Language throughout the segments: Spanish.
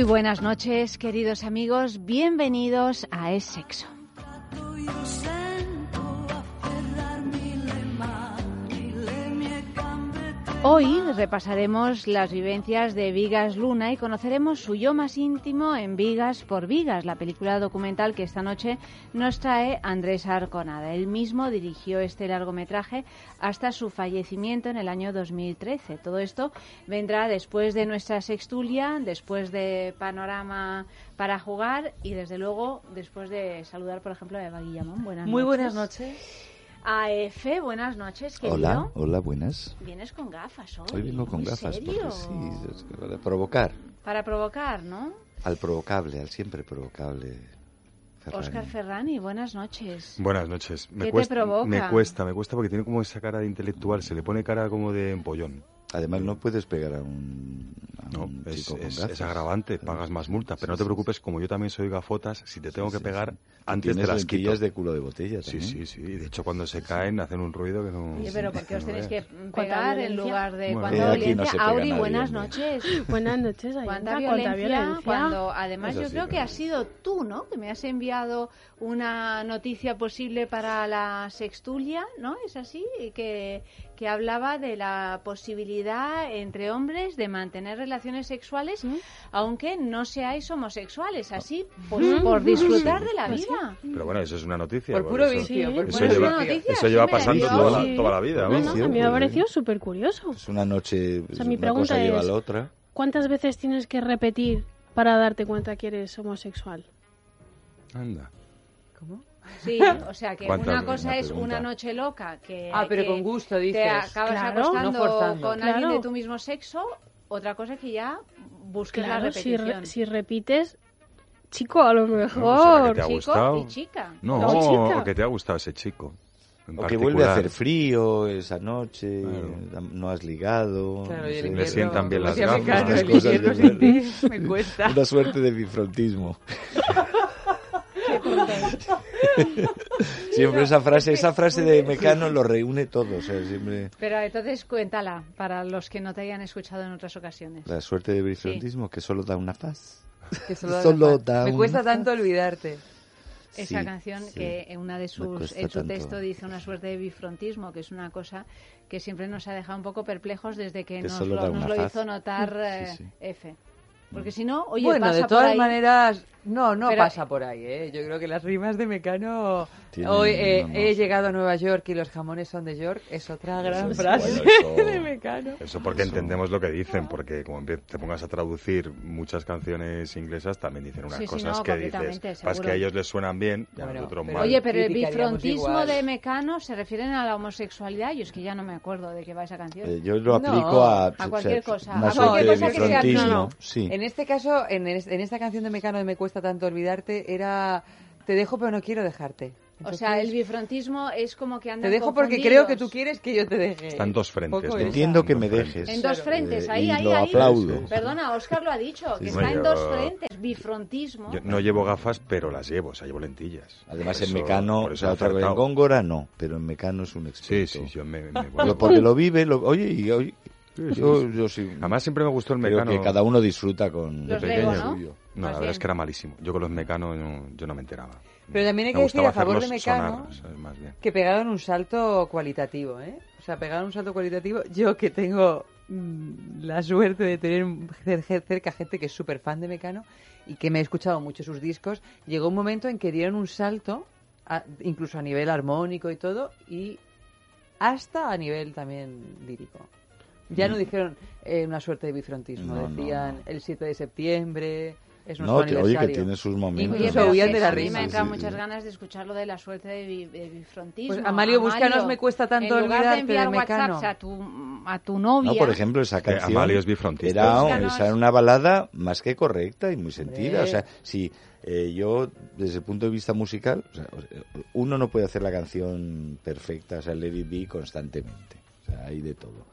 Muy buenas noches, queridos amigos. Bienvenidos a Es Sexo. Hoy repasaremos las vivencias de Vigas Luna y conoceremos su yo más íntimo en Vigas por Vigas, la película documental que esta noche nos trae Andrés Arconada. Él mismo dirigió este largometraje hasta su fallecimiento en el año 2013. Todo esto vendrá después de nuestra sextulia, después de Panorama para jugar y desde luego después de saludar, por ejemplo, a Eva Guillamón. Buenas Muy noches. buenas noches. A Efe, buenas noches, querido. Hola, hola, buenas. Vienes con gafas hoy. Hoy vengo con ¿En gafas serio? porque sí, es que para provocar. Para provocar, ¿no? Al provocable, al siempre provocable. Ferrari. Oscar Ferrani, buenas noches. Buenas noches. Me ¿Qué te cuesta, provoca? Me cuesta, me cuesta porque tiene como esa cara de intelectual, se le pone cara como de empollón. Además, no puedes pegar a un, a No, un es, chico con es- gafas. es agravante, pagas más multa, pero no te preocupes, como yo también soy gafotas, si te tengo Sí, que pegar, sí. antes te las quito. de culo de botella Sí, también. sí, sí. De hecho, cuando se caen hacen un ruido que no... Oye, pero ¿por qué os tenéis que pegar en lugar de Bueno, cuánta eh, no nadie, buenas noches. Buenas noches. ¿Cuánta ¿Cuánta violencia? violencia? Cuando además Eso yo sí, creo que has sido tú, ¿no? Que me has enviado una noticia posible para la sextulia, ¿no? Es así, Y que, que hablaba de la posibilidad entre hombres de mantener relaciones sexuales, aunque no seáis homosexuales, así, pues, por disfrutar de la vida. Pero bueno, eso es una noticia. Por porque puro eso- vicio. Sí. por Eso, lleva, noticia, eso lleva sí pasando toda la, Sí. toda la vida. No, Sí, a mí me ha pues, parecido súper curioso. Es una noche, sea, mi una pregunta cosa lleva a es- la otra. ¿Cuántas veces tienes que repetir para darte cuenta que eres homosexual? Anda. ¿Cómo? Sí, o sea que ¿Cuántas una cosa es pregunta. una noche loca que Ah, pero que con gusto, te dices. acabas Claro, acostando no forzando. con alguien Claro. de tu mismo sexo, otra cosa es que ya busques la Claro, si, repetición. re- si repites, chico, a lo mejor. que te ha Chico gustado. y chica. No, No, chica. o que te ha gustado ese chico. en O que vuelve a particular. hacer frío esa noche, Claro. no has ligado. Claro, no sé. Le invierno, sientan bien como las Estas el cosas ti me cuesta. Una suerte de bifrontismo. siempre esa frase, esa frase de Mecano lo reúne todo. O sea, siempre Pero entonces cuéntala para los que no te hayan escuchado en otras ocasiones. la suerte de bifrontismo que solo da una paz. Que solo da Solo paz. da Me cuesta tanto olvidarte. Esa Sí, canción sí. que en una de sus en su tanto. texto dice una suerte de bifrontismo, que es una cosa que siempre nos ha dejado un poco perplejos desde que, Que nos lo, da nos lo hizo notar Sí, eh, sí. F. Porque si no, oye, bueno, pasa de por todas ahí- maneras, no, no Pero- pasa por ahí, ¿eh? Yo creo que las rimas de Mecano... Tienen- Hoy eh, no, no, he sí. llegado a Nueva York y los jamones son de York. Es otra gran es- frase bueno, eso- de Mecano. Eso porque entendemos lo que dicen, porque como te pongas a traducir muchas canciones inglesas, también dicen unas Sí, sí, cosas no, que dices, seguro. es que a ellos les suenan bien y a Bueno, nosotros pero- mal. Oye, pero el bifrontismo de Mecano se refieren a la homosexualidad. Yo es que ya no me acuerdo de qué va esa canción. Eh, yo lo No, aplico a, a cualquier cosa, a cualquier cosa que sea- no, no. Sí. En este caso, en, en esta canción de Mecano de Me cuesta tanto olvidarte, era Te dejo pero no quiero dejarte. o sea, el Entonces, bifrontismo es como que andan Te dejo porque creo que tú quieres que yo te deje. Están dos frentes, ¿no? Entiendo que me dejes. En dos Claro. frentes, Eh, ahí, y ahí, lo ahí. aplaudo. Perdona, Oscar lo ha dicho, que Sí, está sí. en dos Yo- frentes. Bifrontismo. Yo no llevo gafas, pero las llevo, o sea, llevo lentillas. Además, Por en eso- Mecano, he otra vez en. Góngora no, pero en Mecano es un Sí, experto. sí, yo me, me Lo- vuelvo- porque lo vive, lo, oye, y hoy, Sí, sí, yo, sí. yo sí. Además siempre me gustó el creo mecano. que cada uno disfruta con Los de Lego, pequeño. ¿no? suyo. No, Más la verdad es que era malísimo. Yo con los mecanos no- yo no me enteraba. Pero también hay Me que decir a favor de Mecano que pegaron un salto cualitativo, ¿eh? O sea, pegaron un salto cualitativo. Yo que tengo mm, la suerte de tener cer- cerca gente que es súper fan de Mecano y que me he escuchado mucho sus discos, llegó un momento en que dieron un salto, a- incluso a nivel armónico y todo, y hasta a nivel también lírico. Ya no dijeron eh, una suerte de bifrontismo, No, no, decían no. el 7 de septiembre, es nuestro No, que- oye, que aniversario. tiene sus momentos. Incluso huían de la sí, risa. me han entrado Sí, sí, muchas sí. ganas de escucharlo de la suerte de, bi- de bifrontismo. Pues, Amalio, búscanos, me cuesta tanto en lugar olvidar, de enviar pero Mecano. WhatsApps a tu, a tu novia... No, por ejemplo, esa Que canción Amalio es bifrontista. era, Búscanos. esa era una balada más que correcta y muy sentida. O sea, si eh, yo, desde el punto de vista musical, o sea, uno no puede hacer la canción perfecta, o sea, Let It Be constantemente. O sea, hay de todo.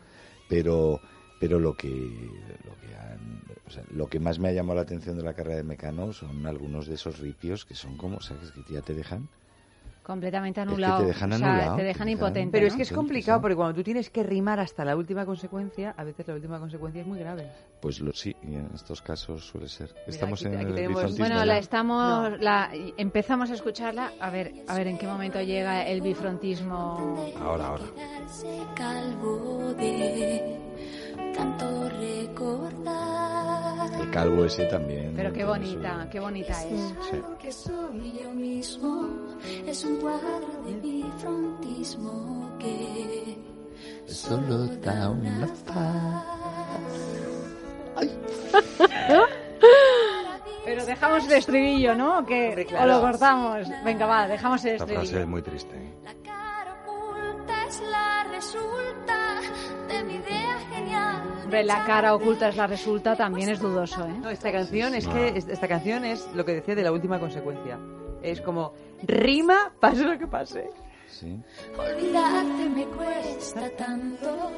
Pero, pero lo que, lo que han- o sea, lo que más me ha llamado la atención de la carrera de Mecano son algunos de esos ripios que son como, ¿sabes? Que ya te dejan Completamente que te anulado. dejan o sea, anulado, te te dejan dejan- impotente. Pero ¿no? es que es complicado sí. porque cuando tú tienes que rimar hasta la última consecuencia, a veces la última consecuencia es muy grave. Pues lo, sí, y en estos casos suele ser. Estamos aquí- en aquí el tenemos- Bueno, la estamos, No. la empezamos a escucharla. A ver, a ver en qué momento llega el bifrontismo. Ahora, ahora. Tanto recordar. El calvo ese también. Pero qué bonita, su- qué bonita es. Sí. Que soy yo mismo, es un cuadro de bifrontismo que Solo da una faz. Pero dejamos el estribillo, ¿no? Que Hombre, o lo cortamos. Venga, va, dejamos el Esta frase es estribillo. muy triste. Es la resulta de mi idea genial. Hombre, la cara oculta es la resulta, también es dudoso, ¿eh? No, esta canción es que es- esta canción es lo que decía de la última consecuencia. Es como rima, pase lo que pase. Sí. Olvidarte me cuesta tanto,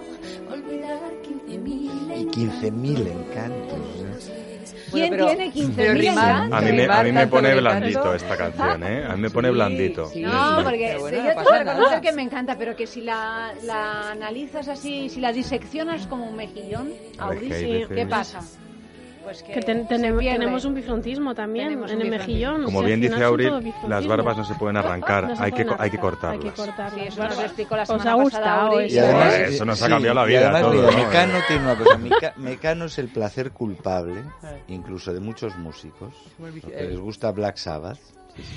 olvidar 15.000 Y 15.000 encantos. ¿eh? ¿Quién Bueno, pero- tiene 15.000 pero rimar- encantos? A mí me, a mí me pone blandito esta canción, ¿eh? A mí me pone Sí, blandito. sí. No, porque bueno, yo no te pasa voy a reconocer que me encanta, pero que si la, la analizas así, si la diseccionas como un mejillón, A ver, Audi, ¿qué hay sí. veces? ¿qué pasa? Pues que, Que ten- se tenem- pierde. tenemos un bifrontismo también Tenemos en el mejillón. Como bien dice Auril, las barbas no se pueden arrancar, No se hay, que, hay que Hay que cortarlas. cortarlas. Sí, eso nos lo explicó la ¿Os semana pasada gustado Auri. eso? Y además, eso nos ha sí, cambiado la vida a además, todos, mira, ¿no? Mecano tiene una cosa. Meca- Mecano es el placer culpable, incluso de muchos músicos, porque les gusta Black Sabbath.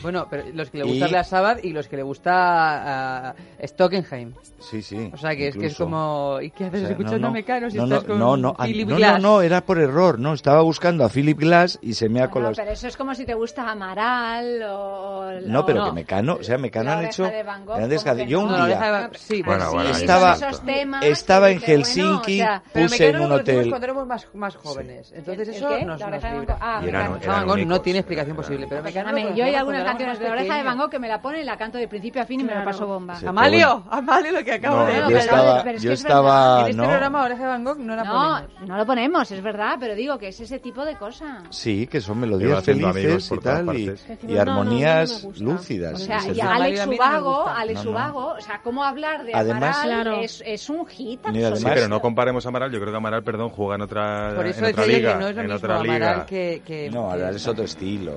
Bueno, pero los que le Y- gusta Black Sabbath y los que le gusta ah, Stockenheim. Sí, sí. O sea, que es, que es como... ¿Y qué haces O sea, escuchando no, no, Mecano si no, estás no, con no, no, ah, Philip no, Glass? no, no, era por error, no, estaba buscando a Philip Glass y se me ha Bueno, colado. pero eso es como si te gusta Amaral o... No, o- pero que Mecano, o sea, Mecano La han hecho de Van Gogh, grandes ¿cómo que canciones. Yo no? un No, la día de- sí, Bueno, pues bueno, sí, Sí, estaba- son esos temas estaba en bueno, Helsinki, o sea, Pero puse Mecano en un hotel. cuando éramos más, más jóvenes. Entonces ¿El eso nos, La libra. Ah, Y Mecano. No tiene explicación posible, pero Mecano yo hay conocemos alguna cuando canción éramos de la oreja de. Van Gogh que me la pone y la canto de principio a fin y me lo Claro. paso bomba. Sí. Amalio, Amalio lo que acabo No, de yo decir. pero- estaba, pero es yo que es estaba, En este ¿no? programa Oreja de Van Gogh no la No, ponemos. no lo ponemos, es verdad, pero digo que es ese tipo de cosa. Sí, que son melodías haciendo amigos felices y por todas tal, y, y encima, no, no, no me armonías lúcidas. O sea, y Alex me Ubago. Alex. Ubago, o sea, cómo hablar de Además- Amaral Claro. es, es un hit Sí, pero no comparemos a Amaral. Yo creo que Amaral, perdón, juega en otra, Por eso en otra yo liga. que no es lo en mismo otra Amaral que... que No, ahora es otro estilo.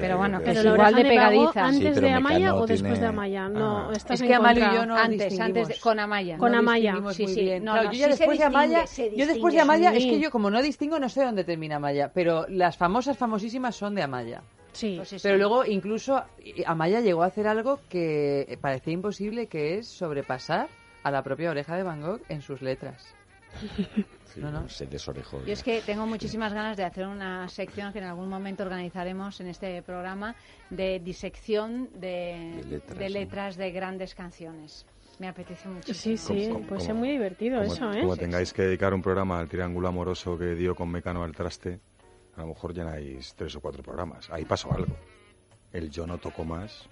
Pero bueno, Pero la igual de pegadiza. ¿Antes Sí, de Amaya o después tiene- de Amaya? No, Ah. estás Es en que Amalio y yo no antes, antes de, con Amaya. Con no Amaya. Sí, sí. bien. No, Claro, no, yo ya sí se después de Amaya, yo después de Amaya, sí. es que yo como no distingo no sé dónde termina Amaya, pero las famosas famosísimas son de Amaya. Sí. Pues. Pero luego incluso eh, Amaya llegó a hacer algo que parecía imposible, que es sobrepasar a la propia oreja de Van Gogh en sus letras. No, no. Se desorejó. Yo es que tengo muchísimas ganas de hacer una sección que en algún momento organizaremos en este programa de disección de, De letras, de, ¿no? letras de grandes canciones. Me apetece muchísimo. Sí, sí, como- ser muy divertido Como, eso, ¿eh? como tengáis que dedicar un programa al triángulo amoroso que dio con Mecano al traste, a lo mejor llenáis tres o cuatro programas. Ahí pasó algo. El yo no toco más,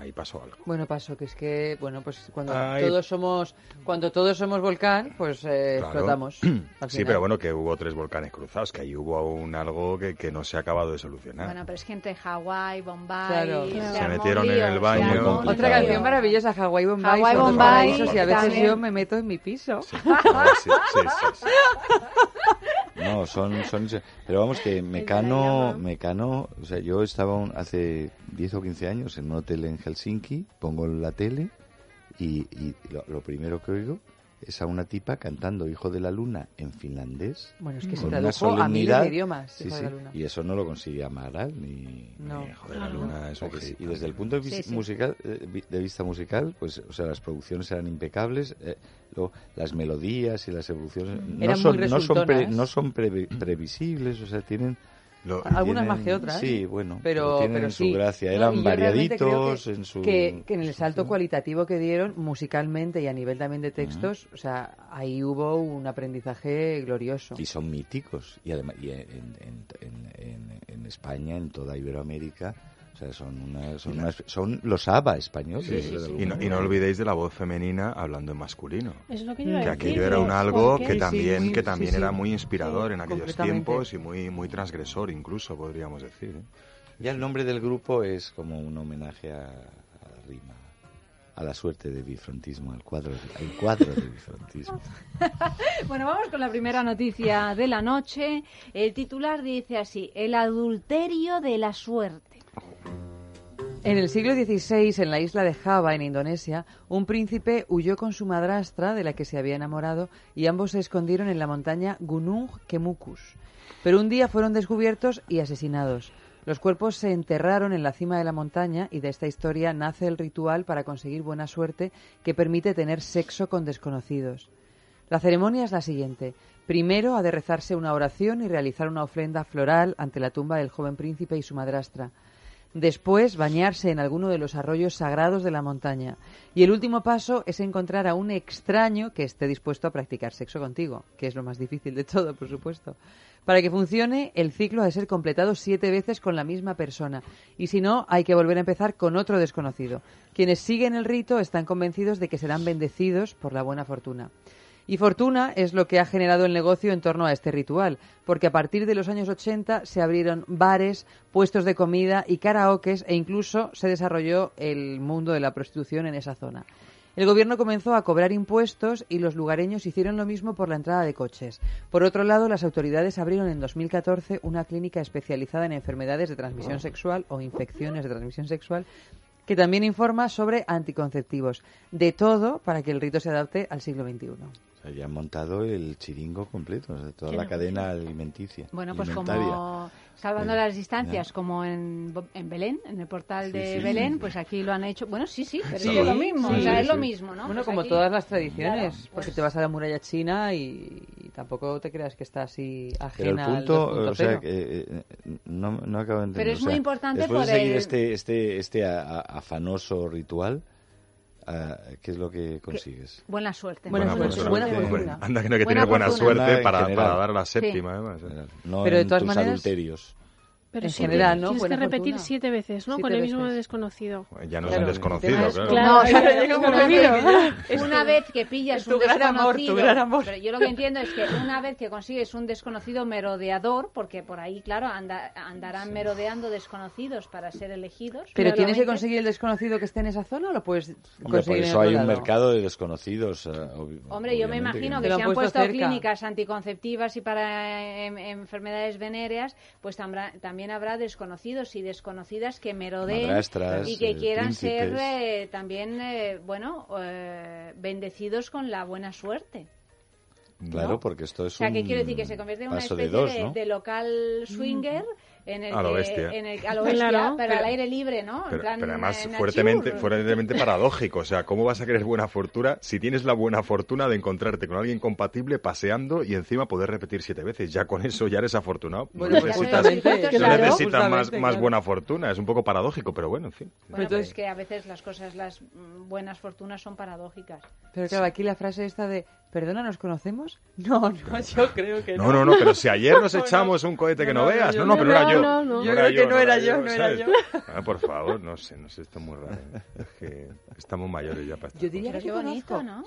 ahí pasó algo. Bueno, paso, que es que, bueno, pues cuando Ay. todos somos cuando todos somos volcán, pues eh, Claro. explotamos. al Sí, pero bueno, que hubo tres volcanes cruzados, que ahí hubo aún algo que, que no se ha acabado de solucionar. Bueno, pero es que entre Hawái, Bombay... Claro. se metieron en el baño. Otra canción maravillosa, Hawaii Bombay, Hawái, Bombay, paraísos, y a veces también. yo me meto en mi piso. Sí, no, sí, sí, sí, sí. No, son, son, pero vamos que Mecano, Mecano, o sea, yo estaba un- hace 10 o 15 años en un hotel en Helsinki, pongo la tele y, y lo, lo primero que oigo es a una tipa cantando Hijo de la Luna en finlandés. Bueno, es que se con una tradujo a miles de idiomas, Sí, Hijo de sí, la Luna. Y eso no lo consigue Amaral ni... No. Eh, joder, la luna que sí, y desde el punto de vista Sí, sí. musical, eh, de vista musical, pues, o sea, las producciones eran impecables, eh, luego, las melodías y las evoluciones no son, no son, pre- no son pre- previsibles, o sea, tienen Lo- Algunas más tienen- que otras. Sí, bueno, pero, tienen pero su sí. gracia. No, Eran creo variaditos que, en su- Que, que en el salto cualitativo que dieron musicalmente y a nivel también de textos, o sea, ahí hubo un aprendizaje glorioso. Y son míticos. Y además y en, en- en- en- España, en toda Iberoamérica, sea, son, una- son, unas- son los ABBA españoles. Sí, y, no, y no olvidéis de la voz femenina hablando en masculino. Es lo que yo iba a Que decir. aquello era un algo que Sí, sí, también, que también sí. era muy inspirador en aquellos tiempos y muy, muy transgresor incluso, podríamos decir. ¿eh? Ya el nombre del grupo es como un homenaje a, a Rima, a la suerte de bifrontismo, al cuadro, al cuadro de bifrontismo. Bueno, vamos con la primera noticia de la noche. El titular dice así, el adulterio de la suerte. En el siglo XVI, en la isla de Java, en Indonesia, un príncipe huyó con su madrastra, de la que se había enamorado, y ambos se escondieron en la montaña Gunung Kemukus. Pero un día fueron descubiertos y asesinados. Los cuerpos se enterraron en la cima de la montaña y de esta historia nace el ritual para conseguir buena suerte que permite tener sexo con desconocidos. La ceremonia es la siguiente. Primero ha de rezarse una oración y realizar una ofrenda floral ante la tumba del joven príncipe y su madrastra. Después, bañarse en alguno de los arroyos sagrados de la montaña. Y el último paso es encontrar a un extraño que esté dispuesto a practicar sexo contigo, que es lo más difícil de todo, por supuesto. Para que funcione, el ciclo ha de ser completado siete veces con la misma persona. Y si no, hay que volver a empezar con otro desconocido. Quienes siguen el rito están convencidos de que serán bendecidos por la buena fortuna. Y fortuna es lo que ha generado el negocio en torno a este ritual, porque a partir de los años 80 se abrieron bares, puestos de comida y karaokes e incluso se desarrolló el mundo de la prostitución en esa zona. El gobierno comenzó a cobrar impuestos y los lugareños hicieron lo mismo por la entrada de coches. Por otro lado, las autoridades abrieron en 2014 una clínica especializada en enfermedades de transmisión sexual o infecciones de transmisión sexual que también informa sobre anticonceptivos. De todo para que el rito se adapte al siglo XXI. Sea, ya han montado el chiringo completo, o sea, toda la cadena alimenticia. Bueno, pues como salvando Eh, las distancias, ya. como en, en Belén, en el portal Sí, de sí. Belén, pues aquí lo han hecho. Bueno, sí, sí, pero Sí, es lo mismo, sí, o sea, sí, es lo sí. mismo, ¿no? Bueno, Pues como aquí- todas las tradiciones, Claro, porque pues- te vas a la muralla china y, y tampoco te creas que está así ajena Pero el al punto, 2.0. o sea, que, eh, no, no acabo de entender. Pero es o sea, muy importante por de seguir el- este, este, este afanoso ritual, ah, ¿qué es lo que consigues? Buena suerte. Buena Buena suerte, suerte. buena Hombre, fortuna. anda que no hay que Buena tener buena fortuna. suerte para, para dar la séptima, además. ¿eh? No Pero de en todas tus maneras- adulterios. Pero En sí, general, ¿no? Tienes Buena que repetir fortuna. siete veces, ¿no? Siete Con el mismo veces. desconocido. Ya no es Claro, un desconocido, es- claro. Claro, No, es- es una, vez, una vez que pillas Es tu un gran amor, tu desconocido, gran amor. pero yo lo que entiendo es que una vez que consigues un desconocido merodeador, porque por ahí, claro, anda- andarán merodeando desconocidos para ser elegidos. Pero tienes que conseguir el desconocido que esté en esa zona o lo puedes Hombre, por conseguir eso hay un mercado de desconocidos. ah, obvi- Hombre, yo me imagino que lo si han puesto cerca. clínicas anticonceptivas y para em, enfermedades venéreas, pues tambra- también habrá desconocidos y desconocidas que merodeen Madrastras, y que eh, quieran ser príncipes. eh, también, eh, bueno, eh, bendecidos con la buena suerte. Claro, ¿no? porque esto es O sea, un que quiero decir que se convierte en una especie de de, dos, ¿no? de local swinger en el A lo que- bestia. en el- a lo bestia, Claro. pero, al aire libre, ¿no? En Pero, plan, pero además en fuertemente, fuertemente paradójico. O sea, ¿cómo vas a querer buena fortuna si tienes la buena fortuna de encontrarte con alguien compatible paseando y encima poder repetir siete veces? Ya con eso ya eres afortunado. Bueno, no pues necesitas, no claro. necesitas más, más claro. buena fortuna. Es un poco paradójico, pero bueno, en fin. Bueno, Entonces- pues es que a veces las cosas, las mm, buenas fortunas son paradójicas. Pero claro, aquí la frase esta de, perdona, ¿nos conocemos? No, no, yo creo que no. No, no, no, pero si ayer nos No, no. echamos un cohete que No, no, no, veas. No, no, no, pero era yo. no, no. Yo creo que no era yo, no era yo. Ah, por favor, no sé, no sé, esto es muy raro. ¿eh? Es que estamos mayores ya para Yo diría que qué bonito. ¿no?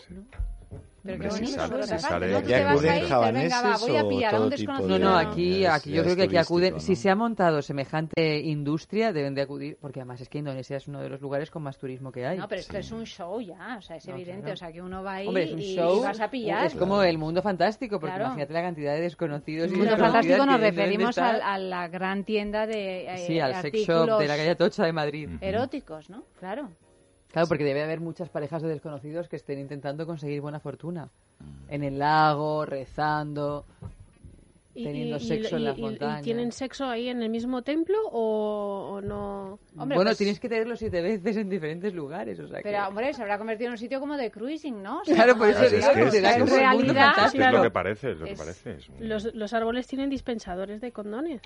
Pero Hombre, qué si bonito. sale- pero si sale- ¿no? ¿Aquí Tú te vas a te- venga, va, voy a pillar a un desconocido. No, no, aquí, aquí yo creo que aquí acuden, ¿no? si se ha montado semejante industria, deben de acudir, porque además es que Indonesia es uno de los lugares con más turismo que hay. No, pero esto es un show ya, o sea, es No, evidente, claro. o sea, que uno va ahí Hombre, es un y, show, y vas a pillar. es como el mundo fantástico, porque Claro. imagínate la cantidad de desconocidos y Mundo fantástico nos referimos al- a, la gran tienda de eh, Sí, al sex artículos shop de la calle Atocha de Madrid. eróticos, ¿no? Claro. Claro, porque debe haber muchas parejas de desconocidos que estén intentando conseguir buena fortuna. En el lago, rezando, teniendo y- sexo y- en las y- y montañas. tienen sexo ahí en el mismo templo o, o no? Hombre, bueno, pues- tienes que tenerlo siete veces en diferentes lugares, o sea que... Pero, hombre, se habrá convertido en un sitio como de cruising, ¿no? O sea, Claro, por eso claro, que es- es mundo realidad, fantástico. Es lo Claro. que parece, es lo que Es- parece. es un- Los, los árboles tienen dispensadores de condones.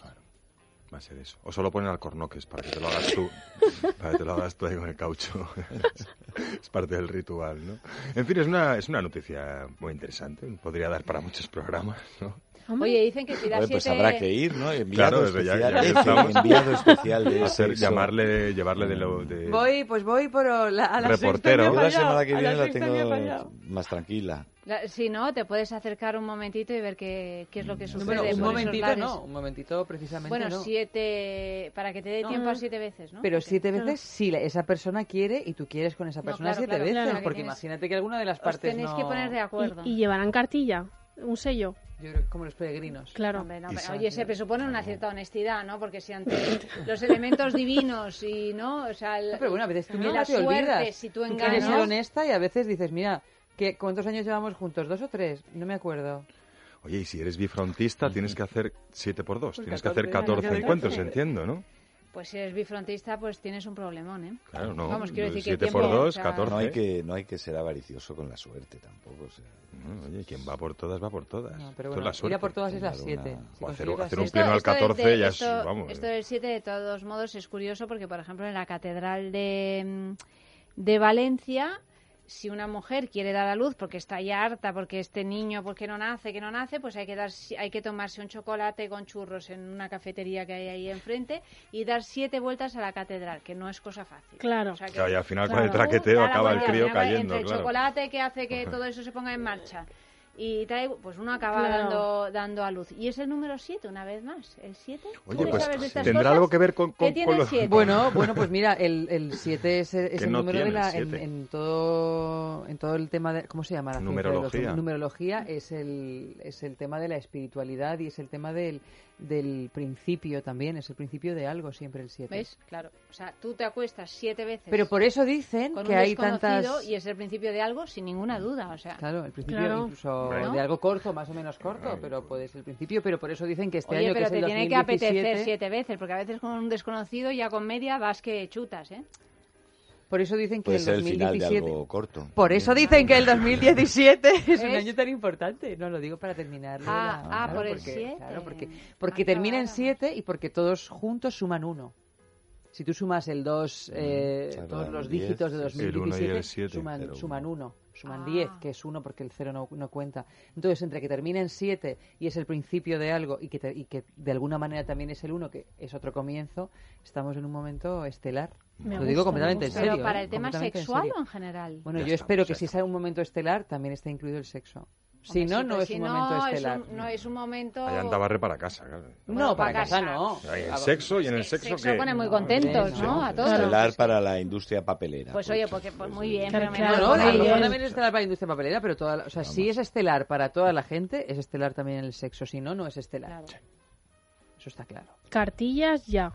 Va a ser eso. O solo ponen alcornoques para que te lo hagas tú. para que te lo hagas tú ahí con el caucho. es parte del ritual, ¿no? En fin, es una, es una noticia muy interesante. Podría dar para muchos programas, ¿no? Hombre, Oye, dicen que si Joder, pues siete... habrá que ir, ¿no? Enviado Claro, desde especial, ya estamos. enviado especial de Hacer, llamarle, llevarle de lo de... Voy, pues voy por la, a la Reportero. Yo la semana que viene la tengo más tranquila. La- Si no, te puedes acercar un momentito y ver qué, qué es lo que No, sucede bueno, un momentito no, un momentito precisamente Bueno, no. siete... Para que te dé No. tiempo a siete veces, ¿no? Pero siete veces si la- esa persona quiere y tú quieres con esa No, persona claro, siete claro, veces, claro, que porque tienes- imagínate que alguna de las Os partes tenéis no... que poner de acuerdo. y, y llevarán cartilla, un sello. Yo creo que como los peregrinos. Claro. Hombre, no, Y pero, sa- oye, se presupone una cierta honestidad, ¿no? Porque si ante los elementos divinos y, ¿no? O sea, el- No, pero bueno, a veces tú te olvidas. si tú quieres ser engañas... honesta y a veces dices, mira, ¿qué, ¿cuántos años llevamos juntos? ¿Dos o tres? No me acuerdo. Oye, y si eres bifrontista, tienes que hacer 7 por 2. Pues Tienes que hacer 14, 14 14. encuentros, entiendo, ¿no? Pues si eres bifrontista, pues tienes un problemón, ¿eh? Claro, no. Vamos, quiero decir que el 7 por tiempo, 2, o sea, 14. No hay que no hay que ser avaricioso con la suerte tampoco. o sea, No, Oye, quien va por todas, va por todas. No, pero bueno, ir a por todas es las Tener una- siete. Si hacer, hacer un pleno al Esto- esto 14 de- ya es, esto- vamos. Esto del 7, de todos modos, es curioso porque, por ejemplo, en la Catedral de, mm, de Valencia, si una mujer quiere dar a luz porque está ya harta, porque este niño, porque no nace, que no nace, pues hay que, dar, hay que tomarse un chocolate con churros en una cafetería que hay ahí enfrente y dar siete vueltas a la catedral, que no es cosa fácil. Claro. O sea que- Claro, y al final con Claro. el traqueteo acaba el crío cayendo, Entre el claro. chocolate que hace que todo eso se ponga en marcha y trae, pues uno acaba Claro. dando, dando a luz. Y es el número 7, una vez más. ¿El 7? Oye, pues tendrá algo que ver con, ¿Qué con, tiene con el lo- siete? Bueno, bueno, pues mira, el 7 es, el- es Que el no número de la, en, en todo en todo el tema de cómo se llama la los Numerología. numerología es el es el tema de la espiritualidad y es el tema del del principio también, es el principio de algo siempre el 7. ¿Ves? Claro. O sea, tú te acuestas siete veces Pero por eso dicen con que un hay tantas y es el principio de algo sin ninguna duda. O sea, Claro, el principio Claro. incluso de algo corto, más o menos corto, pero puede ser el principio, pero por eso dicen que este Oye, año que pero es te el tiene que 2017, apetecer siete veces, porque a veces con un desconocido ya con media vas que chutas, ¿eh? Por eso dicen que puede el ser el final de 2017 algo corto. Por eso dicen que el 2017 es un ¿Ves? año tan importante. No, lo digo para terminar. Ah, ah, claro, por el porque- siete. Claro, porque, Ah, porque termina en claro. 7 y porque todos juntos suman 1. Si tú sumas el 2, eh, claro, todos los diez, dígitos de sí, sí. El uno y el 2017 siete, suman, pero suman uno. 1, suman Ah. 10, que es 1 porque el 0 no, no cuenta. Entonces, entre que termina en 7 y es el principio de algo y que, te- y que de alguna manera también es el 1, que es otro comienzo, estamos en un momento estelar. Me Lo gusta, digo me completamente en serio. Pero para ¿eh? el tema sexual o en general. Bueno, Ya yo espero que si sea un momento estelar, también esté incluido el sexo. Si no, no pues es si un no, momento es estelar. un- no es un momento... Allá anda barre para casa, claro. No, Bueno, para para casa casa. no. Ahí el Ah, sexo y en el sexo, sexo que pone muy contentos, ¿no? sí. A todos. Estelar para la industria papelera. Pues oye, porque pues muy bien, claro, No, no, ¿eh? también es estelar para la industria papelera, pero toda la- o sea, si es estelar para toda la gente, es estelar también en el sexo. Si no, no es estelar. Claro. Eso está claro. Cartillas ya.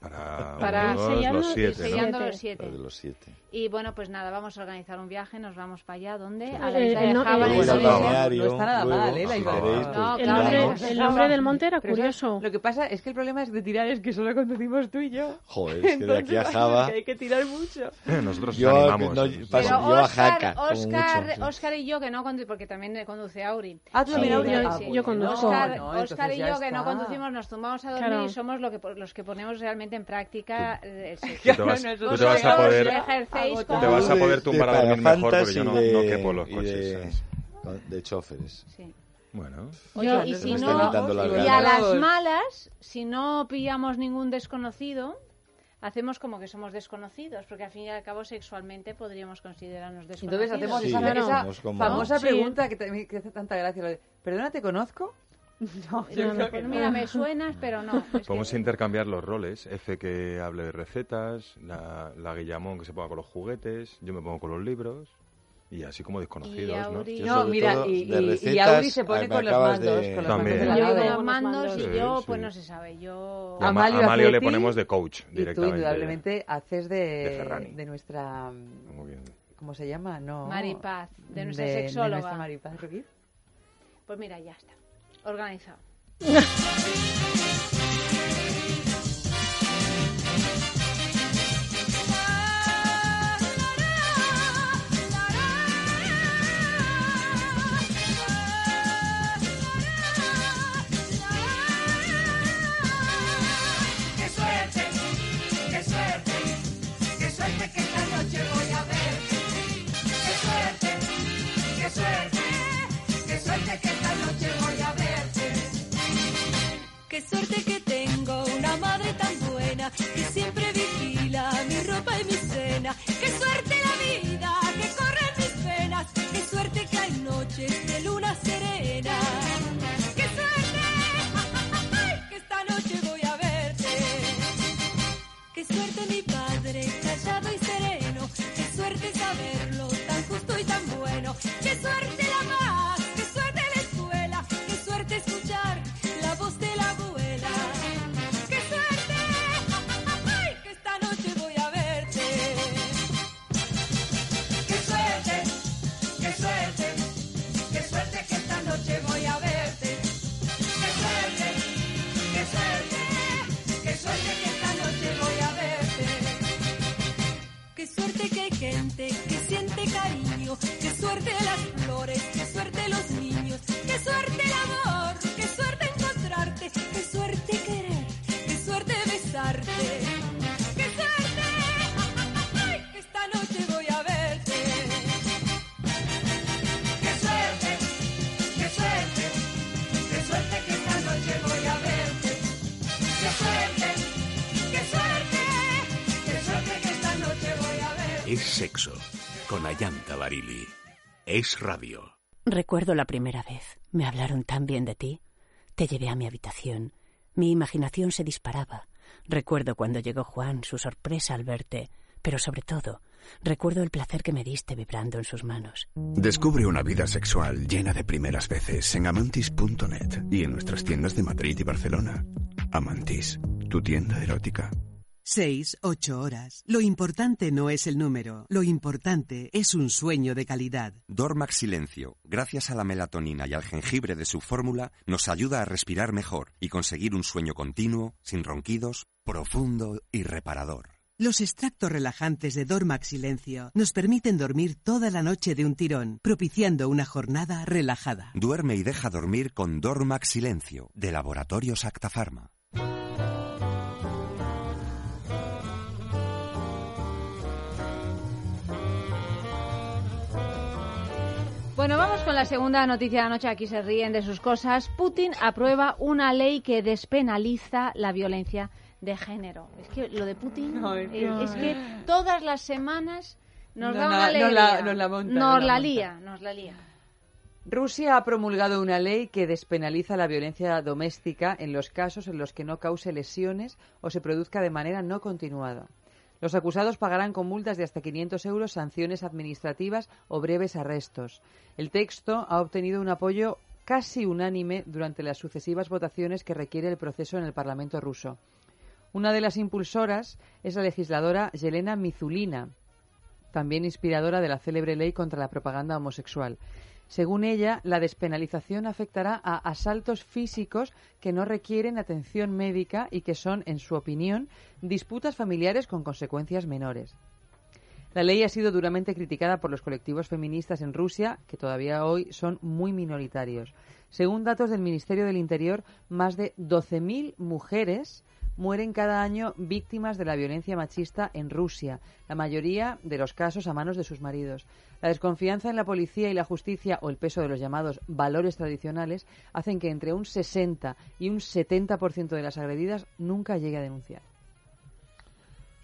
Para, Para uno, sellando los siete, ¿no? Sellando Siete. los siete. Los de los siete. Y bueno, pues nada, vamos a organizar un viaje, nos vamos para allá. ¿Dónde? A la isla eh, de no, Java. No está nada luego, mal, ¿eh? La No, El nombre, tiramos. el nombre del monte era curioso. Lo que pasa es que el problema es de tirar es que solo conducimos tú y yo. Joder, es que de aquí a Java... que hay que tirar mucho. Nosotros Yo animamos. no- ¿eh? paso- Pero yo a Oscar, Jaca, Oscar, mucho. Oscar y yo que no conducimos, porque también conduce Auri. Ah, tú también, Aurea? yo- Ah, conduzco. Oscar, no, y yo que no conducimos nos tumbamos a dormir y somos los que ponemos realmente en práctica el sexo. Tú te vas, No, te vas a poder, te vas a De- poder de tumbar a dormir mejor porque yo no, de- no quepo los coches. de-. De choferes. Sí. Bueno, Yo- y si no, y a las malas, si no pillamos ningún desconocido, hacemos como que somos desconocidos, porque al fin y al cabo sexualmente podríamos considerarnos desconocidos. Entonces hacemos Sí, esa, esa famosa Sí. pregunta que, te- que hace tanta gracia. lo de, ¿Perdona, te conozco? No, yo No, creo no, que Pues no. mira, me suenas, pero no. es que- podemos intercambiar los roles. F que hable de recetas, la, la Guillamón que se ponga con los juguetes, yo me pongo con los libros. Y así como desconocidos, ¿no? Auri- Yo No, mira, todo y, de y- y Auri se pone con los mandos. de- Con los También. mandos Yo con los mandos y Sí, yo, sí. pues no se sabe. Yo. Y a, Ma- Amalio a Amalio le ponemos de coach Y tú directamente. indudablemente haces de de, de nuestra... Muy bien. ¿Cómo se llama? No. Maripaz, de nuestra de- sexóloga. De nuestra Maripaz Ruiz. Pues mira, ya está. Organizado. Es radio. Recuerdo la primera vez. Me hablaron tan bien de ti. Te llevé a mi habitación. Mi imaginación se disparaba. Recuerdo cuando llegó Juan, su sorpresa al verte, pero sobre todo, recuerdo el placer que me diste vibrando en sus manos. Descubre una vida sexual llena de primeras veces en amantis.net y en nuestras tiendas de Madrid y Barcelona. Amantis, tu tienda erótica. Seis, ocho horas. Lo importante no es el número, lo importante es un sueño de calidad. Dormax Silencio, gracias a la melatonina y al jengibre de su fórmula, nos ayuda a respirar mejor y conseguir un sueño continuo, sin ronquidos, profundo y reparador. Los extractos relajantes de Dormax Silencio nos permiten dormir toda la noche de un tirón, propiciando una jornada relajada. Duerme y deja dormir con Dormax Silencio, de Laboratorios Acta Pharma. Bueno, vamos con la segunda noticia de la noche. Aquí se ríen de sus cosas. Putin aprueba una ley que despenaliza la violencia de género. Es que lo de Putin Ay, eh, no. es que todas las semanas nos, da una nos alegría. la- nos la monta, Nos nos la monta. lía, nos la lía. Rusia ha promulgado una ley que despenaliza la violencia doméstica en los casos en los que no cause lesiones o se produzca de manera no continuada. Los acusados pagarán con multas de hasta 500 euros sanciones administrativas o breves arrestos. El texto ha obtenido un apoyo casi unánime durante las sucesivas votaciones que requiere el proceso en el Parlamento ruso. Una de las impulsoras es la legisladora Yelena Mizulina, también inspiradora de la célebre ley contra la propaganda homosexual. Según ella, la despenalización afectará a asaltos físicos que no requieren atención médica y que son, en su opinión, disputas familiares con consecuencias menores. La ley ha sido duramente criticada por los colectivos feministas en Rusia, que todavía hoy son muy minoritarios. Según datos del Ministerio del Interior, más de 12.000 mujeres mueren cada año víctimas de la violencia machista en Rusia, la mayoría de los casos a manos de sus maridos. La desconfianza en la policía y la justicia o el peso de los llamados valores tradicionales hacen que entre un 60 y un 70% de las agredidas nunca llegue a denunciar.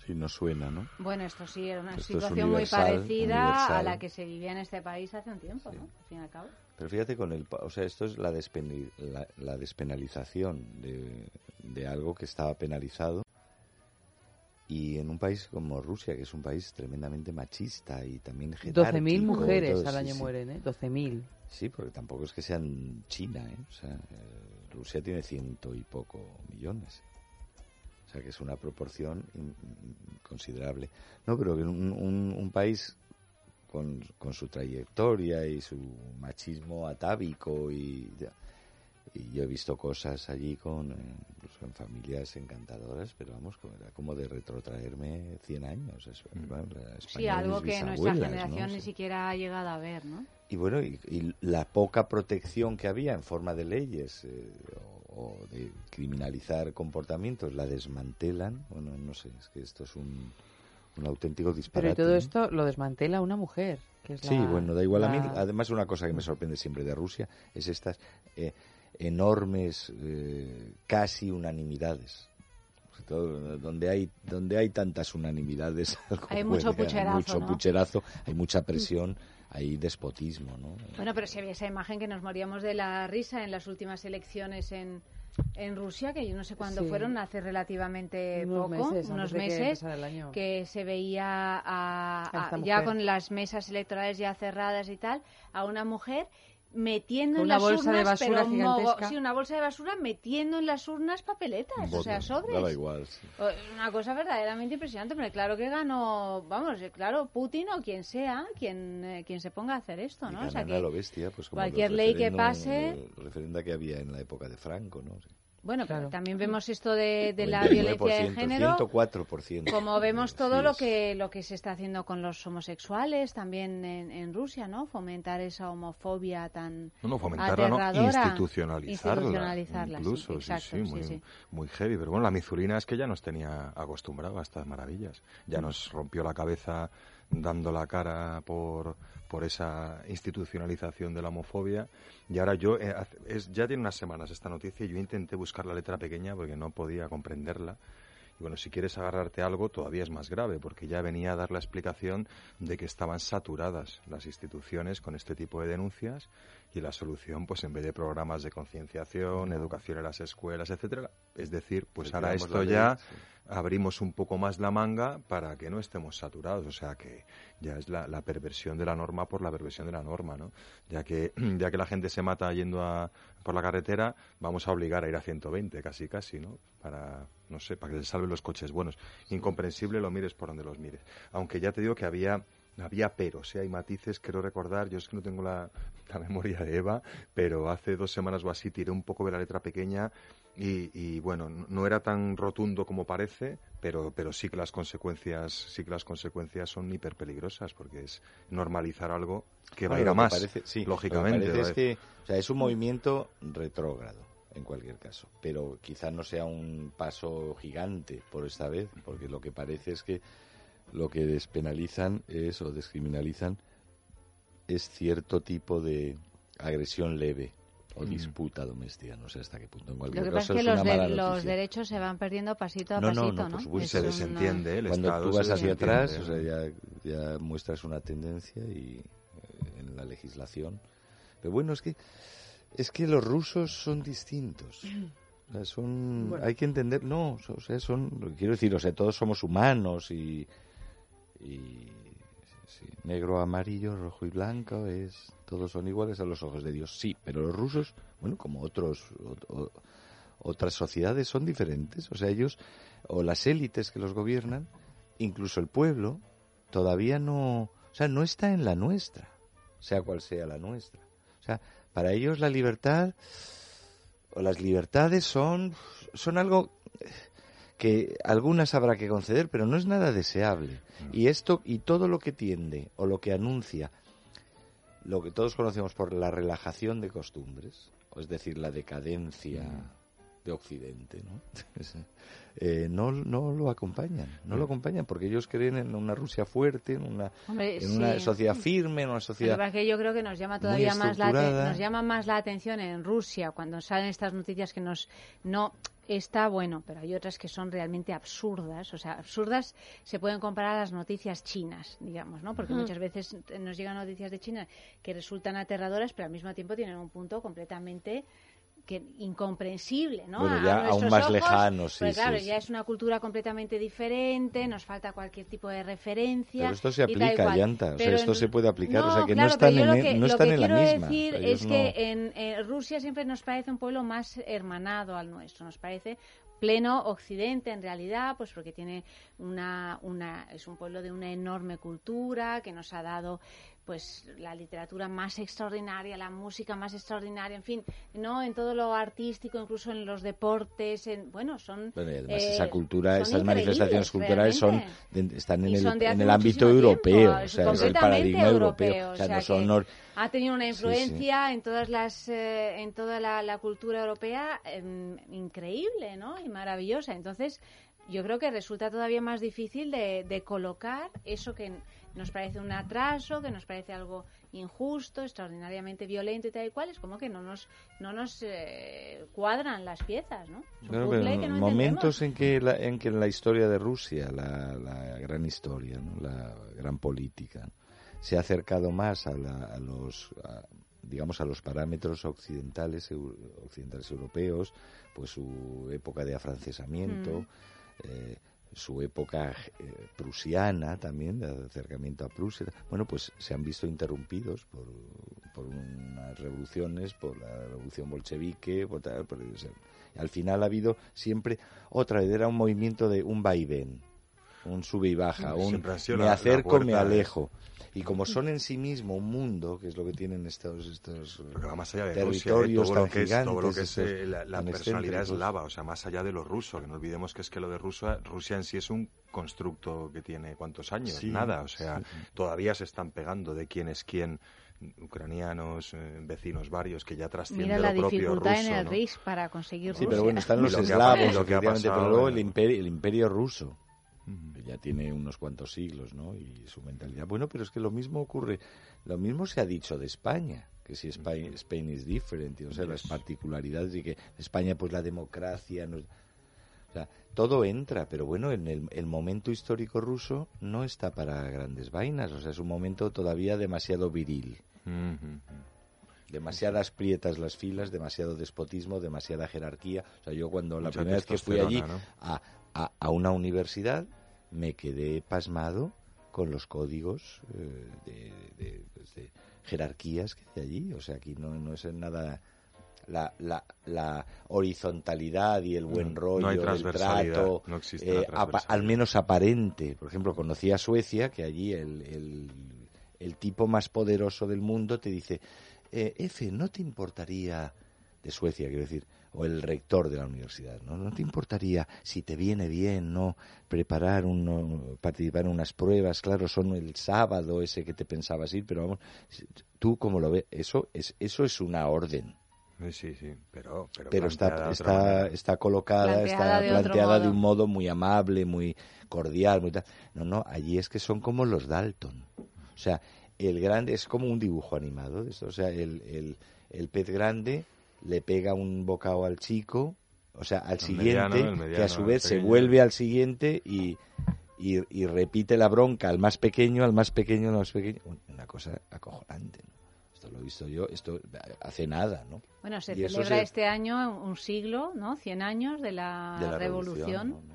Sí, no suena, ¿no? Bueno, esto sí era una Esto situación muy universal, parecida a la que se vivía en este país hace un tiempo, ¿no? Al fin y al cabo. Pero fíjate con el, o sea, esto es la, despeni- la, la despenalización de, de algo que estaba penalizado y en un país como Rusia, que es un país tremendamente machista y también 12.000 jerárquico, mujeres todo, al sí, año sí. mueren, ¿eh? 12.000. Sí, porque tampoco es que sean China, ¿eh? O sea, Rusia tiene ciento y poco millones. O sea, que es una proporción considerable. No, pero que un, un- un país con, con su trayectoria y su machismo atávico y, ya- y yo he visto cosas allí con eh, incluso en familias encantadoras, pero vamos, como- era como de retrotraerme 100 años. es- bueno, la Sí, algo que nuestra generación ni Sí. siquiera ha llegado a ver, ¿no? Y bueno, y, y la poca protección que había en forma de leyes eh, o, o de criminalizar comportamientos la desmantelan. Bueno, no sé, es que esto es un, un auténtico Pero disparate. y todo ¿no? esto lo desmantela una mujer. Que es Sí, la- bueno, da igual a mí. Además, una cosa que me sorprende siempre de Rusia es estas. eh, enormes, eh, casi unanimidades. Todo donde hay donde hay tantas unanimidades algo Hay mucho puede- pucherazo, mucho ¿no? pucherazo, hay mucha presión hay despotismo ¿no? Bueno, pero si había esa imagen que nos moríamos de la risa en las últimas elecciones en, en Rusia, que yo no sé cuándo Sí. fueron, hace relativamente Unos poco, meses, unos que meses, el año. que se veía a- A esta a- ya con las mesas electorales ya cerradas y tal, a una mujer metiendo en las bolsa de urnas, basura pero gigantesca. sí, una bolsa de basura metiendo en las urnas papeletas, o sea, sobres. daba igual sí. Una cosa verdaderamente impresionante, pero claro que ganó, vamos, eh, claro, Putin o quien sea, quien, eh, quien se ponga a hacer esto, Y ¿no? O sea que lo bestia, pues como cualquier ley que pase- referenda que había en la época de Franco no Bueno, pero también vemos esto de, de la 99%, violencia de género. 104%. Como vemos todo lo que lo que se está haciendo con los homosexuales también en, en Rusia, ¿no? Fomentar esa homofobia tan No, no, fomentarla, no, aterradora. institucionalizarla. Institucionalizarla, incluso, sí, exacto, sí, muy, sí. muy heavy. Pero bueno, la mizulina es que ya nos tenía acostumbrado a estas maravillas. Ya nos rompió la cabeza dando la cara por, por esa institucionalización de la homofobia. Y ahora yo, eh, es, ya tiene unas semanas esta noticia y yo intenté buscar la letra pequeña porque no podía comprenderla. Y bueno, si quieres agarrarte a algo, todavía es más grave, porque ya venía a dar la explicación de que estaban saturadas las instituciones con este tipo de denuncias y la solución, pues en vez de programas de concienciación, educación en las escuelas, etcétera, es decir, pues ahora esto ya sí. abrimos un poco más la manga para que no estemos saturados, o sea que ya es la, la perversión de la norma por la perversión de la norma, ¿no? Ya que ya que la gente se mata yendo a, por la carretera, vamos a obligar a ir a 120 casi casi, ¿no? Para no sé, para que se salven los coches buenos. Incomprensible lo mires por donde los mires. Aunque ya te digo que había había peros, ¿eh? hay matices, quiero recordar, yo es que no tengo la, la memoria de Eva, pero hace dos semanas o así tiré un poco de la letra pequeña y, y, bueno, no- era tan rotundo como parece, pero, pero sí que las consecuencias, sí que las consecuencias son hiper peligrosas, porque es normalizar algo que va a ir a más, parece- sí, lógicamente. Lo que parece es que o sea, es un movimiento retrógrado, en cualquier caso. Pero quizá no sea un paso gigante por esta vez, porque lo que parece es que lo que despenalizan es, o descriminalizan, es cierto tipo de agresión leve o disputa doméstica. No sé hasta qué punto. En Lo cualquier que pasa es que es los, de- derechos se van perdiendo pasito a No, no, pasito, no, ¿no? por supuesto. Es Se una- desentiende, el Cuando Estado tú vas hacia atrás, o sea, ya, ya muestras una tendencia y eh, en la legislación. Pero bueno, es que es que los rusos son distintos. O sea, son, Bueno. hay que entender, no, o sea, son, quiero decir, o sea, todos somos humanos y, y sí, negro, amarillo, rojo y blanco es, todos son iguales a los ojos de Dios, sí, pero los rusos, bueno, como otros, otras sociedades son diferentes, o sea, ellos o las élites que los gobiernan, incluso el pueblo, todavía no, o sea, no está en la nuestra, sea cual sea la nuestra. O sea, para ellos la libertad o las libertades son son algo que algunas habrá que conceder, pero no es nada deseable. Y esto y todo lo que tiende o lo que anuncia lo que todos conocemos por la relajación de costumbres, o es decir, la decadencia de Occidente, ¿no? Eh, no, no lo acompañan, no lo acompañan porque ellos creen en una Rusia fuerte, en una, Hombre, en una sociedad firme, en una sociedad es que yo creo que nos llama todavía más la, nos llama más la atención en Rusia cuando salen estas noticias que nos no está bueno, pero hay otras que son realmente absurdas, o sea, absurdas se pueden comparar a las noticias chinas, digamos, ¿no? Porque muchas veces nos llegan noticias de China que resultan aterradoras, pero al mismo tiempo tienen un punto completamente que incomprensible, ¿no? Bueno, A- a ya aún más ojos, lejano, sí, pues claro, sí, ya es una cultura completamente diferente, nos falta cualquier tipo de referencia. Pero esto se aplica. Llanta, o sea, esto en- se puede aplicar, o sea, que no están en lo e- que, no lo están que en la quiero misma, decir es ellos que no- en, Rusia siempre nos parece un pueblo más hermanado al nuestro, nos parece pleno occidente en realidad, pues porque tiene una, una es un pueblo de una enorme cultura que nos ha dado pues la literatura más extraordinaria, la música más extraordinaria, en fin, no en todo lo artístico, incluso en los deportes, en bueno, son Bueno, además eh, esa cultura, esas manifestaciones culturales son de- están en el, en el ámbito europeo, o sea, es el paradigma europeo, o sea, no son nor- ha tenido una Sí, sí. influencia en todas las eh, en toda la, la cultura europea em, increíble, ¿no? Y maravillosa. Entonces, yo creo que resulta todavía más difícil de, de colocar eso que nos parece un atraso, que nos parece algo injusto, extraordinariamente violento y tal y cual, es como que no nos, no nos eh, cuadran las piezas, ¿no? Es un Claro, puzzle pero que no momentos en que, la, en que la historia de Rusia, la, la gran historia, ¿no? la gran política, se ha acercado más a, la- a los, a, digamos, a los parámetros occidentales, occidentales europeos, pues su época de afrancesamiento, Mm. eh, su época eh, prusiana también, de acercamiento a Prusia. Bueno, pues se han visto interrumpidos por, por unas revoluciones, por la revolución bolchevique, por tal, por- o sea, al final ha habido siempre, otra vez, era un movimiento de un vaivén, un sube y baja, un me la- la acerco, me de- alejo. Y como son en sí mismo un mundo, que es lo que tienen estos, estos más allá de Rusia, ¿eh? territorios todo, lo tan que es, todo lo gigantes, que es eh, la, la tan personalidad eslava, o sea, más allá de lo ruso, que no olvidemos que es que lo de Rusia, Rusia en sí es un constructo que tiene cuántos años, Sí, nada, o sea, sí. todavía se están pegando de quién es quién, ucranianos, eh, vecinos varios, que ya trasciende Mira la lo propio dificultad ruso, en el ¿no? RIS para conseguir Sí, Rusia. pero bueno, están los lo eslavos, lo que ha pasado pero luego el imperio, el imperio ruso, que ya tiene unos cuantos siglos, ¿no? Y su mentalidad. Bueno, pero es que lo mismo ocurre, lo mismo se ha dicho de España, que si España, Spain is different, y, o sea, las particularidades y que España, pues la democracia, o sea, todo entra, pero bueno, en el, el momento histórico ruso no está para grandes vainas, o sea, es un momento todavía demasiado viril. Demasiadas prietas las filas, demasiado despotismo, demasiada jerarquía. O sea, yo cuando la primera vez que fui allí a, a, a una universidad me quedé pasmado con los códigos eh, de, de- pues, de jerarquías que hay allí. O sea, aquí no, no es nada la, la, la horizontalidad y el buen rollo no transversalidad, trato, no eh, al menos aparente. Por ejemplo, conocí a Suecia, que allí el, el, el tipo más poderoso del mundo te dice, eh, Efe, ¿no te importaría, de Suecia quiero decir, o el rector de la universidad, ¿no? ¿No te importaría, si te viene bien, no preparar, un, participar en unas pruebas? Claro, son el sábado ese que te pensabas ir, pero vamos, tú como lo ves, eso es, eso es una orden. Sí, sí, pero, pero, Pero está, está, está colocada, Planteada está de planteada de un modo muy amable, muy cordial, muy tal. No, no, allí es que son como los Dalton. O sea, el grande es como un dibujo animado. O sea, el, el, el pez grande le pega un bocado al chico, o sea, al El siguiente, mediano, que a su vez se vuelve al siguiente y, y, y repite la bronca al más pequeño, al más pequeño, al más pequeño. Una cosa acojonante, ¿no? Esto lo he visto yo, esto hace nada, ¿no? Bueno, se Y celebra se- este año un siglo, ¿no? 100 años de la, de la revolución, ¿no?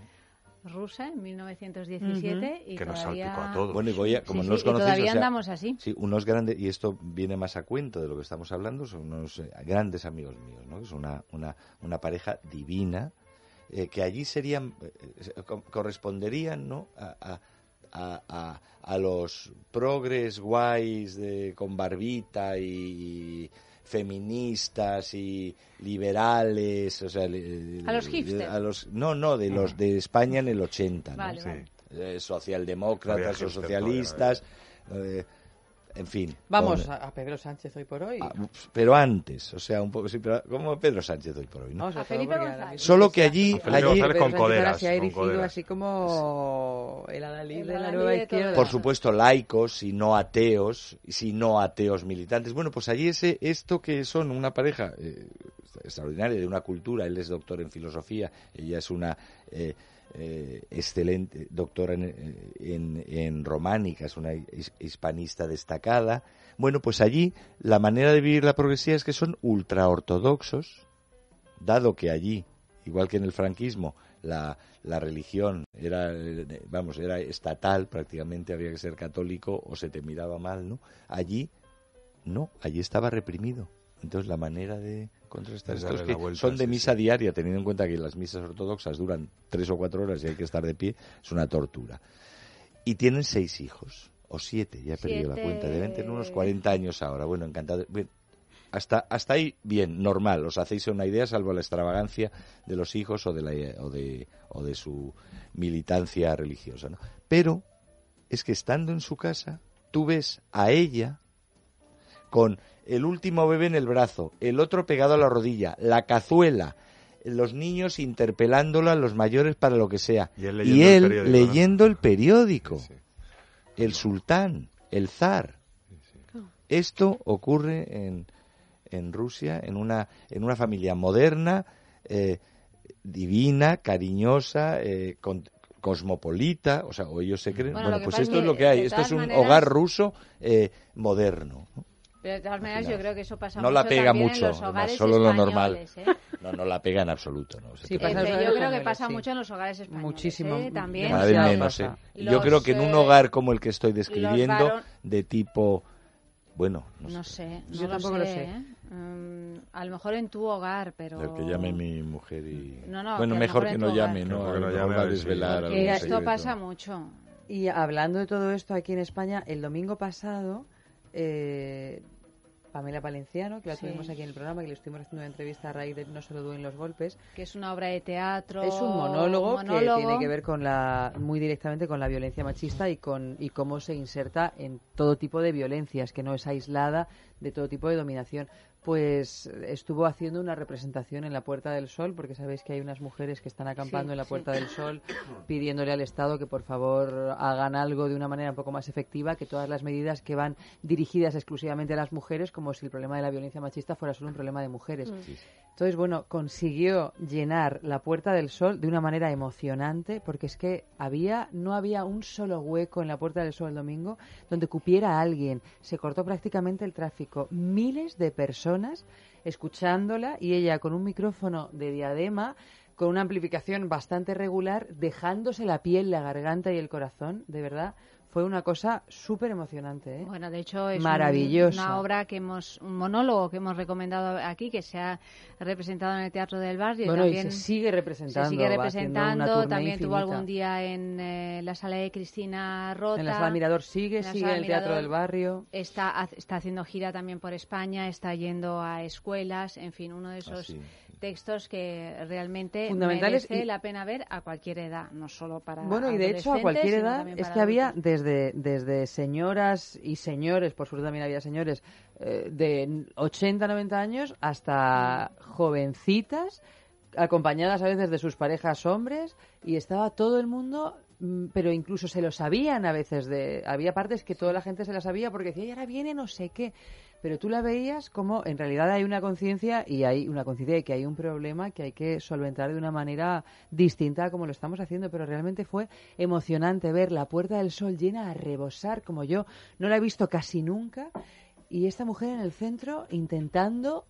Rusa en 1917 y Que nos todavía... salpicó a todos. Bueno, y Goya, como Sí, no sí, os y conocéis, todavía o sea, andamos así. Sí, unos grandes, y esto viene más a cuento de lo que estamos hablando, son unos eh, grandes amigos míos, ¿no? Es una, una, una pareja divina, eh, que allí serían, eh, co- corresponderían, ¿no? A, a, a, a- a los progres guays de, con barbita y feministas y liberales, o sea, li- A los hipsters. a los- no, no, de los de España en el 80, ¿no? Vale. Eh, socialdemócratas Había o hipster socialistas, eh, en fin. Vamos con- a, Pedro Sánchez hoy por hoy. Ah, pero antes, o sea, un poco, sí, pero como Pedro Sánchez hoy por hoy, ¿no? A Felipe González. Solo que allí, A Felipe allí González con coderas, se ha erigido así como el adalid de la nueva izquierda. por supuesto, laicos y no ateos, y si no ateos militantes. Bueno, pues allí ese, esto que son una pareja eh, extraordinaria, de una cultura, él es doctor en filosofía, ella es una eh, eh, excelente doctora en, en, en románica, es una his- hispanista destacada. Bueno, pues allí la manera de vivir la progresía es que son ultraortodoxos, dado que allí, igual que en el franquismo, la, la religión era, vamos, era estatal, prácticamente había que ser católico o se te miraba mal, ¿no? Allí, no, allí estaba reprimido. Entonces la manera de contrastar Es esto es que vuelta, son de sí, misa sí. diaria, teniendo en cuenta que las misas ortodoxas duran tres o cuatro horas y hay que estar de pie, es una tortura. Y tienen seis hijos, o siete, ya he perdido la cuenta, deben tener unos 40 años ahora. Bueno, encantado. Bien, hasta, hasta ahí, bien, normal, os hacéis una idea, salvo la extravagancia de los hijos o de, la, o de, o de su militancia religiosa. ¿no? Pero es que estando en su casa, tú ves a ella con el último bebé en el brazo, el otro pegado a la rodilla, la cazuela, los niños interpelándola a los mayores para lo que sea. Y él Y leyendo el periódico, el periódico. El sultán, el zar. Esto ocurre en, en Rusia, en una, en una familia moderna, eh, divina, cariñosa, eh, con- cosmopolita, o sea, o ellos se creen. Bueno, pues esto es lo que hay. Esto es un maneras- hogar ruso eh, moderno. ¿no? Pero de todas maneras, yo creo que eso pasa No mucho la pega mucho, en los hogares solo lo normal. españoles, ¿eh? No, no la pega en absoluto. ¿no? Sí, pasa Eh, yo creo que pasa sí. mucho en los hogares españoles. Muchísimo, ¿eh? También. Cada vez menos, ¿eh? Yo Los, creo que en un eh, hogar como el que estoy describiendo, varon- de tipo, bueno, no, No sé, sé, no Yo lo tampoco sé, lo sé. ¿eh? Mm, a lo mejor en tu hogar, pero... el que llame mi mujer y... No, no, bueno, que mejor mejor que no llame, ¿no? Que no A lo mejor llame, va a desvelar esto pasa mucho. Y hablando de todo esto aquí en España, el domingo pasado, eh, Pamela Valenciano, que la Sí. tuvimos aquí en el programa, que le estuvimos haciendo una entrevista a raíz de No solo duden los golpes, Que es una obra de teatro. es un monólogo, monólogo. que tiene que ver con la muy directamente con la violencia machista y con y cómo se inserta en todo tipo de violencias, que no es aislada de todo tipo de dominación. Pues estuvo haciendo una representación en la Puerta del Sol, porque sabéis que hay unas mujeres que están acampando Sí, en la sí. Puerta del Sol pidiéndole al Estado que por favor hagan algo de una manera un poco más efectiva, que todas las medidas que van dirigidas exclusivamente a las mujeres, como si el problema de la violencia machista fuera solo un problema de mujeres. Entonces, bueno, consiguió llenar la Puerta del Sol de una manera emocionante, porque es que había, no había un solo hueco en la Puerta del Sol el domingo donde cupiera alguien. Se cortó prácticamente el tráfico. Miles de personas escuchándola y ella con un micrófono de diadema, con una amplificación bastante regular, dejándose la piel, la garganta y el corazón, de verdad. Fue una cosa súper emocionante, ¿eh? Bueno, de hecho es Maravillosa. una obra que hemos, un monólogo que hemos recomendado aquí, que se ha representado en el Teatro del Barrio. Bueno, y también se sigue representando, Se sigue representando, también tuvo infinita. algún día en eh, la sala de Cristina Rota. En la Sala Mirador sigue, En sigue en el Teatro del Barrio. Está, está haciendo gira también por España, está yendo a escuelas, en fin, uno de esos sí. Textos que realmente Fundamentales merece y- la pena ver a cualquier edad, no solo para Bueno, y de hecho a cualquier edad es que había desde, desde señoras y señores, por suerte también había señores, eh, de 80, 90 años hasta jovencitas, acompañadas a veces de sus parejas hombres, y estaba todo el mundo, mm, pero incluso se lo sabían a veces, de había partes que toda la gente se la sabía porque decía, y ahora viene no sé qué. Pero tú la veías como en realidad hay una conciencia y hay una conciencia de que hay un problema que hay que solventar de una manera distinta como lo estamos haciendo, pero realmente fue emocionante ver la Puerta del Sol llena a rebosar como yo. No la he visto casi nunca y esta mujer en el centro intentando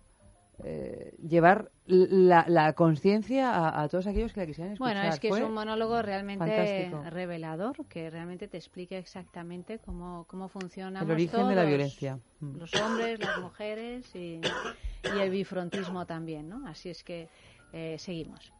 eh, llevar la, la conciencia a, a todos aquellos que la quisieran escuchar. Bueno, es que es un monólogo realmente fantástico. revelador, que realmente te explica exactamente cómo, cómo funciona El origen de la violencia. Mm. Los hombres, las mujeres y, y el bifrontismo también, ¿no? Así es que eh, seguimos.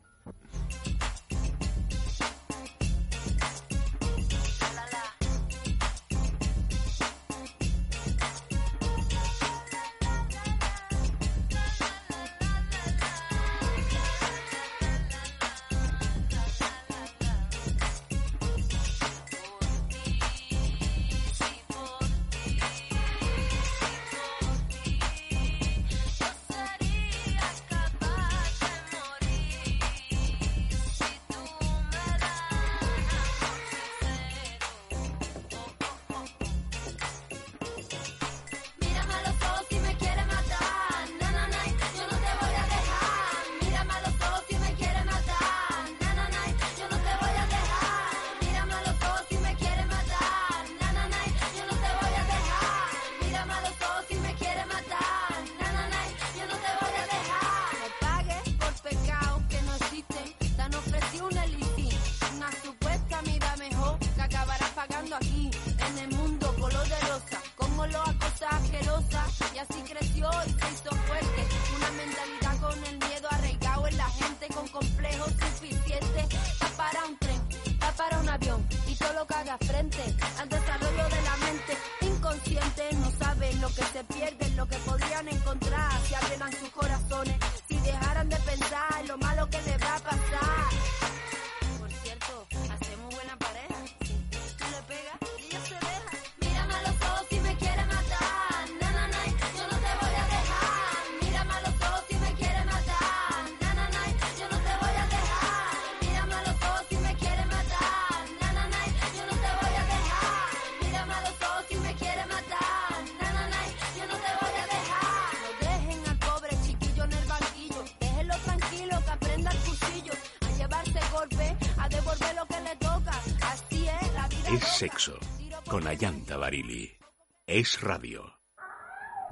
Es radio.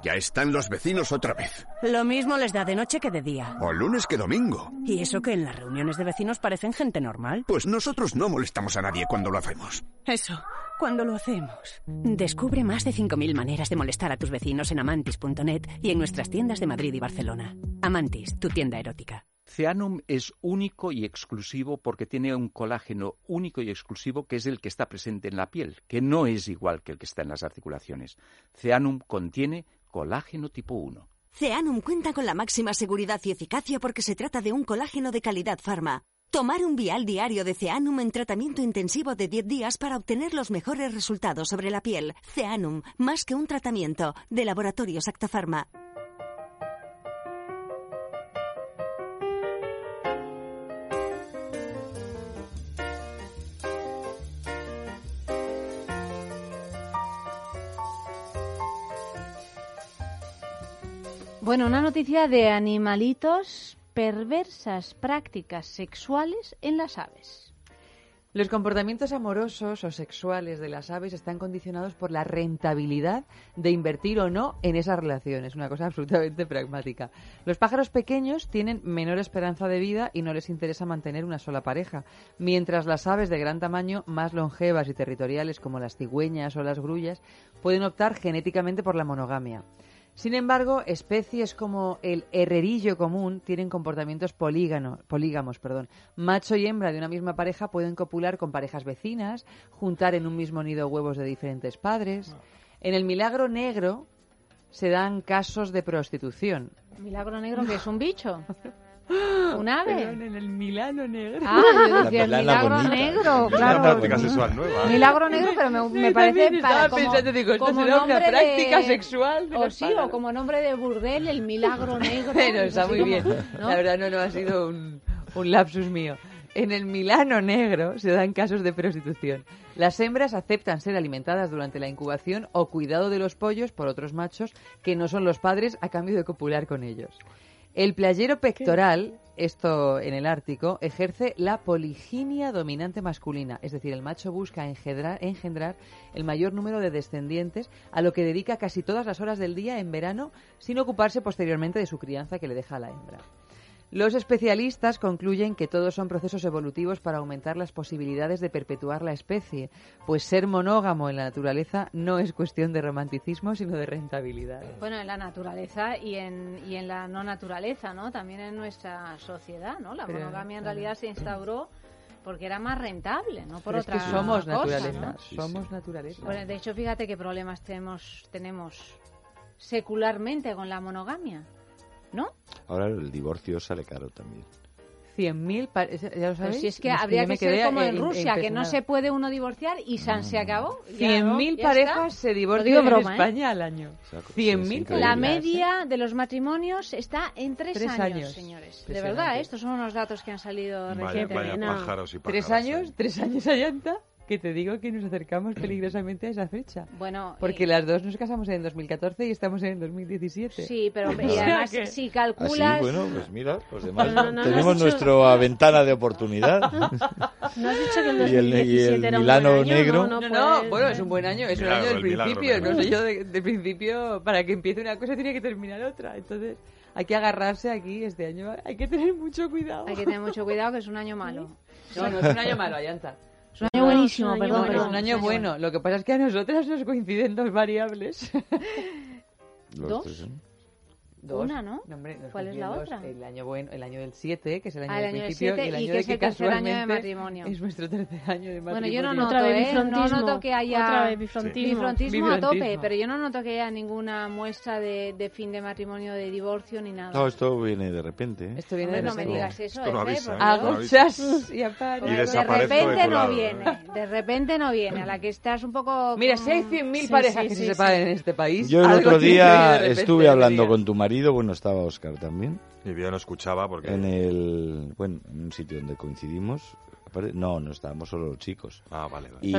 Ya están los vecinos otra vez. Lo mismo les da de noche que de día. O lunes que domingo. Y eso que en las reuniones de vecinos parecen gente normal. Pues nosotros no molestamos a nadie cuando lo hacemos. Eso, cuando lo hacemos. Descubre más de 5.000 maneras de molestar a tus vecinos en amantis.net y en nuestras tiendas de Madrid y Barcelona. Amantis, tu tienda erótica. Ceanum es único y exclusivo porque tiene un colágeno único y exclusivo que es el que está presente en la piel, que no es igual que el que está en las articulaciones. Ceanum contiene colágeno tipo 1. Ceanum cuenta con la máxima seguridad y eficacia porque se trata de un colágeno de calidad farma. Tomar un vial diario de Ceanum en tratamiento intensivo de 10 días para obtener los mejores resultados sobre la piel. Ceanum, más que un tratamiento, de Laboratorios Actafarma. Bueno, una noticia de animalitos, perversas prácticas sexuales en las aves. Los comportamientos amorosos o sexuales de las aves están condicionados por la rentabilidad de invertir o no en esas relaciones, una cosa absolutamente pragmática. Los pájaros pequeños tienen menor esperanza de vida y no les interesa mantener una sola pareja, mientras las aves de gran tamaño, más longevas y territoriales como las cigüeñas o las grullas, pueden optar genéticamente por la monogamia. Sin embargo, especies como el herrerillo común tienen comportamientos polígano- polígamos. Perdón. Macho y hembra de una misma pareja pueden copular con parejas vecinas, juntar en un mismo nido huevos de diferentes padres. En el milagro negro se dan casos de prostitución. Milagro negro que es un bicho. Un ave. Perdón, en el Milano negro. Ah, yo decía, el La milagro bonita. negro, Es una claro. práctica sexual nueva. Milagro negro, pero me, me Sí, parece para estaba como, pensando, digo, esto como será una nombre práctica de- sexual O sí, o como nombre de burdel, el milagro negro. Bueno, pues está muy como- bien. ¿no? La verdad no, no ha sido un, un lapsus mío. En el Milano negro se dan casos de prostitución. Las hembras aceptan ser alimentadas durante la incubación o cuidado de los pollos por otros machos que no son los padres a cambio de copular con ellos. El playero pectoral, esto en el Ártico, ejerce la poliginia dominante masculina, es decir, el macho busca engendrar, engendrar el mayor número de descendientes, a lo que dedica casi todas las horas del día en verano, sin ocuparse posteriormente de su crianza que le deja a la hembra. Los especialistas concluyen que todos son procesos evolutivos para aumentar las posibilidades de perpetuar la especie, pues ser monógamo en la naturaleza no es cuestión de romanticismo, sino de rentabilidad. Bueno, en la naturaleza y en, y en la no naturaleza, ¿no? También en nuestra sociedad, ¿no? La Pero, monogamia en claro. realidad se instauró porque era más rentable, no por Pero es otra que somos cosa, naturaleza, ¿no? somos naturaleza. Bueno, de hecho, fíjate qué problemas tenemos, tenemos secularmente con la monogamia, ¿no? Ahora el divorcio sale caro también. 100.000, pa- ya lo Pues sabéis. si es que habría me que ser como eh, en Rusia, que no se puede uno divorciar y San se acabó. Ya, 100.000 ¿no? Ya parejas está. se divorcian en broma, ¿eh? España al año. 100.000 La parejas, ¿eh? media de los matrimonios está en tres, Tres años, años. señores. De verdad, ¿eh? estos son unos datos que han salido Vaya, recientemente. vaya pájaros y Tres pájaras, años, tres años allanta, que te digo que nos acercamos peligrosamente a esa fecha. Bueno, Porque y- las dos nos casamos en el 2014 y estamos en el 2017. Sí, pero y además que- si Así, calculas... bueno, pues mira, los demás No, no, no, tenemos no has dicho- nuestra ventana de oportunidad. ¿No has dicho que el Y el- y 2017 el era un Milano buen año? negro. No, No, no, no, puedes- bueno, es un buen año, es un año del el milagro principio, sé yo, de, de principio, para que empiece una cosa tiene que terminar otra, entonces hay que agarrarse aquí este año, hay que tener mucho cuidado. Hay que tener mucho cuidado que es un año malo. No, no es un año malo, Ayanta. Es un año buenísimo, es un año perdón. No, es un año bueno, lo que pasa es que a nosotras nos coinciden dos variables. Los ¿Dos? tres, ¿eh? Dos. Una, ¿no? hombre, nos ¿Cuál es la coinciden otra? dos. El año bueno, el año del 7, que es el año Ah, el del año del principio, siete, y el y año que de es que el tercer año de casualmente matrimonio. es nuestro tercer año de matrimonio. Bueno, yo no noto, Otra vez ¿eh? No bifrontismo. noto que haya Otra vez bifrontismo. bifrontismo a tope, Bifrontismo. pero yo no noto que haya ninguna muestra de, de fin de matrimonio, de divorcio ni nada. No, esto viene de repente. ¿eh? Esto viene Hombre, de no me repente. digas eso, Esto no avisa, ¿eh? Avisa. chas y. Y de repente no viene, de repente no viene, a la que estás un poco... Mira, si hay 100.000 Sí, parejas que se separan en este país. Yo el otro día repente, estuve hablando con tu marido, bueno, estaba Oscar también. Y yo no escuchaba porque... En el... Bueno, en un sitio donde coincidimos. No, no estábamos solo los chicos. Ah, vale. Y,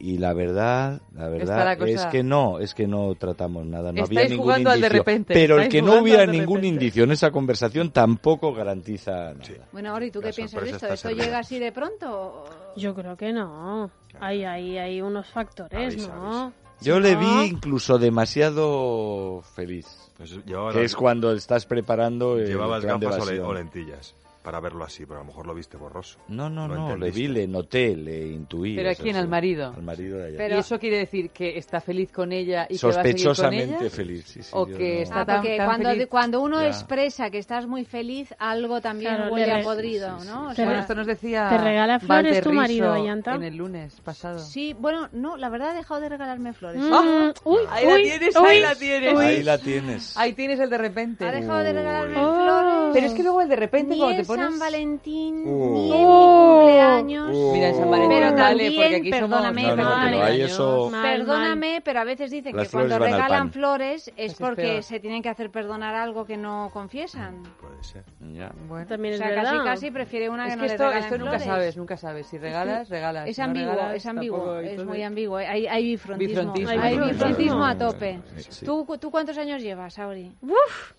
y la verdad, la verdad es que no, es que no tratamos nada. No había ningún jugando indicio. Al de repente. Pero el que no hubiera ningún indicio en esa conversación tampoco garantiza nada. Bueno, ahora, ¿y tú la qué piensas de esto? ¿Esto llega así de pronto? Yo creo que no. Hay, hay, hay unos factores, ¿no? Yo le vi incluso demasiado feliz. Entonces, que es cuando estás preparando. El llevabas gafas o, o lentillas para verlo así, pero a lo mejor lo viste borroso. No, no, no, le vi, le noté, le intuí. Pero a quién, al marido. Al marido de ella. Pero... ¿Y eso quiere decir que está feliz con ella y Sospechosamente que va a con ella? feliz, sí, sí. O que no. está ah, tan, porque tan cuando, feliz... cuando uno ya. expresa que estás muy feliz, algo también claro, huele a podrido, sí, sí, ¿no? O sea, bueno, esto nos decía Te regala flores tu marido, Ayanta. En el lunes pasado. Sí, bueno, no, la verdad ha dejado de regalarme flores. Mm. Oh, uy, ahí, uy, la tienes, uy, ahí la tienes, ahí la tienes. Ahí tienes el de repente. Ha dejado de regalarme flores. Pero es que luego el de repente cuando te teléfonos. San Valentín, uh. ni en mi cumpleaños. Uh. Mira, en San Valentín pero también, porque aquí perdóname, somos... no, no, no, hay eso... perdóname, pero a veces dicen Las que cuando regalan flores es, porque se tienen que hacer perdonar algo que no confiesan. Mm, puede ser. Ya. Bueno, también es o sea, casi casi prefiere una es que, que no esto, le esto nunca flores. sabes, nunca sabes. Si regalas, regalas. Es ambiguo, regalas, es ambiguo, es muy ambiguo. Hay, bifrontismo. Hay bifrontismo a tope. ¿Tú, ¿Tú cuántos años llevas, Auri? ¡Uf!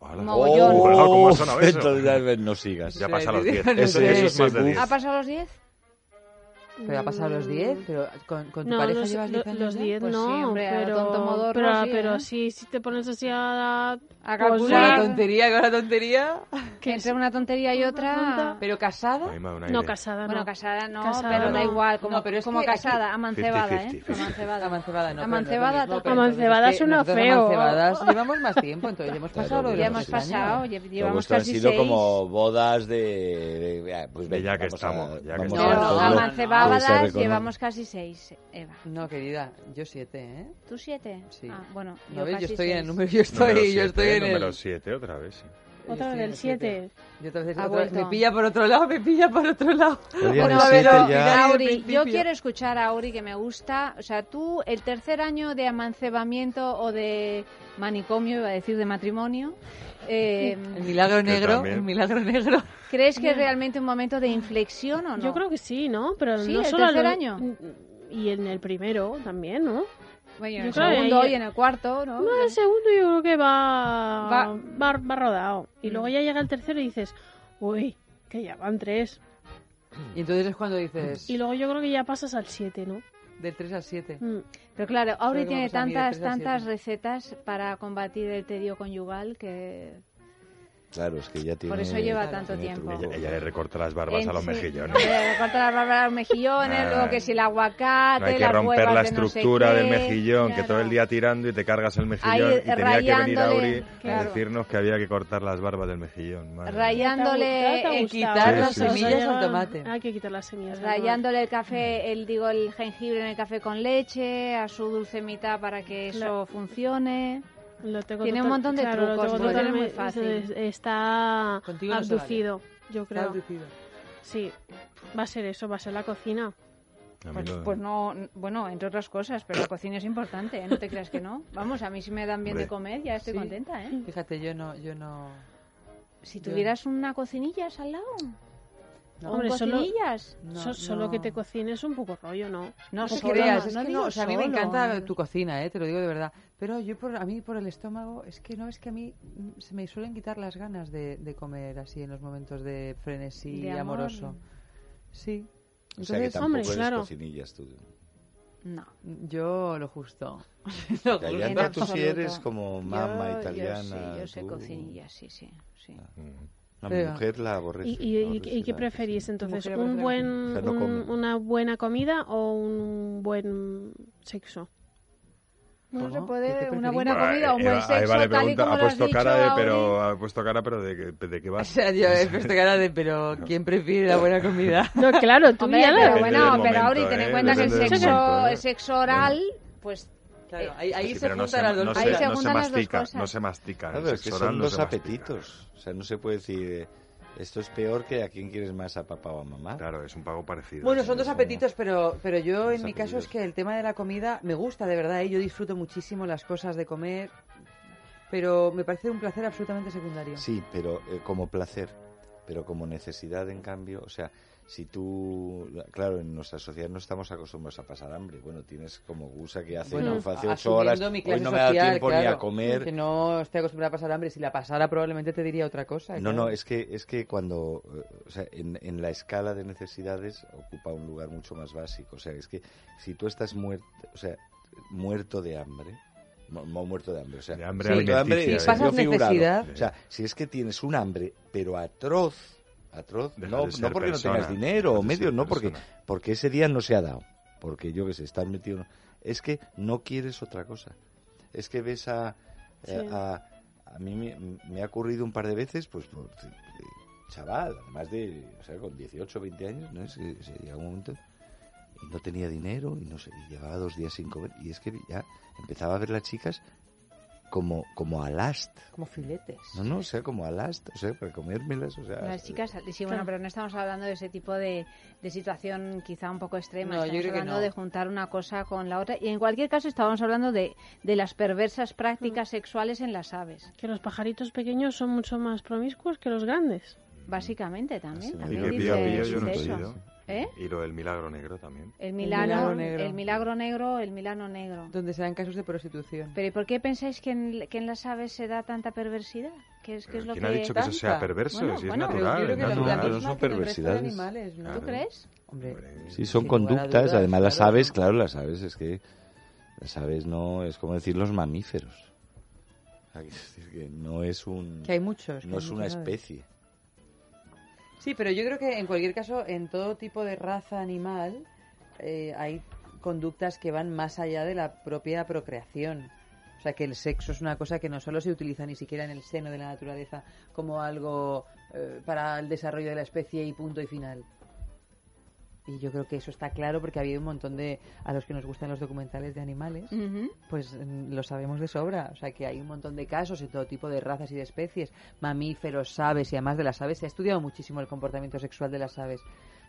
Mogollón. Oh, oh, no sigas. Ya pasa los 10. ¿Ha pasado los 10? Pero ha pasado los 10, pero con, tu pareja los, llevas 10. Los 10 pues no, hombre, pero, tonto pero, ¿eh? si te pones así a. A calcular. Tontería, con la tontería. Que entre una tontería y otra. ¿Pero casada? No, casada no. Casada no, pero no. da igual. Como, no, pero es como casada, amancebada, ¿eh? amancebada. Amancebada no. Amancebada, no, amancebada feo. Llevamos más tiempo, entonces hemos pasado lo Ya hemos pasado, llevamos casi han sido como bodas de. Pues ya que estamos. Ya que pues Sábadas llevamos casi seis, Eva. No, querida, yo siete, ¿eh? ¿Tú siete? Sí. Ah, bueno, yo, casi yo estoy seis. en el número, yo estoy, número siete, yo estoy en el... Número siete otra vez, sí. Ah, otra vez del 7. Me pilla por otro lado, me pilla por otro lado. Bueno, a ver, Auri, yo quiero escuchar a Auri que me gusta. O sea, tú, el tercer año de amancebamiento o de manicomio, iba a decir, de matrimonio. Eh, el milagro negro, el milagro negro. ¿Crees que es realmente un momento de inflexión o no? Yo creo que sí, ¿no? Pero sí, no el solo tercer año. Y en el primero también, ¿no? Bueno, en el segundo y en el cuarto, ¿no? No, el segundo yo creo que va, va... va, rodado. Y mm. luego ya llega el tercero y dices, uy, que ya van tres. Y entonces es cuando dices... Y luego yo creo que ya pasas al siete, ¿no? Del tres al siete mm. Pero claro, Auri tiene tantas, tantas recetas para combatir el tedio conyugal que Claro, es que ya tiene. Por eso lleva tanto tiempo. Ella, ella, le recorta las barbas en, a los sí, mejillones. Le recorta las barbas a los mejillones, ah, luego que si el aguacate. No hay que romper la estructura no sé del mejillón, claro. que todo el día tirando y te cargas el mejillón. Ahí, y tenía que venir Auri claro. a decirnos que había que cortar las barbas del mejillón. Madre. Rayándole. ¿Te quitar sí, las sí. semillas al tomate. Hay que quitar las semillas. Rayándole el café, el, digo, el jengibre en el café con leche, a su dulce mitad para que claro. eso funcione. Lo tengo Tiene total, un montón de claro, trucos, lo tengo muy fácil. Está Contigo abducido, no vale. yo creo. Está abducido. Sí, va a ser eso, va a ser la cocina. Pues, pues, no, bueno, entre otras cosas, pero la cocina es importante, ¿eh? no te creas que no. Vamos, a mí si me dan bien Hombre. de comer ya estoy sí. contenta, ¿eh? Fíjate, yo no, yo no. Si tuvieras yo... una cocinilla al lado. No. Hombre, solo, que te cocines un poco rollo, ¿no? No se creas, es que no, o a mí me encanta tu cocina, eh, te lo digo de verdad. Pero yo por, a mí por el estómago, es que no, es que a mí se me suelen quitar las ganas de, comer así en los momentos de frenesí de amoroso. Sí. Entonces, o sea cocinillas tú. No. Yo lo justo. lo Italiana, tú sí eres como mamá italiana. Yo sí, yo sé cocinillas, sí, sí. sí. Ah. A mi mujer la aborrece. ¿Y, y, ¿y qué preferís entonces? ¿Un buen, un, ¿Una buena comida o un buen sexo? No se puede una buena comida o un eh, buen sexo, vale, tal y como ha puesto cara de, pero ha puesto cara pero de, de, de qué va. O sea, yo he puesto cara de pero ¿quién prefiere la buena comida? No, claro, tú Hombre, ya pero bueno, pero Auri, ten en cuenta ¿eh? que el sexo, ¿eh? el sexo oral pues Claro, ahí, se juntan no las dos no se, mastica, cosas. No se mastica. Claro, es que son dos apetitos. O sea, no se puede decir... Eh, esto es peor que a quién quieres más, a papá o a mamá. Claro, es un pago parecido. Bueno, son dos apetitos, pero, pero yo en mi caso es que el tema de la comida me gusta de verdad. ¿eh? Yo disfruto muchísimo las cosas de comer, pero me parece un placer absolutamente secundario. Sí, pero eh, como placer, pero como necesidad en cambio, o sea, si tú, claro, en nuestra sociedad no estamos acostumbrados a pasar hambre. Bueno, tienes como Gusa que hace, Bueno, hace ocho horas, mi hoy no me da social, tiempo ni a comer. Que no estoy acostumbrada a pasar hambre. Si la pasara, probablemente te diría otra cosa. No, claro. no, es que, es que cuando, eh, o sea, en, en la escala de necesidades ocupa un lugar mucho más básico. O sea, es que si tú estás muerto, o sea, muerto de hambre, no, no muerto de hambre, o sea, De hambre muerto de hambre Si pasas necesidad- O sea, si es que tienes un hambre, pero atroz, atroz, no, de no porque persona, no tengas dinero o medios, no porque, persona. porque ese día no se ha dado, porque yo que sé, estás metido, es que no quieres otra cosa. Es que ves a, Sí. a, a mí me, me ha ocurrido un par de veces, pues por chaval, además de, o sea, con 18 20 años, ¿no? Se, se llega un momento y no tenía dinero y no sé, y llevaba dos días sin comer y es que ya empezaba a ver las chicas como como a last, Como filetes. no, no, o sea, como a last, o sea, para comérmelas, o sea, Las chicas, sí, bueno, pero no estamos hablando de ese tipo de, de situación quizá un poco extrema. No, yo estamos creo que hablando no. de juntar una cosa con la otra. Y en cualquier caso, estábamos hablando de, de las perversas prácticas sexuales en las aves. Que los pajaritos pequeños son mucho más promiscuos que los grandes. Básicamente también. Sí, también que dice, yo no eso. ¿Eh? Y lo del milagro negro también. El milagro milagro, negro. el milagro negro, el milano negro. Donde se dan casos de prostitución. Pero ¿y por qué pensáis que en, que en las aves se da tanta perversidad? ¿Qué es, qué es lo ¿Quién que ha dicho que eso sea perverso? Bueno, si es bueno, pero natural. yo creo que es la- natural. la no que el perversidades. animales, ¿no? ¿Tú Claro. crees? Hombre, Sí, son conductas, dudas, además las claro. aves, claro, las aves es que las aves no es como decir los mamíferos. Que es decir, que no es un Que hay muchos. que no hay es una muchas aves. Sí, pero yo creo que en cualquier caso, en todo tipo de raza animal, eh, hay conductas que van más allá de la propia procreación. O sea, que el sexo es una cosa que no solo se utiliza ni siquiera en el seno de la naturaleza como algo eh, para el desarrollo de la especie y punto y final. Y yo creo que eso está claro porque ha habido un montón de... A los que nos gustan los documentales de animales, pues mm, lo sabemos de sobra. O sea, que hay un montón de casos en todo tipo de razas y de especies, mamíferos, aves y además de las aves. Se ha estudiado muchísimo el comportamiento sexual de las aves.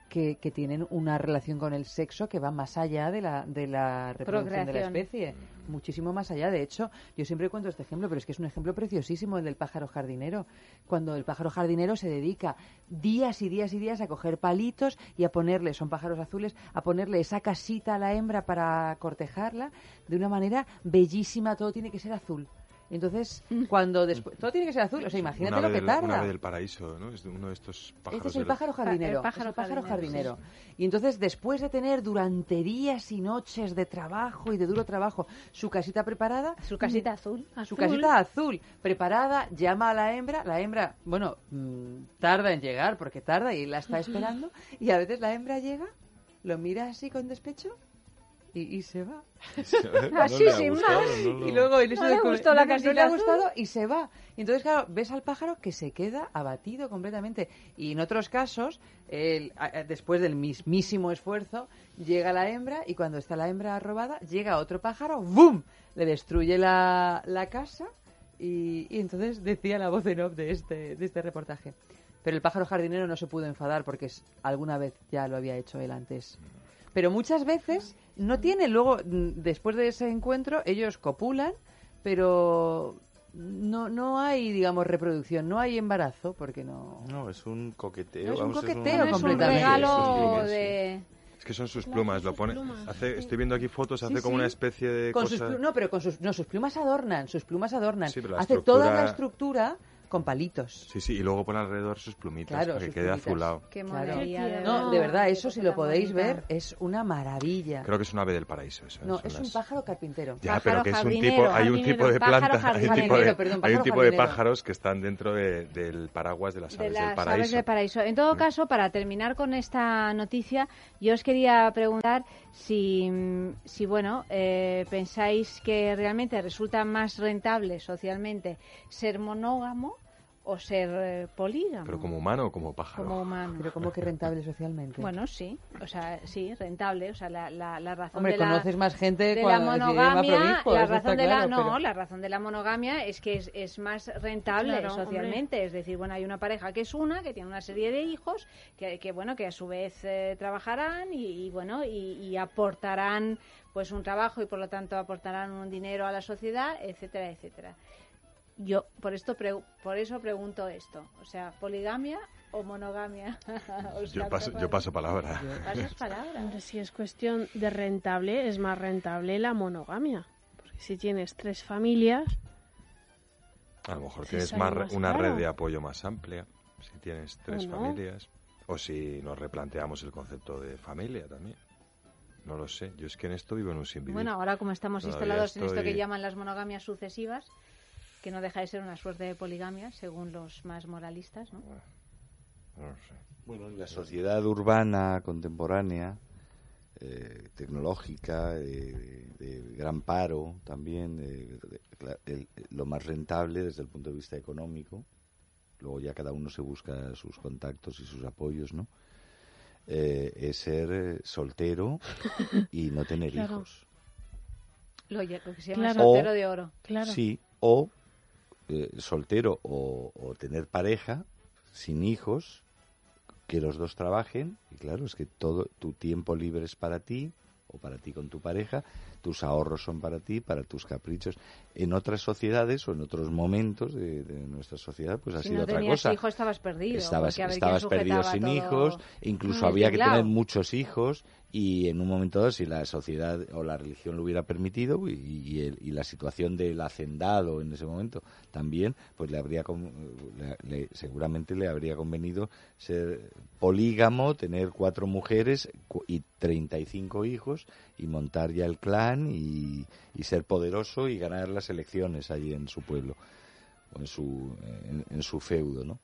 Que, que tienen una relación con el sexo que va más allá de la, de la reproducción de la especie. Muchísimo más allá. De hecho, yo siempre cuento este ejemplo, pero es que es un ejemplo preciosísimo el del pájaro jardinero. Cuando el pájaro jardinero se dedica días y días y días a coger palitos y a ponerle, son pájaros azules, a ponerle esa casita a la hembra para cortejarla de una manera bellísima. Todo tiene que ser azul. Entonces, cuando después... Todo tiene que ser azul. O sea, imagínate lo que del- tarda. Un ave del paraíso, ¿no? Es de uno de estos pájaros. Este es el pájaro jardinero. el pájaro es el pájaro jardinero, jardinero. Y entonces, después de tener durante días y noches de trabajo y de duro trabajo su casita preparada, Su casita azul. su casita azul preparada, llama a la hembra, la hembra, bueno, mm, tarda en llegar porque tarda y la está esperando y a veces la hembra llega, lo mira así con despecho y, y se va. Así, le ha sin gustado, más. no Y luego No le gustó la no, no, no le ha gustado y se va. Y entonces, claro, ves al pájaro que se queda abatido completamente. Y en otros casos, el- a- a- después del mismísimo esfuerzo, llega la hembra y cuando está la hembra robada, llega otro pájaro, ¡bum! Le destruye la, la casa y, y entonces decía la voz en off de este, de este reportaje. Pero el pájaro jardinero no se pudo enfadar porque es- alguna vez ya lo había hecho él antes. Pero muchas veces no tiene luego, mm, después de ese encuentro, ellos copulan, pero no, no hay, digamos, reproducción, no hay embarazo, porque no... No, es un coqueteo. Es un vamos, coqueteo es un completamente. regalo Sí, sí. de... Es que son sus Claro, plumas, sus lo pone. plumas, Hace, sí. estoy viendo aquí fotos, hace Sí, como sí. una especie de Con sus cosa. plu- no, pero con sus, no, sus plumas adornan, sus plumas adornan. Sí, pero la Hace toda la estructura- estructura con palitos. Sí, sí, y luego pone alrededor sus plumitas Claro, para que quede plumitas. azulado. Qué de No, de verdad, eso si lo podéis ver es una maravilla. Creo que es un ave del paraíso eso. No, es un pájaro carpintero. Ya, Pájaro pero que es un tipo, hay un tipo de planta, hay un tipo de, jardinero, perdón, hay un pájaro tipo de jardinero. pájaros que están dentro de- del paraguas de las de aves las del paraíso. aves del paraíso. En todo caso, para terminar con esta noticia, yo os quería preguntar si, si bueno, eh, pensáis que realmente resulta más rentable socialmente ser monógamo o ser eh, polígamo. Pero como humano o como pájaro. Como humano. Pero como que rentable socialmente. Bueno, sí, o sea, sí, rentable, o sea, la, la, la razón Hombre, de la, conoces más gente de la monogamia, la razón de la claro, no, pero- la razón de la monogamia es que es, es más rentable Claro, socialmente, es decir, bueno, hay una pareja que es una, que tiene una serie de hijos, que, que bueno, que a su vez eh, trabajarán y, y, bueno, y, y aportarán pues un trabajo y por lo tanto aportarán un dinero a la sociedad, etcétera, etcétera. Yo por esto por eso pregunto esto, o sea, poligamia o monogamia. O sea, Yo paso, ¿qué yo paso palabra. Pasas palabra. Hombre, si es cuestión de rentable, es más rentable la monogamia. Porque si tienes tres familias, A lo mejor tienes más más una red de apoyo más amplia, si tienes tres ¿O no? familias. O si nos replanteamos el concepto de familia también. No lo sé. Yo es que en esto vivo en un sin vivir. Bueno, ahora como estamos Todavía instalados en esto que llaman las monogamias sucesivas, que no deja de ser una suerte de poligamia, según los más moralistas, ¿no? No sé. Bueno, la sociedad urbana contemporánea, eh, tecnológica, de, de gran paro también, de- de- cla- el- lo más rentable desde el punto de vista económico, luego ya cada uno se busca sus contactos y sus apoyos, ¿no? Eh, es ser eh, soltero y no tener Claro. hijos. Lo, que se llama Claro. soltero de oro. claro. Sí, o eh, soltero o, o tener pareja sin hijos, que los dos trabajen, y claro, es que todo tu tiempo libre es para ti, o para ti con tu pareja, tus ahorros son para ti, para tus caprichos. En otras sociedades o en otros momentos de, de nuestra sociedad, pues ha si sido no otra cosa. hijo estabas perdido. Estabas, estabas perdido sin todo- hijos, incluso el había que tener muchos hijos y en un momento dado, si la sociedad o la religión lo hubiera permitido y, y el- y la situación del hacendado en ese momento también, pues le habría le- le- seguramente le habría convenido ser polígamo, tener cuatro mujeres y 35 hijos y montar ya el clan y, y ser poderoso y ganar las elecciones allí en su pueblo o en su, en, en su feudo, ¿no?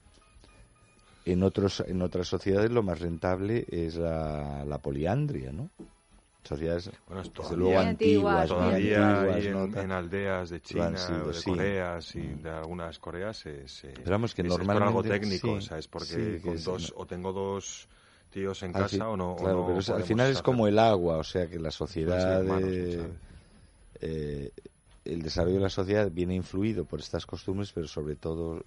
En, otros, en otras sociedades lo más rentable es la, la poliandria, ¿no? Sociedades, Bueno, es desde todavía- luego, antiguas, Todavía antiguas, hay ¿no? en, en aldeas de China sido, o de sí. Coreas y de algunas Coreas se, se- Pero vamos, que es- es por algo normalmente- técnico, sí, o sea, es porque sí, que con es- dos, o tengo dos tíos en Al casa o no. o claro, no pero es- al final es como el agua, o sea que la sociedad, hermanos, eh, eh, el desarrollo de la sociedad viene influido por estas costumbres, pero sobre todo eh,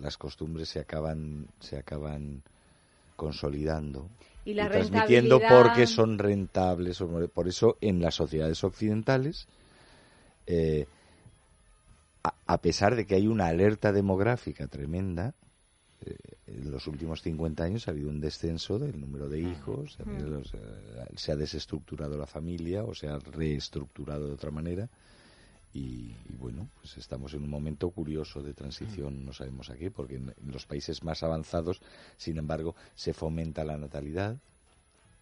las costumbres se acaban, se acaban consolidando Y la transmitiendo porque son rentables. Por eso en las sociedades occidentales, eh, a, a pesar de que hay una alerta demográfica tremenda, eh, en los últimos 50 años ha habido un descenso del número de hijos, habido los, eh, se ha desestructurado la familia o se ha reestructurado de otra manera. Y, y bueno, pues estamos en un momento curioso de transición, no sabemos a qué, porque en, en los países más avanzados, sin embargo, se fomenta la natalidad,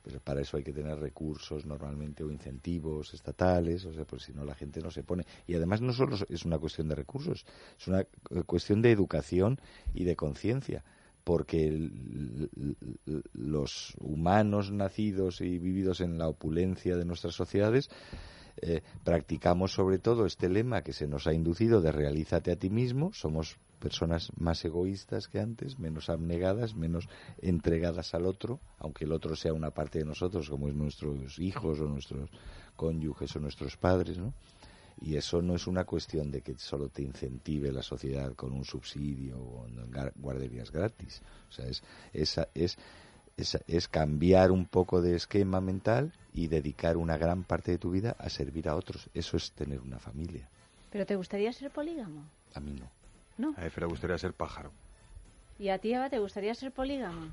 pero para eso hay que tener recursos normalmente o incentivos estatales, o sea, pues si no la gente no se pone. Y además no solo es una cuestión de recursos, es una eh, cuestión de educación y de conciencia, porque los humanos nacidos y vividos en la opulencia de nuestras sociedades eh, practicamos sobre todo este lema que se nos ha inducido de realízate a ti mismo, somos personas más egoístas que antes, menos abnegadas, menos entregadas al otro, aunque el otro sea una parte de nosotros, como es nuestros hijos o nuestros cónyuges o nuestros padres, ¿no? Y eso no es una cuestión de que solo te incentive la sociedad con un subsidio o guarderías gratis. O sea, es, esa es, es, es cambiar un poco de esquema mental y dedicar una gran parte de tu vida a servir a otros. Eso es tener una familia. ¿Pero te gustaría ser polígamo? A mí no. No. A Efe le gustaría ser pájaro. ¿Y a ti, Eva, te gustaría ser polígamo?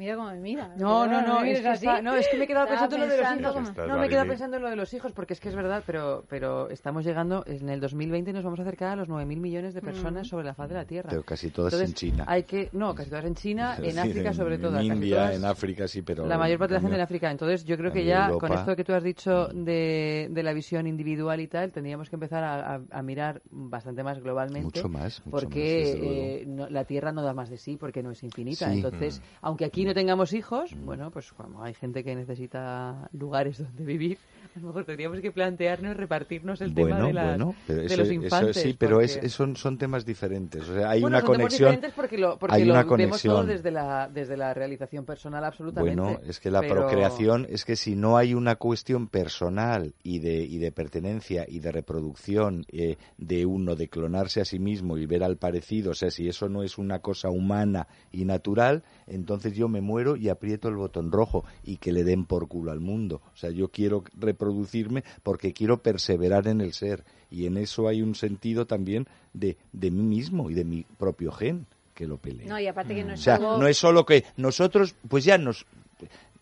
Mira cómo me mira. No, no, no, es que, así. está- no, es que me he quedado pensando en lo de los hijos. como- No, me he quedado pensando en lo de los hijos, porque es que es verdad, pero, pero estamos llegando, en el 2020 nos vamos a acercar a los 9.000 millones de personas sobre la faz de la Tierra. Pero casi todas Entonces, en China. Hay que, no, casi todas en China, Es en decir, África sobre todo. En India, todas- en África sí, pero... la mayor parte de la gente en África. Entonces, yo creo que ya Europa- con esto que tú has dicho de, de la visión individual y tal, tendríamos que empezar a, a- a mirar bastante más globalmente. Mucho más, mucho porque más, eh, no- la Tierra no da más de sí, porque no es infinita. Sí. Entonces, Mm. aunque aquí no tengamos hijos, bueno, pues como hay gente que necesita lugares donde vivir, a lo mejor tendríamos que plantearnos repartirnos el tema de, las- bueno, pero de los eso infantes. sí, pero es, porque- es- son, son temas diferentes. O sea, hay bueno, una son temas conexión. diferentes porque lo, porque hay lo una vemos todo desde la, desde la realización personal absolutamente. Bueno, es que la Pero- procreación, es que si no hay una cuestión personal y de, y de pertenencia y de reproducción eh, de uno, de clonarse a sí mismo y ver al parecido, o sea, si eso no es una cosa humana y natural, entonces yo me muero y aprieto el botón rojo y que le den por culo al mundo. O sea, yo quiero rep- reproducirme porque quiero perseverar en el ser. Y en eso hay un sentido también de, de mí mismo y de mi propio gen que lo pelea. No, y aparte que no es O sea, algo- no es solo que nosotros, pues ya nos,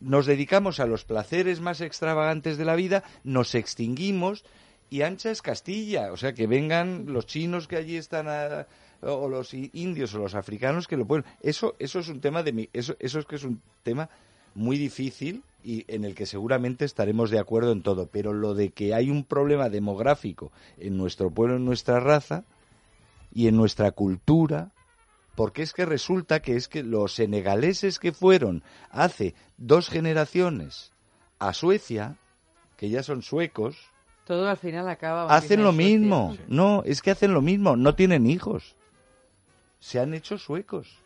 nos dedicamos a los placeres más extravagantes de la vida, nos extinguimos y ancha es Castilla. O sea, que vengan los chinos que allí están, a- o los indios o los africanos que lo pueden. Eso, eso es un tema de mi, eso, eso es que es un tema muy difícil y en el que seguramente estaremos de acuerdo en todo. Pero lo de que hay un problema demográfico en nuestro pueblo, en nuestra raza y en nuestra cultura, porque es que resulta que es que los senegaleses que fueron hace dos generaciones a Suecia, que ya son suecos, Todo al final acaba... hacen lo mismo. No, es que hacen lo mismo, no tienen hijos. Se han hecho suecos.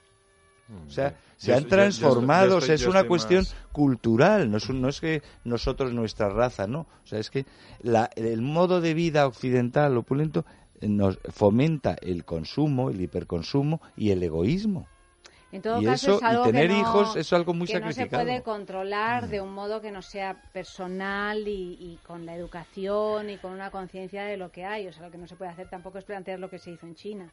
O sea, se han yo- yo transformado, estoy- o sea, es una cuestión más- cultural, no es, un- no es que nosotros, nuestra raza, no. O sea, es que la- el modo de vida occidental opulento eh, nos fomenta el consumo, el hiperconsumo y el egoísmo. En todo y caso, eso, es algo y tener que no- hijos es algo muy que no se puede controlar de un modo que no sea personal y, y con la educación y con una conciencia de lo que hay. O sea, lo que no se puede hacer tampoco es plantear lo que se hizo en China.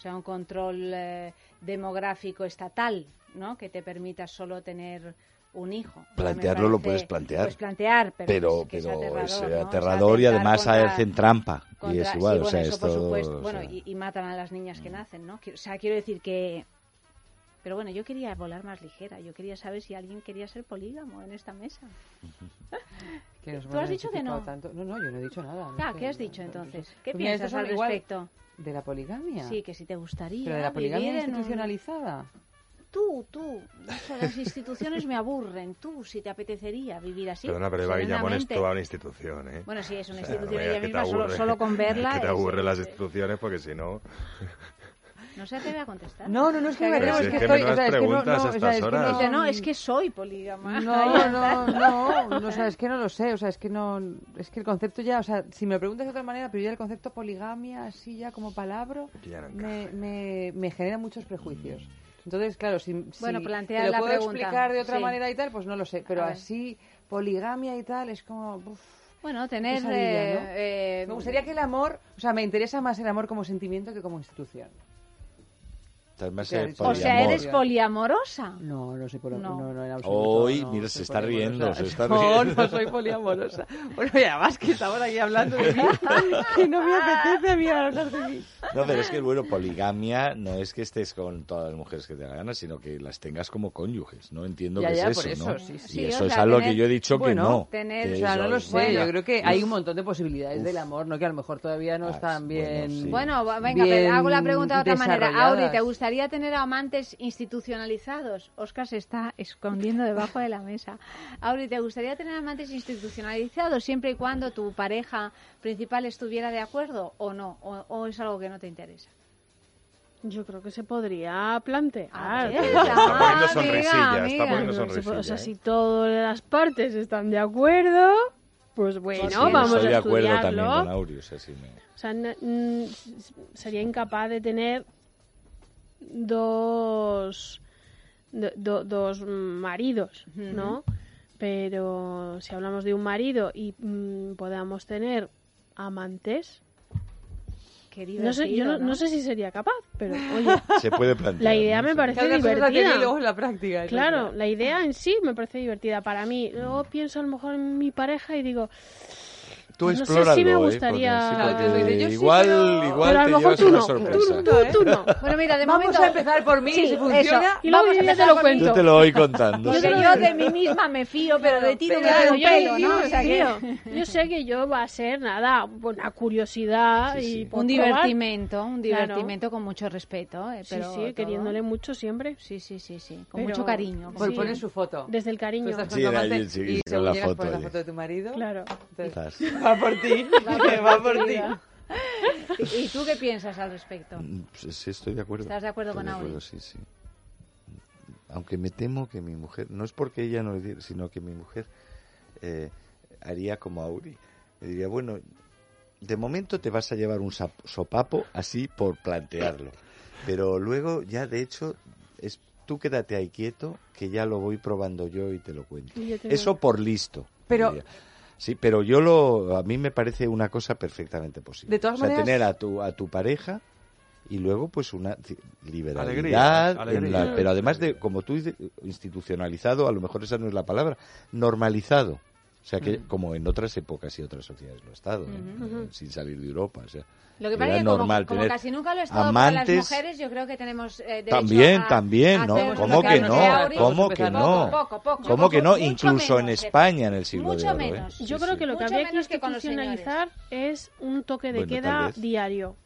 O sea, un control eh, demográfico estatal, ¿no? Que te permita solo tener un hijo. Plantearlo lo puedes plantear. Puedes plantear, pero, pero, es, que es pero aterrador, es ¿no? O sea, aterrador y además contra- hacen trampa. y es igual, sí, o bueno, sea, eso esto, por supuesto. o Bueno, sea, y, y matan a las niñas que nacen, ¿no? O sea, quiero decir que... Pero bueno, yo quería volar más ligera. Yo quería saber si alguien quería ser polígamo en esta mesa. Que nos ¿Tú has dicho que no? tanto. No, no, yo no he dicho nada. no Ah, ¿qué has dicho entonces? ¿Qué Pues piensas al igual respecto? ¿De la poligamia? Sí, que si te gustaría ¿Pero de la poligamia en un- institucionalizada? Tú, tú. Eso, las instituciones me aburren. Tú, si te apetecería vivir así. Perdona, pero Eva Guillamón es toda una institución, ¿eh? Bueno, sí, es una O sea, institución no ella misma, solo, aburre. solo con verla. Que te aburren las es- instituciones porque si no... No se atreve a contestar. No, no, no, es que me si es que es que estoy... menudas o sea, es que no, no, o sea, es que. Dice, no, es que soy polígama. No, no, no, no, o sea, es que no lo sé, o sea, es que no, es que el concepto ya, o sea, si me lo preguntas de otra manera, pero ya el concepto poligamia, así ya como palabra, Ya me, me, me genera muchos prejuicios. Entonces, claro, si, si Bueno, te lo la puedo pregunta, explicar de otra sí. manera y tal, pues no lo sé, pero así, poligamia y tal, es como... uf, Bueno, tener... pesadilla, ¿no? eh, eh, me gustaría que el amor, o sea, me interesa más el amor como sentimiento que como institución. ¿Qué el dicho? O sea, eres poliamorosa. No, no soy poliamorosa. No. No, no. Hoy, no, mira, se está riendo, se está No, riendo. no soy poliamorosa. Bueno, y además que estamos aquí hablando de mí, que no me apetece a mí hablar de mí. No, pero es que, bueno, poligamia no es que estés con todas las mujeres que te da gana, sino que las tengas como cónyuges, ¿no? Entiendo ya, es por eso, eso, ¿no? sí, y sí. eso o es sea, algo tener- que yo he dicho bueno, que no. tener- que O sea, no lo sé, Bueno. yo creo que hay un montón de posibilidades del amor, ¿no? Que a lo mejor todavía no Ah, están bueno, bien... sí. Bueno, venga, bien pero hago la pregunta de otra manera. Auri, ¿te gustaría tener amantes institucionalizados? Oscar se está escondiendo debajo de la mesa. Auri, ¿te gustaría tener amantes institucionalizados siempre y cuando tu pareja principal estuviera de acuerdo o no? ¿O, o es algo que no te interesa? Yo creo que se podría plantear. Ver, Está poniendo amiga, sonrisilla, está poniendo sonrisilla. o sea, ¿eh? si todas las partes están de acuerdo, pues bueno, Sí, vamos estoy a de acuerdo también estudiarlo. con Auri, o sea, sí me- O sea, n- s- sería incapaz de tener dos, do- do- dos maridos, ¿no? Pero si hablamos de un marido y mm, podamos tener amantes, no sé, yo no, no sé si sería capaz, pero oye, Se puede plantear. la idea ¿no? me parece divertida. luego la práctica. Claro, la idea en sí me parece divertida para mí. Luego pienso a lo mejor en mi pareja y digo, Tú no sé explóralo, si me ¿eh? gustaría- Porque- sí, porque tú sí, igual, pero- igual pero a te lo mejor llevas tú una no, sorpresa. tú, tú no. Bueno, mira, de Vamos momento... a empezar por mí, Sí, si funciona. eso. Y luego Vamos a yo ya te empezar lo cuento. Yo te lo voy contando. Sí. yo de mí misma me fío, pero de ti no me yo, pelo, yo- ¿no? O sea que- yo- sé que yo va a ser nada, una curiosidad Sí, y sí. Un divertimento, un Claro. divertimento con mucho respeto. eh, Sí, pero sí, todo- queriéndole mucho siempre. Sí, sí, sí, sí. Con Pero- mucho cariño. Pues Sí. pones su foto. Desde el Tú cariño. Sí, sí, la foto de tu marido. Claro. Va por ti, que va por ti. ¿Y tú qué piensas al respecto? Sí, sí, estoy de acuerdo. ¿Estás de acuerdo Estoy con Auri? sí, sí. Aunque me temo que mi mujer, no es porque ella no lo diga, sino que mi mujer eh, haría como Auri. Le diría, bueno, de momento te vas a llevar un sopapo así por plantearlo. Pero luego ya, de hecho, es tú quédate ahí quieto, que ya lo voy probando yo y te lo cuento. Sí, pero yo lo, a mí me parece una cosa perfectamente posible. De todas maneras o sea, tener a tu, a tu pareja y luego pues una liberalidad alegría, alegría. En la, pero además de como tú dices institucionalizado a lo mejor esa no es la palabra normalizado o sea que, uh -huh. como en otras épocas y otras sociedades lo ha estado, ¿eh? uh -huh. ¿eh? sin salir de Europa. O sea, lo que pasa es que normal como, como casi nunca lo es amantes, las mujeres, yo creo que tenemos eh, También, a, también, a ¿no? ¿Cómo que no? ¿Cómo que no? Poco, poco, ¿Cómo que no? Incluso menos, en España en el siglo mucho de oro, ¿eh? Yo sí, creo sí. que lo que mucho habría que institucionalizar es un toque de bueno, queda diario.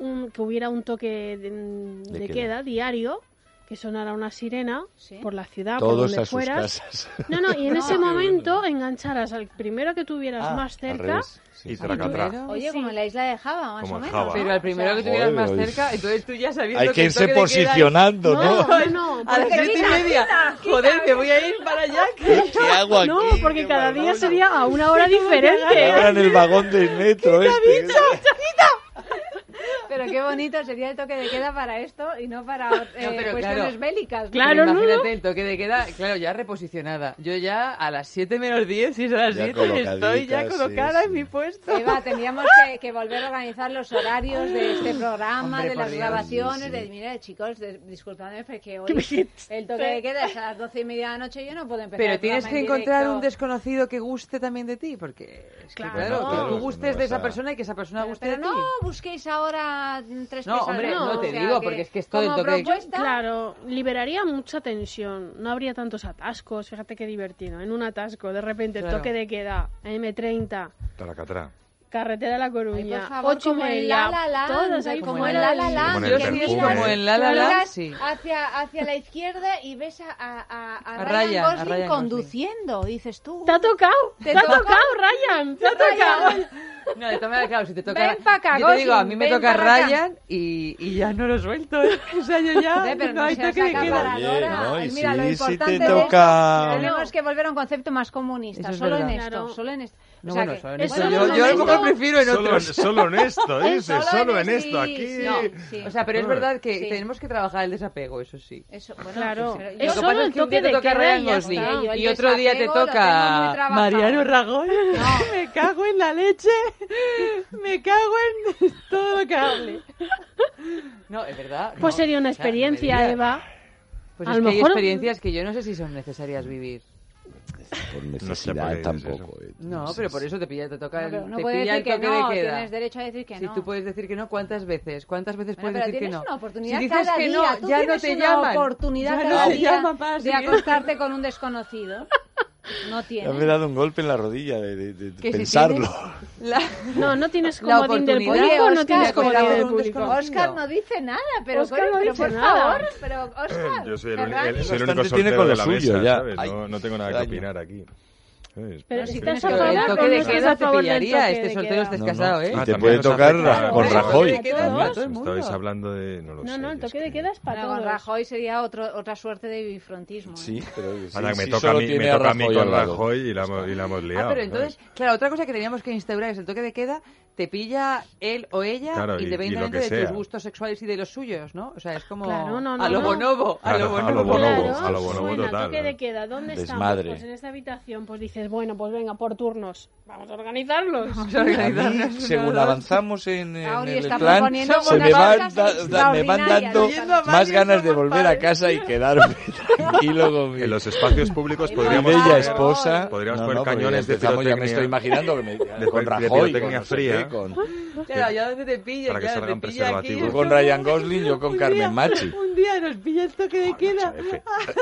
Un, que hubiera un toque de, de, de queda. queda. diario que sonara una sirena ¿Sí? por la ciudad, Todos por donde a fueras. Sus casas. No, no, y en no. ese momento engancharas al primero que tuvieras ah, más cerca. Sí, y tracatra. Oye, como en la isla de Java, más como o menos. Java. Pero al primero o sea, que tuvieras más cerca, entonces tú ya sabiendo Hay que, irse posicionando, ¿no? No, no, A las siete y media. Quita, Joder, que voy a ir para allá. ¿Qué, ¿Qué hago aquí? No, porque cada día sería a una hora diferente. Ahora en el vagón del metro este. pero qué bonito sería el toque de queda para esto y no para eh, cuestiones bélicas. Claro, pero imagínate no, el toque de queda, claro, ya reposicionada. Yo ya a las 7 menos 10, si es a las 7, estoy ya colocada en mi puesto. Eva, tendríamos que, volver a organizar los horarios de este programa, de las grabaciones, sí, de, mira, chicos, de, disculpadme, porque hoy el toque de queda es a las 12 y media de la noche y yo no puedo empezar. Pero tienes que encontrar un desconocido que guste también de ti, porque es claro, que tú gustes de esa persona y que esa persona guste de ti. no busquéis ahora no. Hombre, no, no te digo, porque es que esto del toque propuesta... Claro, liberaría mucha tensión, no habría tantos atascos, fíjate qué divertido, en un atasco, de repente, claro. toque de queda, M30. Taracatra. Carretera de La Coruña. Ocho como la, la, la, como en la la la. Como en la la la. Hacia, hacia la izquierda y ves a, a, Ryan, Gosling conduciendo. Dices tú. Te ha tocado. Te, ha tocado, Ryan. Te tocado. Yo te digo, a mí me toca Ryan y, y ya no lo suelto. Mira, lo importante es volver a un concepto más comunista. Solo en esto. Solo esto. No, bueno, yo, yo, a lo mejor prefiero en solo. Solo en esto, dice, solo, en esto, aquí. No. O sea, pero es verdad que tenemos que trabajar el desapego, eso sí. Eso, bueno, claro. Lo que pasa es que un día te toca Ryan Gosling y, otro día te toca Mariano Rajoy. No. me cago en la leche, me cago en todo lo que hable. No, es verdad. Pues sería una experiencia, Eva. Pues es que hay experiencias que yo no sé si son necesarias vivir por necesidad no tampoco. Eh, eso. No, no, pero por eso te pilla, te toca no, el, te puedes pilla decir el toque que no, de queda. Tienes derecho a decir que no. Si tú puedes decir que no, ¿cuántas veces? ¿Cuántas veces bueno, puedes decir que no? Una oportunidad si dices cada que día, no, ya no te una llaman. oportunidad ya cada día llama de acostarte con un desconocido. No tiene. Ya me he dado un golpe en la rodilla de, de, de pensarlo. Si la... No, no tienes comodín del público, Oscar, no tienes comodín del público. Oscar no dice nada, pero, Oscar no dice por nada. favor, pero Oscar. Yo soy el, el, el, el único sortero de la suyo, mesa, ya. ¿sabes? No, no tengo nada que opinar aquí es. Pero si estás a favor, el toque este de queda este ah, te pillaría. Este soltero estás casado, ¿eh? Te puede tocar con Rajoy. Estáis hablando de... No, no, no, el toque de queda es para todos. Rajoy sería otra suerte de bifrontismo. ¿eh? Sí, pero... Ahora me toca a mí con Rajoy y la hemos ah, liado. Ah, pero entonces, claro, otra cosa que teníamos que instaurar es el toque de queda te pilla él o ella claro, independientemente de sea. tus gustos sexuales y de los suyos, ¿no? O sea, es como claro, no, no, a lo bonobo, a lo bonobo, a lo bonobo total. toque queda, ¿dónde Desmadre. estamos? Pues en esta habitación, pues dices, dices, bueno, pues venga, por turnos, vamos a organizarlos. Vamos a. A mí, según avanzamos en, en el plan, se me, van, da, da, me van dando más ganas de volver a casa y quedarme tranquilo conmigo. En los espacios públicos podríamos... Mi bella esposa... Podríamos no, poner no, cañones de pirotecnia. Ya me estoy imaginando que me, de, con Rajoy, de con fría. Con, claro, ya donde te para que claro, salgan preservativos. con Ryan Gosling, yo con Carmen Machi. Un día nos pilla esto que de queda.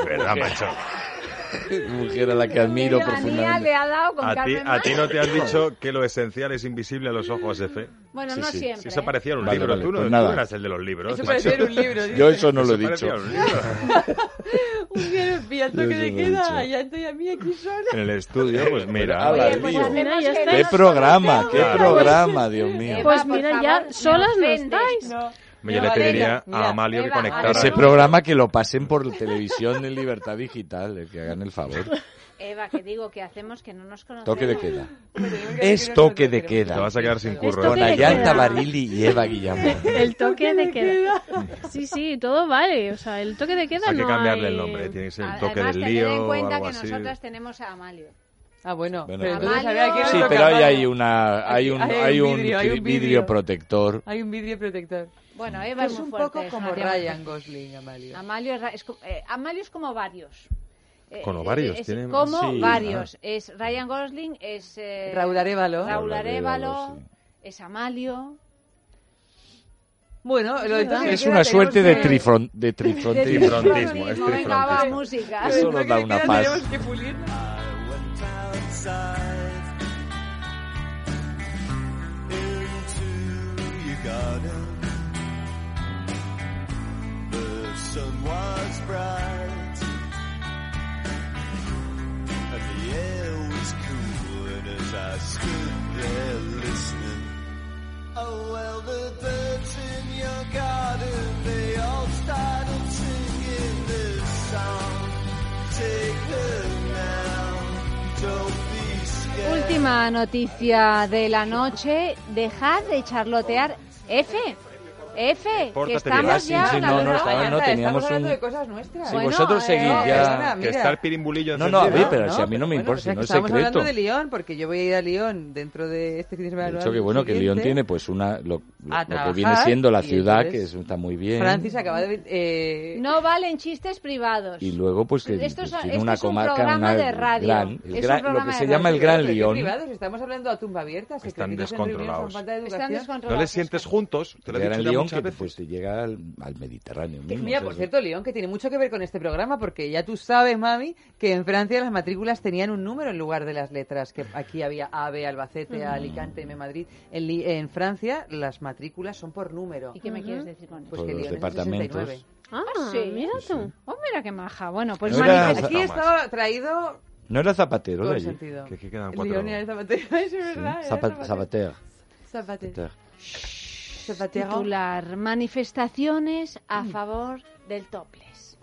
¿Verdad, macho? Mujer a la que admiro profundamente. Le a, ti, no te han dicho que lo esencial es invisible a los ojos de fe. Bueno, sí, no sí. siempre. Si eso ¿eh? parecía un vale, libro. Vale, tú no pues nada. Tú eras el de los libros. Eso parecía un libro. Yo eso no lo he dicho. Un, un día me el toque de queda. Ya estoy a mí aquí sola. En el estudio, pues mira. Pues Oye, pues mira ¿Qué programa? ¿Qué programa, Dios mío? Pues mira, ya solas no estáis. Yo le pediría a Amalio que conectara. Ese programa que lo pasen por televisión en libertad digital, eh, que hagan el favor. Eva, que digo que hacemos que no nos conocemos. Toque de queda. Es toque de queda. Te vas a quedar sin curro. Con Ayanta. Barili y Eva Guillamón. El toque de queda. Sí, sí, todo vale. O sea, el toque de queda Hay que no cambiarle hay- el nombre. Tiene que ser el toque Además, del lío en o cuenta algo que así. nosotras tenemos a Amalio. Ah, bueno, Bueno, pero pero- entonces a ver a quién le Sí, pero ahí hay una hay un hay un, vidrio, hay un vidrio protector. Hay un vidrio protector. Bueno, Eva es muy un fuerte, poco es como Ryan. Gosling, Amalio. Amalio es, eh, Amalio es como varios. Eh, Con eh, ovarios, es tiene- como sí, varios. ah. Es Ryan Gosling, es eh, Raúl Arévalo. Raúl Arévalo, es Amalio. Bueno, lo entonces Es una suerte de, trifron, de trifrontismo. Trifrontismo, es trifrontismo. Eso nos da una paz. Que the. Última noticia de la noche. Dejad de charlotear. F. F. Que Pórtate estamos. Ah, sí, ya. sí, no, no, estaba- no, Estamos teníamos hablando un... de cosas nuestras. Si Bueno, vosotros eh, seguís no, ya... perdona, Que mira. está el pirimbulillo No, no, a ver, pero si a mí no me bueno, importa, o sea, si no es estamos hablando secreto. de Lyon, porque yo voy a ir a Lyon dentro de este fin de semana. De hecho, que bueno, que Lyon tiene pues una... Lo, lo- que viene siendo la ciudad, entonces que es- está muy bien. Francis acaba de... Eh, No valen chistes privados. Y luego, pues, que Esto es- pues, tiene esto una es un comarca, programa una de radio. gran- Es el un gran- lo que se llama el. Gran Lyon. estamos hablando a tumba abierta. Están descontrolados. Están. No les sientes juntos, te lo El he dicho que veces. pues, te llega al, al Mediterráneo. Que, mismo, mira, o sea, por es- cierto, León, que tiene mucho que ver con este programa, porque ya tú sabes, mami, que en Francia las matrículas tenían un número en lugar de las letras, que aquí había A, B, Albacete, A, Alicante, M, Madrid. En, en Francia las matrículas son por número. ¿Y qué me quieres decir con eso? Pues Por que los es el departamentos. 69. Ah, sí. mira tú. Oh, mira qué maja. Bueno, pues No era- manifest- Aquí estaba traído No era Zapatero todo de allí. sentido. Que aquí quedan El cuatro- era Zapatero, es verdad. era Zapa- Zapatero. Zapatero. Zapatero. Titular manifestaciones a favor del topless.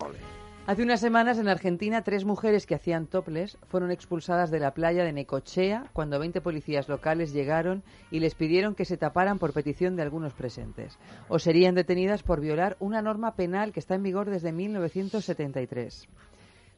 Hace unas semanas en Argentina, tres mujeres que hacían toples fueron expulsadas de la playa de Necochea cuando 20 policías locales llegaron y les pidieron que se taparan por petición de algunos presentes. O serían detenidas por violar una norma penal que está en vigor desde 1973.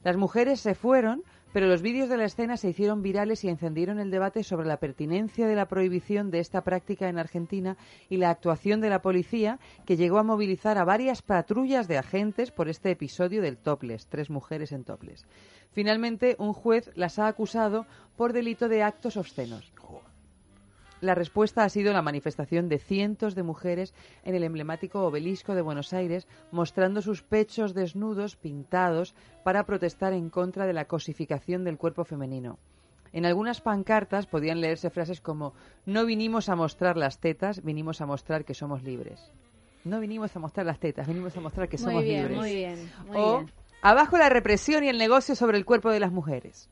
Las mujeres se fueron, pero los vídeos de la escena se hicieron virales y encendieron el debate sobre la pertinencia de la prohibición de esta práctica en Argentina y la actuación de la policía, que llegó a movilizar a varias patrullas de agentes por este episodio del topless, tres mujeres en topless. Finalmente, un juez las ha acusado por delito de actos obscenos. La respuesta ha sido la manifestación de cientos de mujeres en el emblemático obelisco de Buenos Aires, mostrando sus pechos desnudos pintados para protestar en contra de la cosificación del cuerpo femenino. En algunas pancartas podían leerse frases como No vinimos a mostrar las tetas, vinimos a mostrar que somos libres. No vinimos a mostrar las tetas, vinimos a mostrar que Muy somos bien, libres. muy bien, muy o bien. Abajo la represión y el negocio sobre el cuerpo de las mujeres.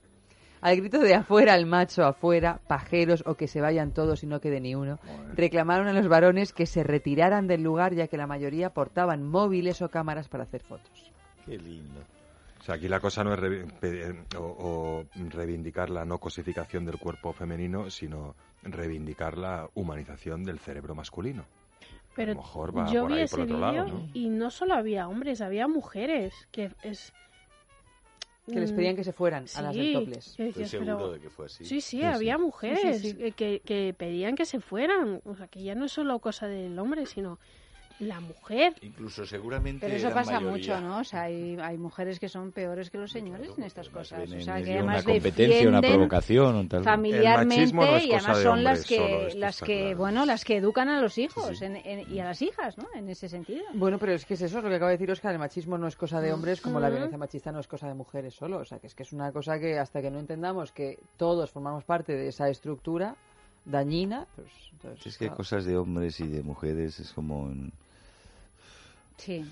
Al grito de afuera el macho, afuera, pajeros o que se vayan todos y no quede ni uno, reclamaron a los varones que se retiraran del lugar ya que la mayoría portaban móviles o cámaras para hacer fotos. Qué lindo. O sea, aquí la cosa no es pe- o, o reivindicar la no cosificación del cuerpo femenino, sino reivindicar la humanización del cerebro masculino. Pero a lo mejor va yo por vi ahí ese por otro lado, vídeo ¿no? y no solo había hombres, había mujeres, que es... Que les Mm, pedían que se fueran a las del sí, topless. que decías, Estoy seguro pero- de que fue así. Sí, sí, Sí, había sí. mujeres Sí, sí, sí. Que, que pedían que se fueran. O sea, que ya no es solo cosa del hombre, sino la mujer. Incluso seguramente Pero eso pasa mayoría. mucho, ¿no? O sea, hay, hay mujeres que son peores que los señores en estas cosas. O sea, que ello una además competencia, una provocación tal. familiarmente no es y además de son las hombres que las que claro. bueno las que educan a los hijos en- en- y a las hijas no en ese sentido Bueno, pero es que es eso, es lo que acaba de decir Oscar, el machismo no es cosa de hombres como la Ujú. violencia machista no es cosa de mujeres solo, o sea, que es que es una cosa que hasta que no entendamos que todos formamos parte de esa estructura dañina, pues entonces, Es que claro. cosas de hombres y de mujeres es como... en- sí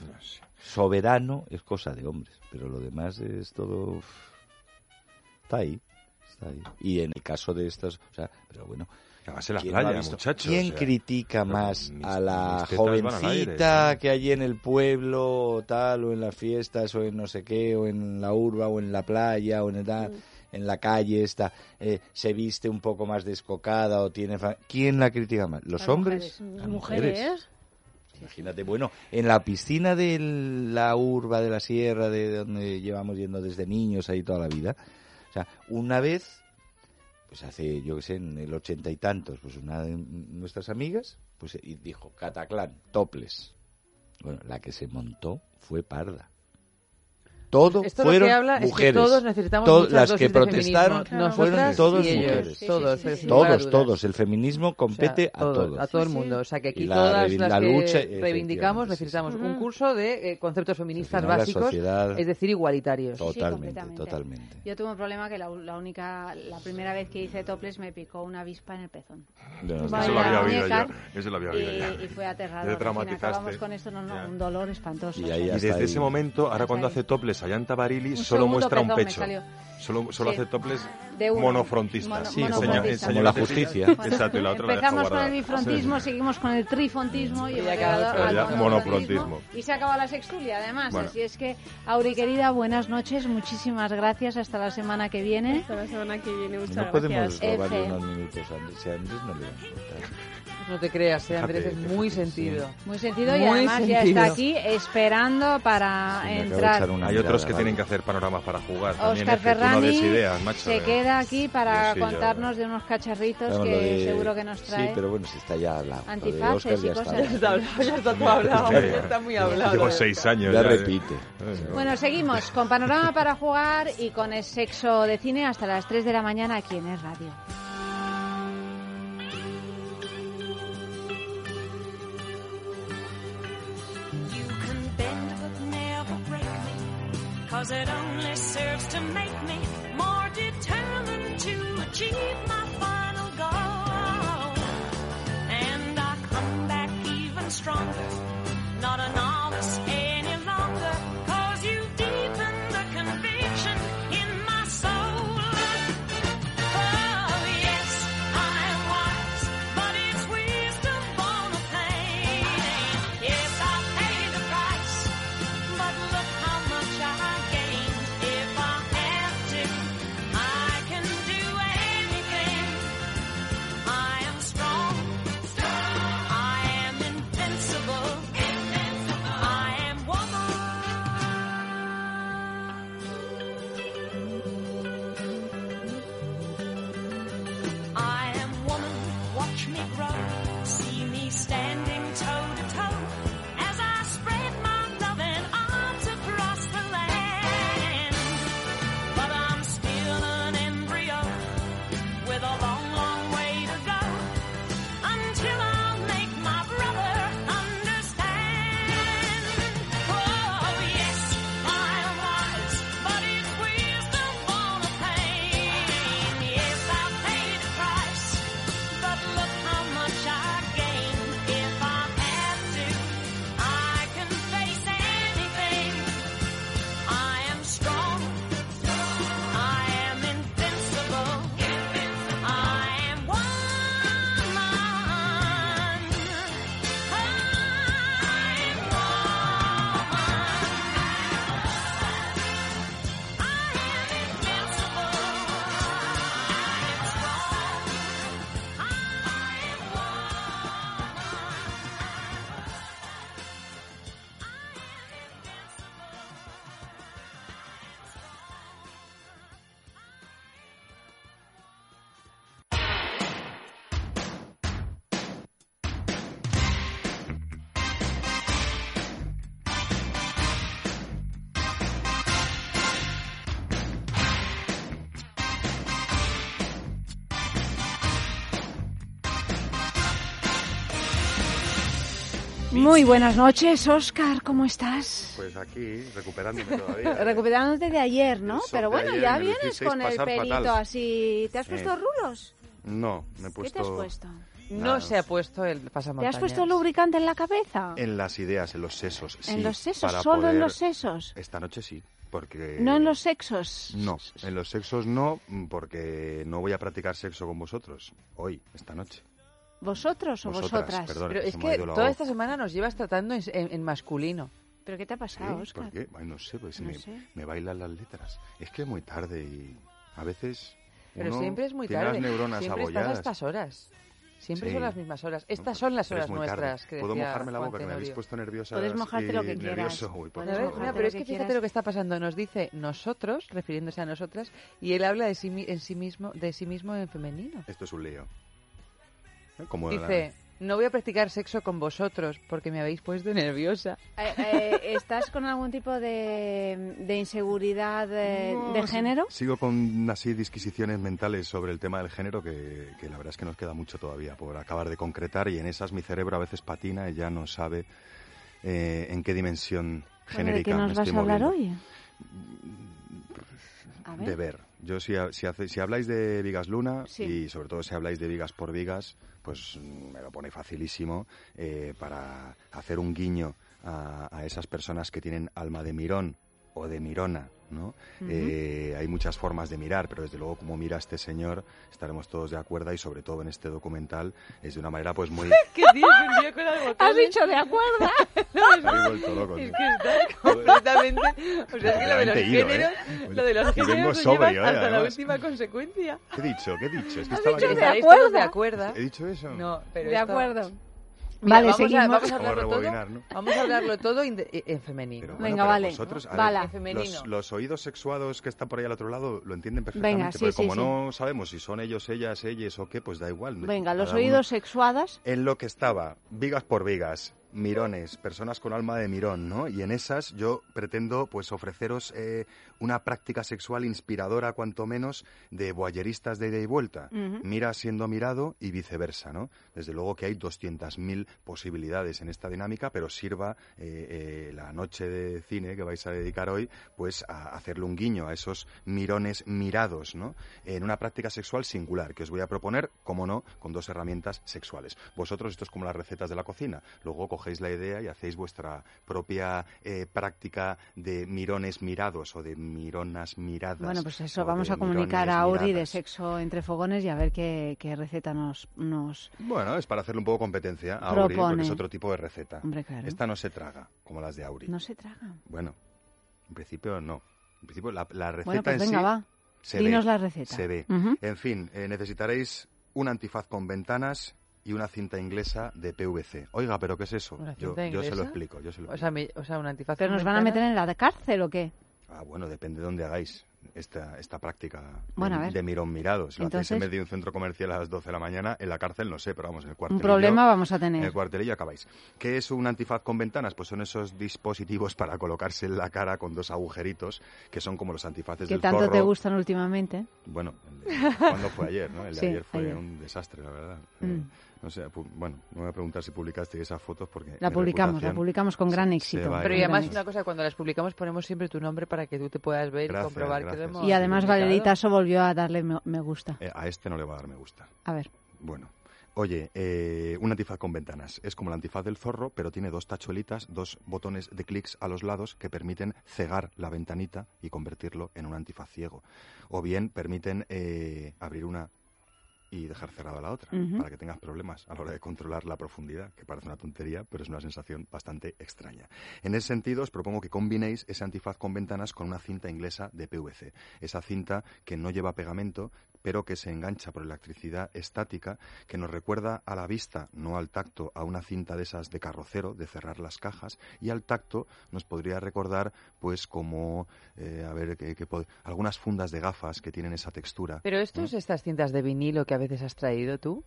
Soberano es cosa de hombres, pero lo demás es todo... Está ahí, está ahí. Y en el caso de estas... O sea, pero bueno... En la ¿quién no ha playa, visto- muchachos. ¿Quién o sea, critica más mis- a la jovencita aire, que allí en el pueblo o tal, o en las fiestas, o en no sé qué, o en la urba, o en la playa, o en, el tal, en la calle esta, eh, se viste un poco más descocada o tiene... fa- ¿Quién la critica más? ¿Los Las hombres? mujeres. Las Mujeres. Imagínate, bueno, en la piscina de la urba de la sierra, de donde llevamos yendo desde niños ahí toda la vida, o sea, una vez pues hace, yo qué sé, en el ochenta y tantos, pues una de nuestras amigas, pues dijo, Cataclán, toples. Bueno, la que se montó fue Parda. Todo Esto lo fueron que habla es que mujeres. todos necesitamos To- las dosis que protestaron feminismo. fueron todos mujeres. todos, pero sin lugar a todos, todos. El feminismo compete O sea, a todos, todos. A todo el mundo. O sea, que aquí la todas las la que lucha, reivindicamos efectivamente, necesitamos sí, un curso de eh, conceptos feministas básicos, sociedad- es decir, igualitarios. Totalmente, totalmente. Yo tuve un problema que la, la única, la primera vez que hice toples me picó una avispa en el pezón. No, Eso Vaya lo había oído muñeca, yo. Eso lo había y, ya. y fue aterrador. Te traumatizaste. acabamos con esto, no, no, un dolor espantoso. Y desde ese momento, ahora cuando hace toples Ayanta Barili, Un solo muestra un pecho. Solo, solo Sí. hace toples monofrontistas. Mono- Sí, como- como la justicia. Exacto, y la otra la Empezamos con guardada. el bifrontismo, seguimos con el trifontismo y, Y con ya monofrontismo. Y se acaba la sextulia, además. Bueno. Así es que, Auri, querida, buenas noches, muchísimas gracias. Hasta la semana que viene. Hasta la semana que viene, muchas No podemos gracias. robarle F. unos minutos a Andrés. Si a Andrés no le va a importar. No te creas, eh, Andrés, es muy sentido. Muy sentido y Muy además ya sentido. está aquí esperando para Sí, entrar. Hay otros mirada, que vale. tienen que hacer panoramas para jugar. También, Oscar que no Ferrani des ideas, macho. se eh. queda aquí para Yo sí, yo- contarnos de unos cacharritos Claro, que de- seguro que nos trae. Sí, pero bueno, si está ya hablado. Antifaces Oscar y ya cosas. Ya está hablado. ya está todo hablado, ya está muy hablado. Llevo seis años. Ya eh. repite. Bueno, seguimos con Panorama para jugar y con el sexo de cine hasta las 3 de la mañana aquí en Es Radio. Cause it only serves to make me more determined to achieve my final goal. And I come back even stronger, not a Muy buenas noches, Oscar, ¿cómo estás? Pues aquí, recuperándome todavía. Recuperándote de ayer, ¿no? Pero bueno, ayer ya vienes con el pelito fatal. así. ¿Te has Sí. puesto rulos? No, me he ¿Qué puesto... te has puesto? No Nada. se ha puesto el ¿Te pasamontañas. has puesto lubricante en la cabeza? En las ideas, en los sesos. sí, ¿En los sesos? ¿Solo en los sesos? Esta noche sí, porque... No en los sexos. No, en los sexos no, porque no voy a practicar sexo con vosotros hoy, esta noche. ¿Vosotros o Vosotras, vosotras? perdón. Pero es que toda esta semana nos llevas tratando en, en- en masculino. ¿Pero qué te ha ¿Sí? pasado, Oscar? ¿Por qué? Ay, no sé, pues No me, sé. me bailan las letras. Es que es muy tarde y a veces Pero uno siempre es muy tiene tarde. las neuronas Siempre estás a abolladas. estas horas. Siempre Sí. son las mismas horas. Estas son las horas nuestras. Que ¿Puedo mojarme la boca? Que me habéis puesto nerviosa. Puedes mojarte lo que quieras. Uy, no, mojarte pero es que fíjate lo que está pasando. Nos dice nosotros, refiriéndose a nosotras, y él habla de sí, mi- en sí mismo, de sí mismo en femenino. Esto es un lío. ¿Eh? La- Dice, no voy a practicar sexo con vosotros porque me habéis puesto nerviosa. Eh, eh, ¿Estás con algún tipo de, de inseguridad No, de género? Sigo con así disquisiciones mentales sobre el tema del género que, que la verdad es que nos queda mucho todavía por acabar de concretar y en esas mi cerebro a veces patina y ya no sabe eh, en qué dimensión Bueno, ¿De genérica qué nos me vas estoy a hablar moviendo. hoy? A ver. De ver. Yo si, si, hace- si habláis de Vigas Luna Sí. y sobre todo si habláis de Vigas por Vigas, pues mm, me lo pone facilísimo eh, para hacer un guiño a, a esas personas que tienen alma de mirón o de mirona, ¿no? Eh, hay muchas formas de mirar, pero desde luego como mira este señor estaremos todos de acuerdo y sobre todo en este documental es de una manera pues muy... ¿Qué con las? Has dicho de acuerdo. No, Habéis vuelto loco, es que estás completamente... O sea, es que lo de los ¿eh? lo de los Y vengo géneros lo sobrio, llevas ¿eh? hasta la Además. última consecuencia. ¿Qué he dicho? ¿Qué he dicho? Es que Has estaba dicho de acuerdo. ¿He dicho eso? No, pero De esto- acuerdo. Mira, Vale, vamos a- seguimos. vamos a Vamos a hablarlo todo. Vamos a hablarlo todo en femenino. Pero Venga, vale. vosotros, ver, En femenino. los, los oídos sexuados que están por ahí al otro lado lo entienden perfectamente. Venga, sí, pero sí, como sí. no sabemos si son ellos, ellas, ellas o qué, pues da igual. Venga, los oídos sexuadas. En lo que estaba, vigas por vigas, mirones, personas con alma de mirón, ¿no? Y en esas yo pretendo, pues, ofreceros eh, una práctica sexual inspiradora, cuanto menos, de boyeristas de ida y vuelta. Mira siendo mirado y viceversa, ¿no? Desde luego que hay 200.000 posibilidades en esta dinámica, pero sirva eh, eh, la noche de cine que vais a dedicar hoy, pues a hacerle un guiño a esos mirones mirados, ¿no? En una práctica sexual singular que os voy a proponer, como no, con dos herramientas sexuales. Vosotros esto es como las recetas de la cocina. Luego cogéis la idea y hacéis vuestra propia eh, práctica de mirones mirados o de mironas miradas. Bueno, pues eso, vamos a comunicar a Auri de sexo entre fogones y a ver qué, qué receta nos, nos... Bueno, es para hacerle un poco competencia a Auri, porque es otro tipo de receta. Hombre, claro. Esta no se traga, como las de Auri. No se traga. Bueno, en principio no. En principio la, la receta Bueno, pues en venga, sí va. se Dinos ve, la receta. Se ve. En fin, eh, necesitaréis un antifaz con ventanas y una cinta inglesa de PVC. Oiga, ¿pero qué es eso? ¿Una Yo, yo se lo explico, yo se lo O sea, mi- o sea, un antifaz ¿Pero nos van a meter en la cárcel o qué? Ah, bueno, depende de dónde hagáis esta, esta práctica Bueno, de, de mirón mirado. Si lo hacéis Entonces- en medio de un centro comercial a las 12 de la mañana, en la cárcel no sé, pero vamos, en el cuartelillo... problema vamos a tener. En el cuartelillo acabáis. ¿Qué es un antifaz con ventanas? Pues son esos dispositivos para colocarse en la cara con dos agujeritos, que son como los antifaces Que del tanto zorro. te gustan últimamente. Bueno, el de- ¿cuándo fue ayer? ¿no? El de Sí, ayer fue ayer. un desastre, la verdad. Mm. Eh, no sé, pu- bueno, no voy a preguntar si publicaste esas fotos porque... La publicamos, la publicamos con gran éxito. Pero y además una cosa, cuando las publicamos ponemos siempre tu nombre para que tú te puedas ver Gracias, y comprobar que lo hemos Y además publicado. Valerita Tasso volvió a darle me, me gusta. Eh, a este no le va a dar me gusta. A ver. Bueno, oye, eh, un antifaz con ventanas. Es como el antifaz del zorro, pero tiene dos tachuelitas, dos botones de clics a los lados que permiten cegar la ventanita y convertirlo en un antifaz ciego. O bien permiten eh, abrir una y dejar cerrada la otra, para que tengas problemas a la hora de controlar la profundidad, que parece una tontería, pero es una sensación bastante extraña. En ese sentido, os propongo que combinéis ese antifaz con ventanas con una cinta inglesa de PVC. Esa cinta que no lleva pegamento, pero que se engancha por electricidad estática, que nos recuerda a la vista, no al tacto, a una cinta de esas de carrocero, de cerrar las cajas, y al tacto nos podría recordar, pues, como, eh, a ver, que, que algunas fundas de gafas que tienen esa textura. Pero estos, estas cintas de vinilo que a veces has traído tú,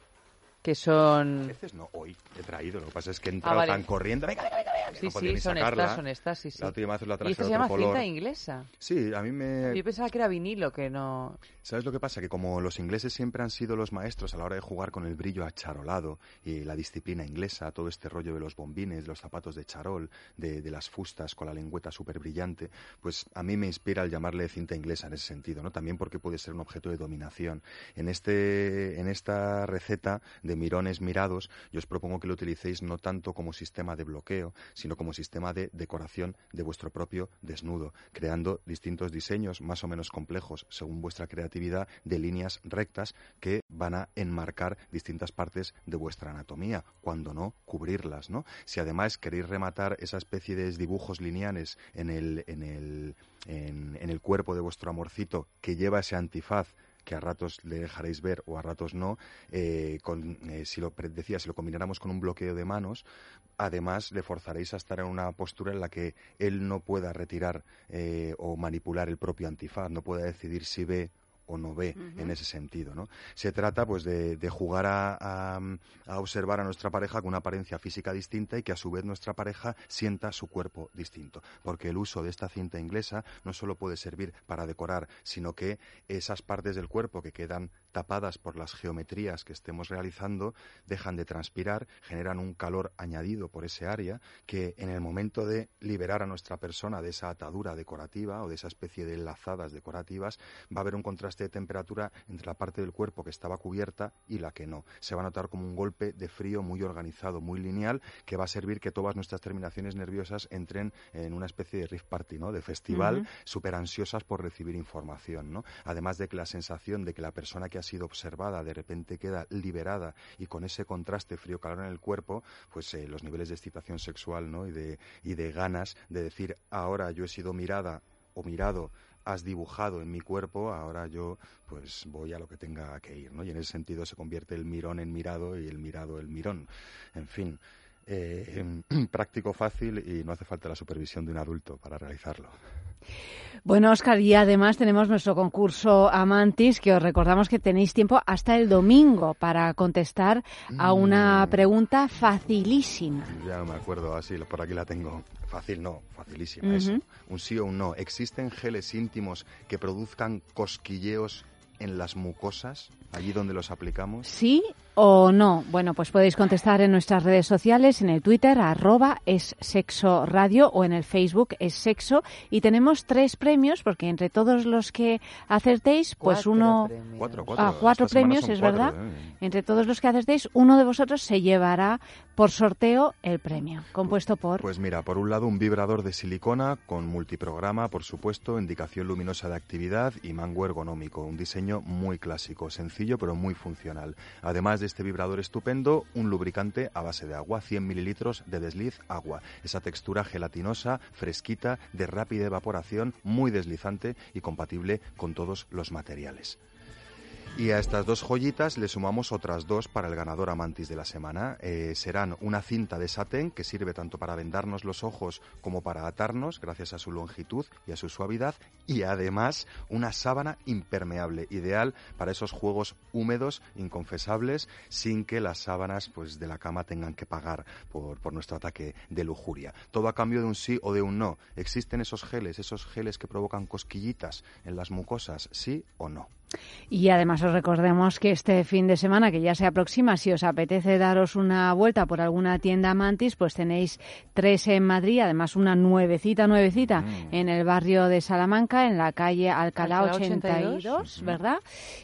que son... A veces no, hoy he traído, lo que pasa es que he entrado vale. tan corriendo, venga, venga, venga, que Sí, no podía sí, ni son sacarla. estas, son estas, sí, sí. La última vez la Y traje esta de se llama color. cinta inglesa. Sí, a mí me... Yo pensaba que era vinilo, que no... ¿Sabes lo que pasa? Que como los ingleses siempre han sido los maestros a la hora de jugar con el brillo acharolado y la disciplina inglesa, todo este rollo de los bombines, de los zapatos de charol, de, de las fustas con la lengüeta súper brillante, pues a mí me inspira el llamarle cinta inglesa en ese sentido, ¿no? También porque puede ser un objeto de dominación. En, este, en esta receta de mirones mirados, yo os propongo que lo utilicéis no tanto como sistema de bloqueo, sino como sistema de decoración de vuestro propio desnudo, creando distintos diseños más o menos complejos según vuestra creatividad de líneas rectas que van a enmarcar distintas partes de vuestra anatomía, cuando no cubrirlas, ¿no? Si además queréis rematar esa especie de dibujos lineales en el, en el, en, en el cuerpo de vuestro amorcito que lleva ese antifaz que a ratos le dejaréis ver o a ratos no, eh, con, eh, si lo decía, si lo combináramos con un bloqueo de manos, además le forzaréis a estar en una postura en la que él no pueda retirar eh, o manipular el propio antifaz, no pueda decidir si ve o no ve en ese sentido, ¿no? Se trata, pues, de, de jugar a, a- a observar a nuestra pareja con una apariencia física distinta y que a su vez nuestra pareja sienta su cuerpo distinto, porque el uso de esta cinta inglesa no solo puede servir para decorar, sino que esas partes del cuerpo que quedan tapadas por las geometrías que estemos realizando dejan de transpirar, generan un calor añadido por ese área que en el momento de liberar a nuestra persona de esa atadura decorativa o de esa especie de enlazadas decorativas, va a haber un contraste de temperatura entre la parte del cuerpo que estaba cubierta y la que no. Se va a notar como un golpe de frío muy organizado, muy lineal, que va a servir que todas nuestras terminaciones nerviosas entren en una especie de riff party, ¿no? De festival, Ujú. súper ansiosas por recibir información, ¿no? Además de que la sensación de que la persona que ha sido observada de repente queda liberada y con ese contraste frío-calor en el cuerpo, pues eh, los niveles de excitación sexual, ¿no? Y de, y de ganas de decir, ahora yo he sido mirada o mirado has dibujado en mi cuerpo, ahora yo pues voy a lo que tenga que ir, ¿no? Y en ese sentido se convierte el mirón en mirado y el mirado el mirón. En fin, eh, práctico, fácil y no hace falta la supervisión de un adulto para realizarlo. Bueno, Oscar, y además tenemos nuestro concurso Amantis, que os recordamos que tenéis tiempo hasta el domingo para contestar a una pregunta facilísima. Ya no me acuerdo, así por aquí la tengo. Fácil no, facilísima eso. Un sí o un no. ¿Existen geles íntimos que produzcan cosquilleos en las mucosas, allí donde los aplicamos? ¿Sí o no? Bueno, pues podéis contestar en nuestras redes sociales, en el Twitter, arroba es sexo radio o en el Facebook es sexo. Y tenemos tres premios, porque entre todos los que acertéis, pues Cuatro uno... premios. Cuatro, cuatro. Ah, cuatro premios, es cuatro, verdad. ¿eh? Entre todos los que acertéis, uno de vosotros se llevará por sorteo el premio, compuesto por... Pues mira, por un lado un vibrador de silicona con multiprograma, por supuesto, indicación luminosa de actividad y mango ergonómico. Un diseño muy clásico, sencillo pero muy funcional. Además de este vibrador estupendo, un lubricante a base de agua, 100 mililitros de desliz agua. Esa textura gelatinosa, fresquita, de rápida evaporación, muy deslizante y compatible con todos los materiales. Y a estas dos joyitas le sumamos otras dos para el ganador Amantis de la semana. Eh, serán una cinta de satén que sirve tanto para vendarnos los ojos como para atarnos, gracias a su longitud y a su suavidad. Y además una sábana impermeable, ideal para esos juegos húmedos, inconfesables, sin que las sábanas pues, de la cama tengan que pagar por, por nuestro ataque de lujuria. Todo a cambio de un sí o de un no. ¿Existen esos geles, esos geles que provocan cosquillitas en las mucosas? ¿Sí o no? Y además os recordemos que este fin de semana, que ya se aproxima, si os apetece daros una vuelta por alguna tienda Mantis, pues tenéis tres en Madrid, además una nuevecita, nuevecita, en el barrio de Salamanca, en la calle Alcalá Alcalá 82, 82, ¿verdad?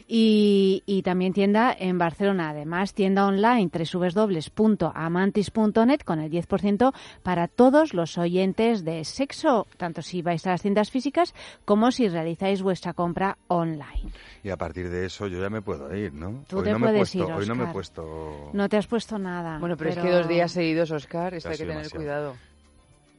Y, y también tienda en Barcelona, además tienda online www.amantis.net con el 10% para todos los oyentes de sexo, tanto si vais a las tiendas físicas como si realizáis vuestra compra online. Y a partir de eso yo ya me puedo ir, ¿no? Tú hoy te no me he puesto, ir, hoy no me he puesto No te has puesto nada. Bueno, pero, es que dos días seguidos, Oscar, esto Ha hay que tener demasiado. cuidado.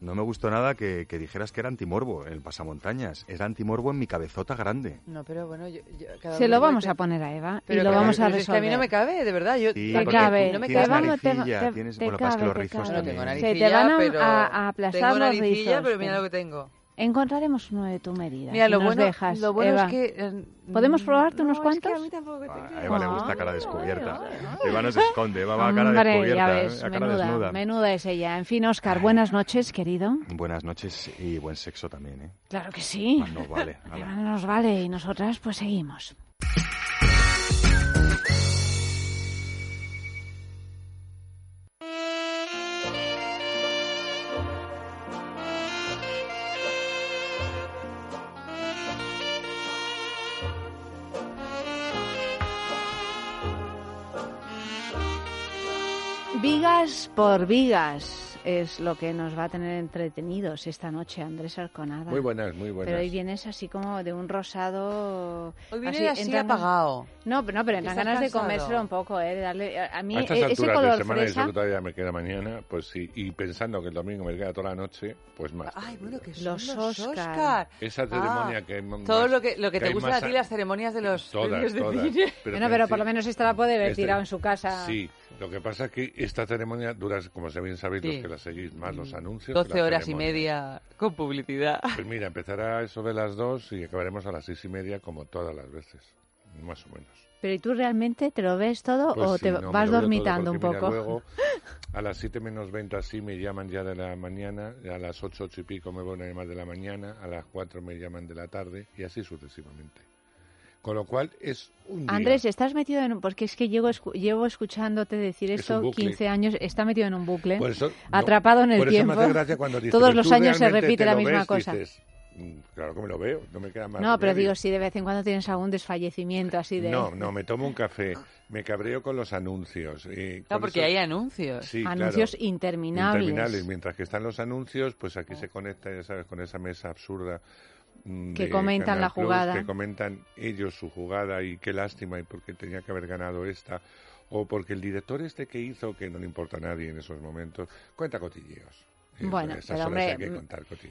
No me gustó nada que, que dijeras que era antimorbo el pasamontañas. Era antimorbo en mi cabezota grande. No, pero bueno, yo, yo- cada Se lo vamos te- a poner a Eva y Pero lo vamos a pero es que a mí no resolver. me cabe, de verdad. Yo, Sí, Te cabe, tienes cabe, te- naricilla, te- tienes- te bueno, que los cabe, te rizos cabe. no tengo también. Se naricilla, te van a, pero a- a aplastar tengo los naricilla, rizos. pero mira lo que tengo. Encontraremos uno de tu medida. Mira, si lo nos bueno, dejas, lo bueno Eva. es que... eh, ¿Podemos probarte no, unos es que cuantos? a mí tampoco te A Eva le gusta cara descubierta. Eva no se Ah. esconde, Eva va a cara Hombre, descubierta, ya ¿eh? ves, a cara menuda, desnuda. menuda es ella. En fin, Oscar, buenas noches, querido. Buenas noches y buen sexo también, ¿eh? Claro que sí. Más nos vale. No nos vale y nosotras pues seguimos. Vigas por vigas. es lo que nos va a tener entretenidos esta noche, Andrés Arconada. Muy buenas, muy buenas. Pero hoy vienes así como de un rosado... Hoy viene así, entran- apagado. No, pero no, pero entran ¿Estás ganas de cansado? comérselo un poco, ¿eh? De darle... A a mí a estas e- ese alturas color de semana y fresa... eso que todavía me queda mañana, pues sí. Y pensando que el domingo me queda toda la noche, pues más. Ay, bueno, que son Los los, Oscar. Oscar. Esa ceremonia Ah, que hay más- Todo lo que, lo que que te gusta más a ti, las ceremonias de los Todas, de todas. cine. Pero bueno, pero en por lo menos esta la puede ver este- tirado en su casa. Sí, lo que pasa es que esta ceremonia dura, como se bien sabéis Sí. los que la seguís, más los anuncios. 12 que la horas y media con publicidad. Pues mira, empezará eso de las dos y acabaremos a las seis y media como todas las veces, más o menos. Pero ¿y tú realmente te lo ves todo Pues o sí, te no, vas dormitando un porque, mira, poco? luego, a las 7 menos 20 así me llaman ya de la mañana, a las 8, 8 y pico me van a llamar de la mañana, a las 4 me llaman de la tarde y así sucesivamente. Con lo cual es un día. Andrés, estás metido en un... Porque es que llevo, escu- llevo escuchándote decir Es bucle. 15 años, está metido en un bucle, Por eso- no, atrapado en el por eso tiempo. me hace gracia cuando dices, Todos "Pero los años se repite te la misma ves", cosa. dices, "Mm, claro que me lo veo, no me queda más No, pero remedio". digo, si de vez en cuando tienes algún desfallecimiento así de... No, no, me tomo un café, me cabreo con los anuncios. y No, porque eso- hay anuncios. Sí, Anuncios claro. interminables. Interminables. Mientras que están los anuncios, pues aquí se conecta, ya sabes, con esa mesa absurda. Mm, Que comentan Canal la Plus, jugada. Que comentan ellos su jugada y qué lástima y porque tenía que haber ganado esta. O porque el director este que hizo, que no le importa a nadie en esos momentos, cuenta cotilleos. Y Bueno, pero hombre, que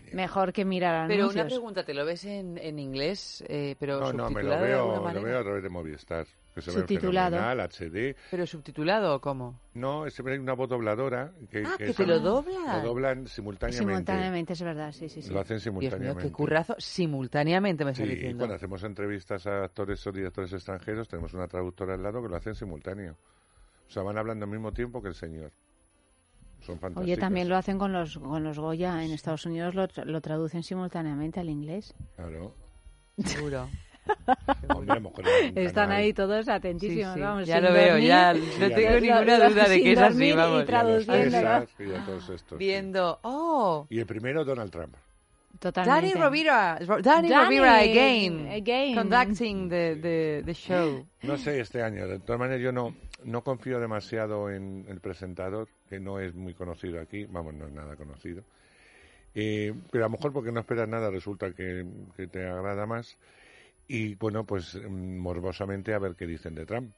que. Mejor que mirar Pero anuncios. una pregunta, ¿te lo ves en, en inglés, eh, pero No, no, me lo veo, lo veo a través de Movistar. Que se Subtitulado. HD. ¿Pero subtitulado o cómo? No, siempre hay una voz dobladora. Que, Ah, que te son- lo doblan. Lo doblan simultáneamente. Simultáneamente, es verdad, sí, sí, sí. Lo hacen Dios mío, simultáneamente. qué currazo. Simultáneamente me Sí, estás y diciendo. cuando hacemos entrevistas a actores o directores extranjeros, tenemos una traductora al lado que lo hace en simultáneo. O sea, van hablando al mismo tiempo que el señor. Son fantásticos. Oye, también lo hacen con los, con los Goya. En Estados Unidos lo, tra- lo traducen simultáneamente al inglés. Claro. Seguro. Hombre, Están ahí todos atentísimos, Sí, sí, vamos. ya lo veo, dormir. ya Sí, no ya tengo ninguna lo- duda de que es así, vamos. Y a los traduciendo, ¿no? César y a todos estos. sí. Viendo, oh, Y el primero, Donald Trump. Totalmente. Danny Rovira, Danny, Danny, Rovira again, again. conducting the, the, the show. No sé, este año. De todas maneras, yo no, no confío demasiado en el presentador, que no es muy conocido aquí. Vamos, no es nada conocido. Eh, pero a lo mejor porque no esperas nada, resulta que, que te agrada más. Y bueno, pues mm, morbosamente a ver qué dicen de Trump.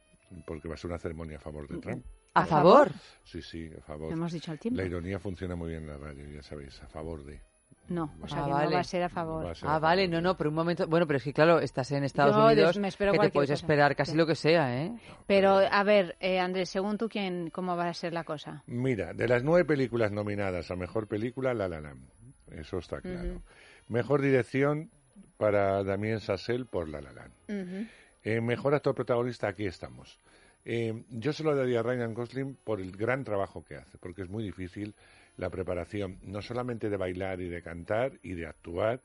Porque va a ser una ceremonia a favor de Trump. ¿A favor? Sí, sí, a favor. Hemos dicho al tiempo. La ironía funciona muy bien en la radio, ya sabéis, a favor de. No, o sea Ah, que vale. no va a ser a favor. Va a ser Ah, a vale, favor, no, no, pero un momento. Bueno, pero es que claro, estás en Estados Yo Unidos, me espero que te puedes cosa. esperar casi Sí. lo que sea, ¿eh? Pero, a ver, eh, Andrés, según tú, quién, ¿cómo va a ser la cosa? Mira, de las nueve películas nominadas a mejor película, La La Land. Eso está claro. Mejor dirección para Damien Sassel por La La Land. Eh, mejor actor protagonista, aquí estamos. Eh, yo se lo daría a Ryan Gosling por el gran trabajo que hace, porque es muy difícil la preparación, no solamente de bailar y de cantar y de actuar,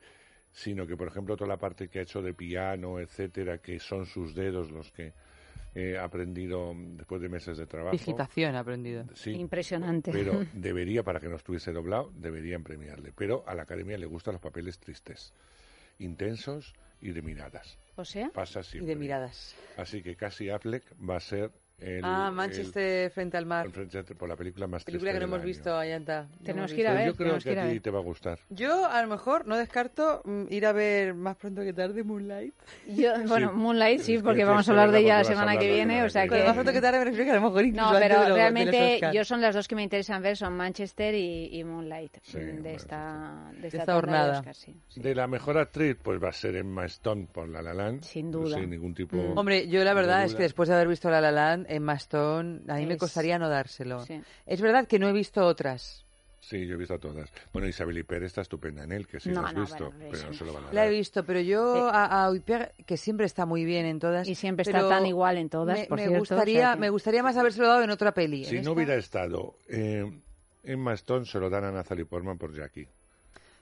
sino que, por ejemplo, toda la parte que ha hecho de piano, etcétera, que son sus dedos los que he aprendido después de meses de trabajo. Digitación ha aprendido. Sí, Impresionante. pero debería, para que no estuviese doblado, deberían premiarle. Pero a la academia le gustan los papeles tristes, intensos y de miradas. O sea, Pasa Y siempre. de miradas. Así que casi Affleck va a ser el. ah, Manchester frente al mar. el- el frente por la película más Película que no hemos del visto, año. Ayanta. No Tenemos que ir a ver, yo creo que que a a ti te va a gustar. Yo, a lo mejor, no descarto mm, ir a ver más pronto que tarde Moonlight. yo, bueno, Sí. Moonlight sí, porque vamos a hablar de ella la semana que viene, o sea que más pronto que tarde me refiero que a lo mejor No, pero lo- realmente yo son las dos que me interesan ver, son Manchester y, y Moonlight Sí, de bueno, esta, de esta esta, de. Oscar, sí. De la mejor actriz, pues va a ser Emma Stone por La La Land. Sin duda. Sin ningún tipo. Mm. Hombre, yo la verdad es que después de haber visto La La Land, Emma Stone, a mí me Es- costaría no dárselo. Sí. Es verdad que no he visto otras. Sí, yo he visto a todas. Bueno, Isabel Huppert está estupenda en él, que sí No, lo has no, visto, bueno, pero no se lo van a La he dar. visto, pero yo Eh. a, a que siempre está muy bien en todas. Y siempre está tan igual en todas, me, por me cierto, o gustaría, sea me gustaría más habérselo dado en otra peli. Si En no esta- hubiera estado eh, Emma Stone, se lo dan a Natalie Portman por Jackie.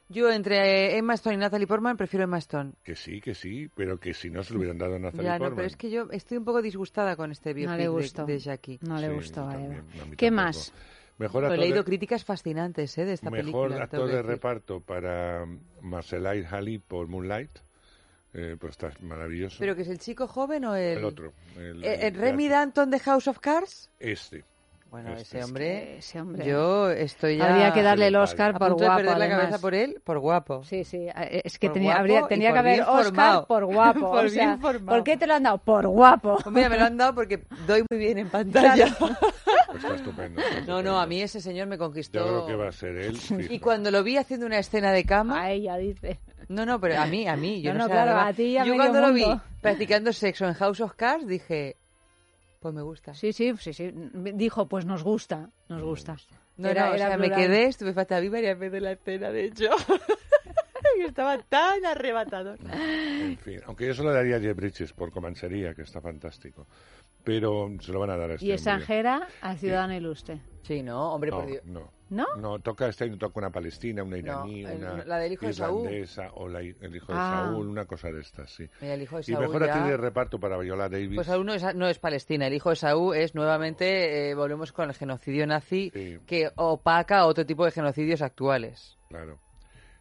Yo entre Emma Stone y Natalie Portman prefiero Emma Stone. Que sí, que sí, pero que si no se lo hubieran dado a Natalie Ya, no, Portman. pero es que yo estoy un poco disgustada con este biopic No le de- gustó. de, Jackie. No le Sí, gustó a Eva. ¿Qué más? Mejor Pero he actor, leído de, críticas fascinantes ¿eh? de esta mejor película. actor tengo que de decir. reparto para Marcelite Ali por Moonlight. Eh, pues está maravilloso. ¿Pero que es el chico joven o el...? el otro. El, Eh, el ¿el que Remy Danton de House of Cards? Este. Bueno, ese es hombre, ese hombre. yo estoy ya... Habría que darle el Oscar a por punto de guapo, perder la además. cabeza por él, por guapo. Sí, sí, eh, es que Por tenía, habría- tenía que haber Oscar formado. por guapo. Por o sea, bien formado. ¿Por qué te lo han dado? Por guapo. Pues mira, me lo han dado porque doy muy bien en pantalla. Pues está estupendo. está No, estupendo. no, a mí ese señor me conquistó. Yo creo que va a ser él. fijo. Y cuando lo vi haciendo una escena de cama... A ella dice. No, no, pero a mí, a mí. Yo No, no, no, sé claro, a ti Yo cuando lo vi practicando sexo en House of Cards dije, pues me gusta. Sí, sí, sí, sí. Dijo, pues nos gusta, nos gusta. No, Era- no, o era sea, me quedé, estuve fatal. Vi varias veces la escena, de hecho. Y estaba tan arrebatador. En fin, aunque yo se lo daría a Jeff Bridges por Comanchería, que está fantástico. Pero se lo van a dar a este Y extranjera al ciudadano ilustre. Sí, no, hombre, no, por Dios. No. ¿No? No, toca este año toca una palestina, una iraní, el- una la del hijo de Saúl. irlandesa o la- el hijo de Ah. Saúl, una cosa de estas, sí. Mira, el hijo de y Saúl mejor ya- actriz de reparto para Viola Davis. Pues Saúl no es, no es Palestina, el hijo de Saúl es nuevamente, eh, volvemos con el genocidio nazi que opaca otro tipo de genocidios actuales. Claro,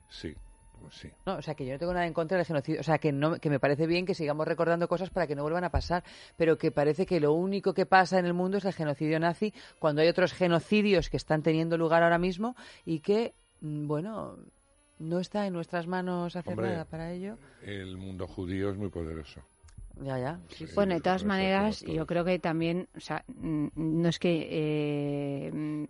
sí, pues sí. No, o sea, que yo no tengo nada en contra del genocidio. O sea, que, no, que me parece bien que sigamos recordando cosas para que no vuelvan a pasar, pero que parece que lo único que pasa en el mundo es el genocidio nazi, cuando hay otros genocidios que están teniendo lugar ahora mismo y que, mm, bueno, no está en nuestras manos hacer Hombre, nada para ello. El mundo judío es muy poderoso. Ya, ya. sí, sí. Bueno, de todas maneras, yo creo que también, o sea, no es que. eh,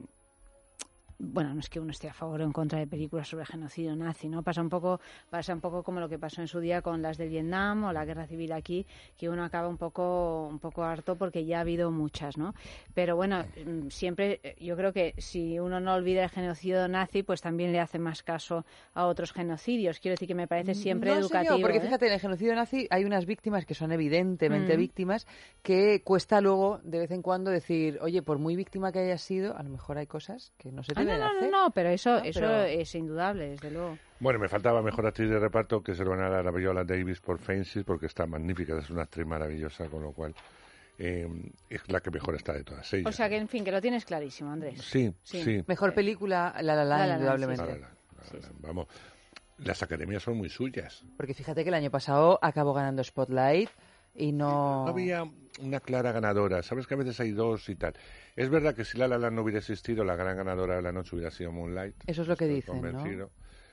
bueno, no es que uno esté a favor o en contra de películas sobre genocidio nazi, ¿no? Pasa un poco, pasa un poco como lo que pasó en su día con las de Vietnam o la guerra civil aquí, que uno acaba un poco, un poco harto porque ya ha habido muchas, ¿no? Pero bueno, mm, siempre, eh, yo creo que si uno no olvida el genocidio nazi, pues también le hace más caso a otros genocidios. Quiero decir que me parece siempre no sé educativo. porque ¿eh? fíjate, en el genocidio nazi hay unas víctimas que son evidentemente Mm. víctimas que cuesta luego, de vez en cuando, decir, oye, por muy víctima que hayas sido, a lo mejor hay cosas que no se Ah, deben no, no, no, hacer. no, pero eso, No, eso pero- es indudable, desde luego. Bueno, me faltaba mejor actriz de reparto que se lo van a dar a Viola Davis por Fences porque está magnífica, es una actriz maravillosa, con lo cual eh, es la que mejor está de todas ellas. O sea que, en fin, que lo tienes clarísimo, Andrés. Sí, sí. Mejor película, La La Land, La indudablemente. La La Land, La La Land, Vamos, las academias son muy suyas. Porque fíjate que el año pasado acabó ganando Spotlight y no... No había una clara ganadora. Sabes que a veces hay dos y tal. Es verdad que si La La no hubiera existido, la gran ganadora de la noche hubiera sido Moonlight. Eso es lo que dicen, ¿no? convencido.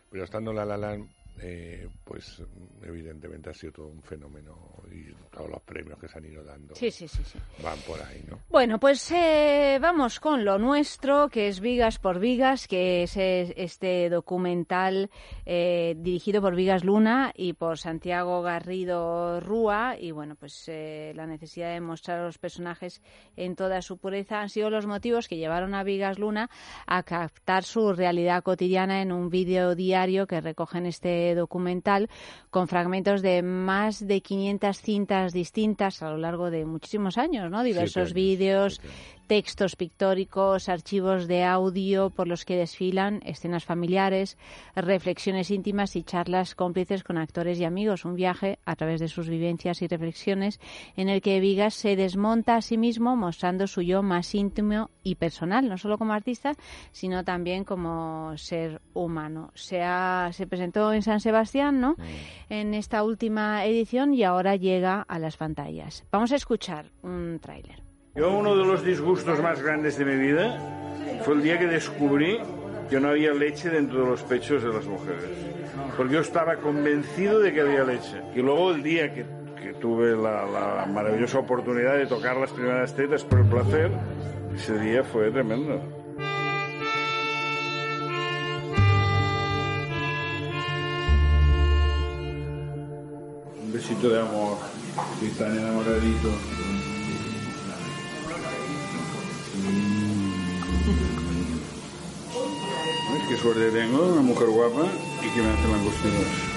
Pero estando La La Land, eh, pues evidentemente ha sido todo un fenómeno y todos los premios que se han ido dando Sí, sí, sí, sí. van por ahí, ¿no? Bueno, pues eh, vamos con lo nuestro, que es Vigas por Vigas, que es este documental eh, dirigido por Vigas Luna y por Santiago Garrido Rúa. Y bueno, pues eh, la necesidad de mostrar a los personajes en toda su pureza han sido los motivos que llevaron a Vigas Luna a captar su realidad cotidiana en un vídeo diario que recoge en este documental con fragmentos de más de 500 cintas distintas a lo largo de muchísimos años, ¿no? Diversos vídeos, textos pictóricos, archivos de audio por los que desfilan escenas familiares, reflexiones íntimas y charlas cómplices con actores y amigos. Un viaje a través de sus vivencias y reflexiones en el que Vigas se desmonta a sí mismo mostrando su yo más íntimo y personal, no solo como artista, sino también como ser humano. Se, ha- se presentó en San Sebastián, ¿no? En esta última edición y ahora llega a las pantallas. Vamos a escuchar un tráiler. Yo uno de los disgustos más grandes de mi vida fue el día que descubrí que no había leche dentro de los pechos de las mujeres. Porque yo estaba convencido de que había leche. Y luego el día que, que tuve la, la maravillosa oportunidad de tocar las primeras tetas por el placer, ese día fue tremendo. Un besito de amor, estoy tan enamoradito. Ay, Qué suerte tengo, una mujer guapa y que me hace langostinos.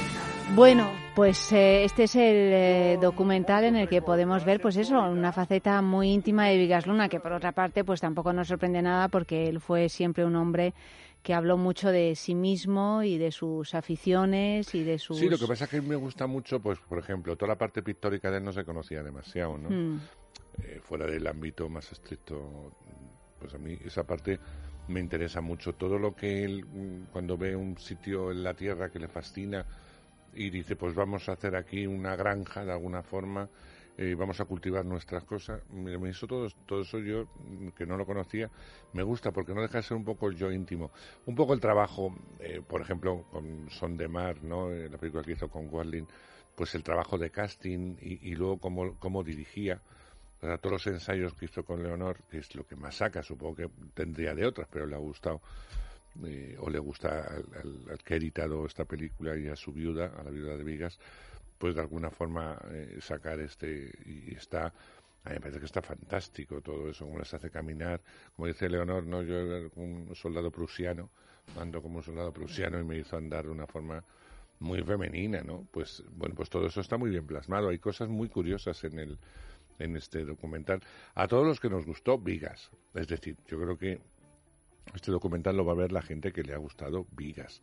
Bueno, pues eh, este es el eh, documental en el que podemos ver, pues eso, una faceta muy íntima de Vigas Luna, que por otra parte, pues tampoco nos sorprende nada porque él fue siempre un hombre que habló mucho de sí mismo y de sus aficiones y de sus... Sí, lo que pasa es que a mí me gusta mucho, pues, por ejemplo, toda la parte pictórica de él no se conocía demasiado, ¿no? Mm. Eh, fuera del ámbito más estricto, pues a mí esa parte me interesa mucho. Todo lo que él, mm, cuando ve un sitio en la Tierra que le fascina, y dice, pues vamos a hacer aquí una granja de alguna forma, eh, vamos a cultivar nuestras cosas. Me, hizo todo, todo eso yo, mm, que no lo conocía, me gusta porque no deja de ser un poco el yo íntimo. Un poco el trabajo, eh, por ejemplo, con Son de Mar, ¿no? Eh, la película que hizo con Warlin, pues el trabajo de casting y, y luego cómo, cómo dirigía. Sea, todos los ensayos que hizo con Leonor, que es lo que más saca, supongo que tendría de otras, pero le ha gustado eh, o le gusta al, al- al que ha editado esta película y a su viuda, a la viuda de Vigas, pues de alguna forma eh, sacar este y está a mí me parece que está fantástico todo eso, cómo les hace caminar. Como dice Leonor, no, yo era un soldado prusiano, ando como un soldado prusiano y me hizo andar de una forma muy femenina, ¿no? Pues bueno, pues todo eso está muy bien plasmado. Hay cosas muy curiosas en el en este documental. A todos los que nos gustó Vigas, es decir, yo creo que este documental lo va a ver la gente que le ha gustado Vigas.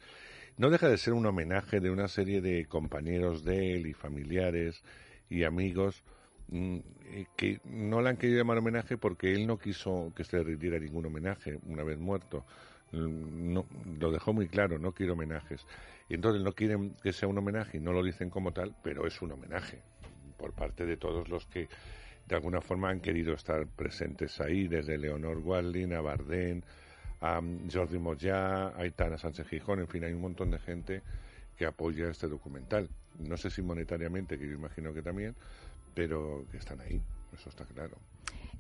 No deja de ser un homenaje de una serie de compañeros de él y familiares y amigos mm, eh, que no le han querido llamar homenaje porque él no quiso que se le rindiera ningún homenaje una vez muerto. Mm, No, lo dejó muy claro, no quiere homenajes. Entonces no quieren que sea un homenaje y no lo dicen como tal, pero es un homenaje por parte de todos los que de alguna forma han querido estar presentes ahí, desde Leonor Waldin a Bardén, a Jordi Moya, a Aitana Sánchez Gijón, en fin, hay un montón de gente que apoya este documental. No sé si monetariamente, que yo imagino que también, pero que están ahí, eso está claro.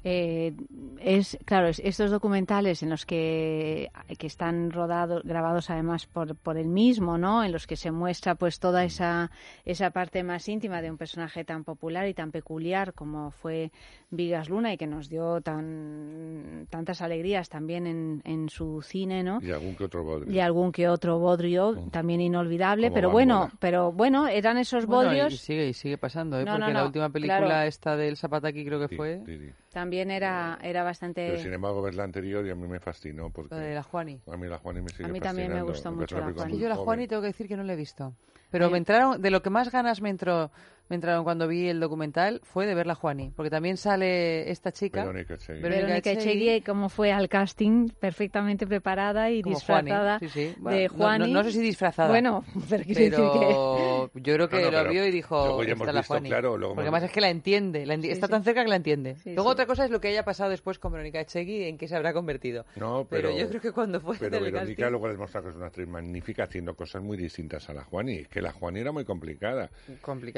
Eh, es claro es- estos documentales en los que, que están rodados grabados además por, por él mismo no en los que se muestra pues toda esa esa parte más íntima de un personaje tan popular y tan peculiar como fue Vigas Luna y que nos dio tan tantas alegrías también en, en su cine no Y algún que otro bodrio. y algún que otro bodrio también inolvidable Como pero bueno pero bueno eran esos Bueno, bodrios y sigue, y sigue pasando, ¿eh? No, no, Porque la última película claro. esta del Zapataki creo que fue... también era era bastante Pero sin embargo, ver la anterior y a mí me fascinó. Porque La de la Juani. A mí la Juani me sigue A mí también me gustó mucho la Juani. Yo la. Juani tengo que decir que no la he visto. Pero me entraron, de lo que más ganas me entró, me entraron cuando vi el documental fue de ver la Juani. Porque también sale esta chica. Verónica Echegui. Verónica Echegui, como fue al casting, perfectamente preparada y Como disfrazada Juani, sí, sí. Bueno, de no- Juani. No, no sé si disfrazada. Bueno, pero quiero decir Pero yo creo que No, no, lo pero vio y dijo, luego ya "Esta hemos es la visto, Juani". claro, luego Porque además es que la entiende, la enti- Sí, está sí. tan cerca que la entiende. Sí, luego sí. otra cosa es lo que haya pasado después con Verónica Echegui, en qué se habrá convertido. No, pero, yo creo que cuando fue Pero del Verónica casting- luego ha demostrado que es una actriz magnífica haciendo cosas muy distintas a la Juani. Es que la Juani era muy complicada.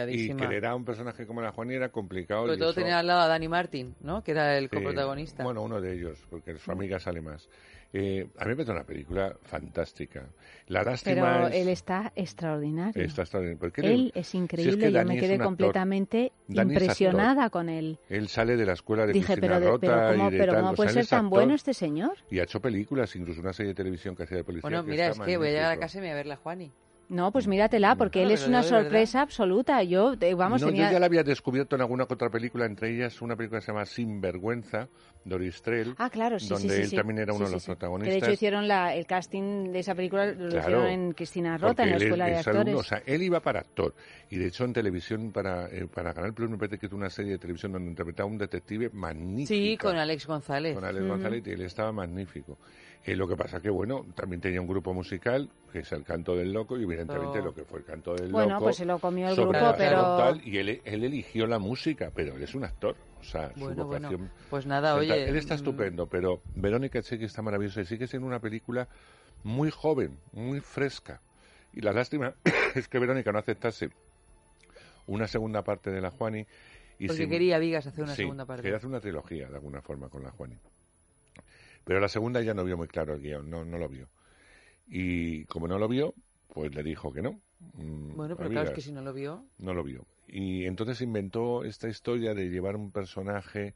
Y Complicadísima. querer a un personaje como la Juani era complicado. Sobre todo eso- tenía al lado a Dani Martin, ¿no? Que era el Sí, coprotagonista. Bueno, uno de ellos, porque su amiga sale más. Eh, a mí me parece una película fantástica. La lástima Pero es... él está extraordinario. Está extraordinario. Porque Él él- es si increíble, que yo me es quedé completamente Dani es impresionada con él. Él sale de la escuela de Dije, Cristina pero, de- pero Rota ¿cómo, y de pero tal. ¿cómo o puede sea, él ser es tan actor bueno este señor? Y ha hecho películas, incluso una serie de televisión que hacía de policía. Bueno, que mira, es que voy a llegar a magnífico. casa y me voy a ver la Juani. No, pues míratela, porque él es una verdad. sorpresa absoluta. Yo, eh, vamos, no, tenía... yo ya la había descubierto en alguna otra película, entre ellas una película que se llama Sinvergüenza, de Oristrel, Ah, claro, sí, donde sí, sí, él sí. también era uno sí, de los sí. Que protagonistas. de hecho hicieron la, el casting de esa película, lo Claro, hicieron en Cristina Rota, en la él Escuela de es alumno, Actores. o sea, él iba para actor. Y de hecho en televisión, para, eh, para Canal Plus, me parece que hizo una serie de televisión donde interpretaba a un detective magnífico. Sí, con Alex González. Con Alex Ujú. González y él estaba magnífico. Eh, lo que pasa que, bueno, también tenía un grupo musical, que es el Canto del Loco, y evidentemente Oh. lo que fue el Canto del Bueno, Loco... pues se lo comió el grupo, pero- tal, y él, él eligió la música, pero él es un actor. O sea, Bueno, su bueno, vocación... pues nada, oye, Él está mm. estupendo, pero Verónica Echegui está maravillosa y sigue siendo una película muy joven, muy fresca. Y la lástima es que Verónica no aceptase una segunda parte de la Juani. Y Porque sin- quería Vigas hacer una Sí, segunda parte. quería hacer una trilogía de alguna forma con la Juani. Pero la segunda ya no vio muy claro el guion, no, no lo vio. Y como no lo vio, pues le dijo que no. Mm, Bueno, pero claro, es que si no lo vio... No lo vio. Y entonces inventó esta historia de llevar un personaje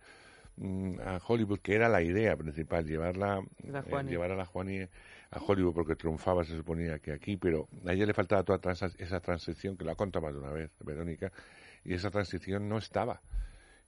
mm, a Hollywood, que era la idea principal, llevarla, La eh, llevar a la Juani a Hollywood porque triunfaba, se suponía que aquí, pero a ella le faltaba toda transa- esa transición, que la ha contado más de una vez, Verónica, y esa transición no estaba.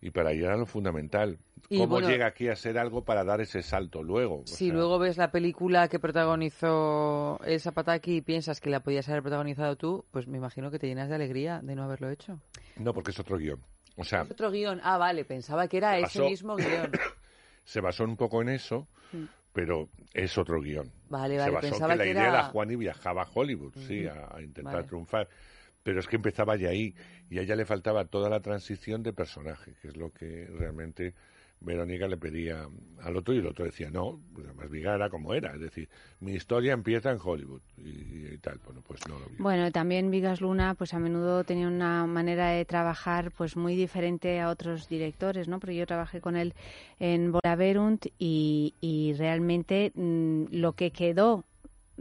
Y para ella era lo fundamental. ¿Cómo bueno- llega aquí a ser algo para dar ese salto luego? O Si sea, luego ves la película que protagonizó el Zapataki y piensas que la podías haber protagonizado tú, pues me imagino que te llenas de alegría de no haberlo hecho. No, porque es otro guion. O sea, Es otro guion. Ah, vale, pensaba que era Se ese basó- mismo guion. se basó un poco en eso, Mm. pero es otro guion. Vale, se vale, basó pensaba que la que idea era- de la Juani viajaba a Hollywood, sí, a, a intentar Vale. triunfar. Pero es que empezaba ya ahí y a ella le faltaba toda la transición de personaje, que es lo que realmente Verónica le pedía al otro y el otro decía, no, pues además Viga era como era, es decir, mi historia empieza en Hollywood y, tal, bueno, pues no lo vi. Bueno, también Vigas Luna, pues a menudo tenía una manera de trabajar pues muy diferente a otros directores, ¿no? Porque yo trabajé con él en Bolaverunt y, y realmente mm, lo que quedó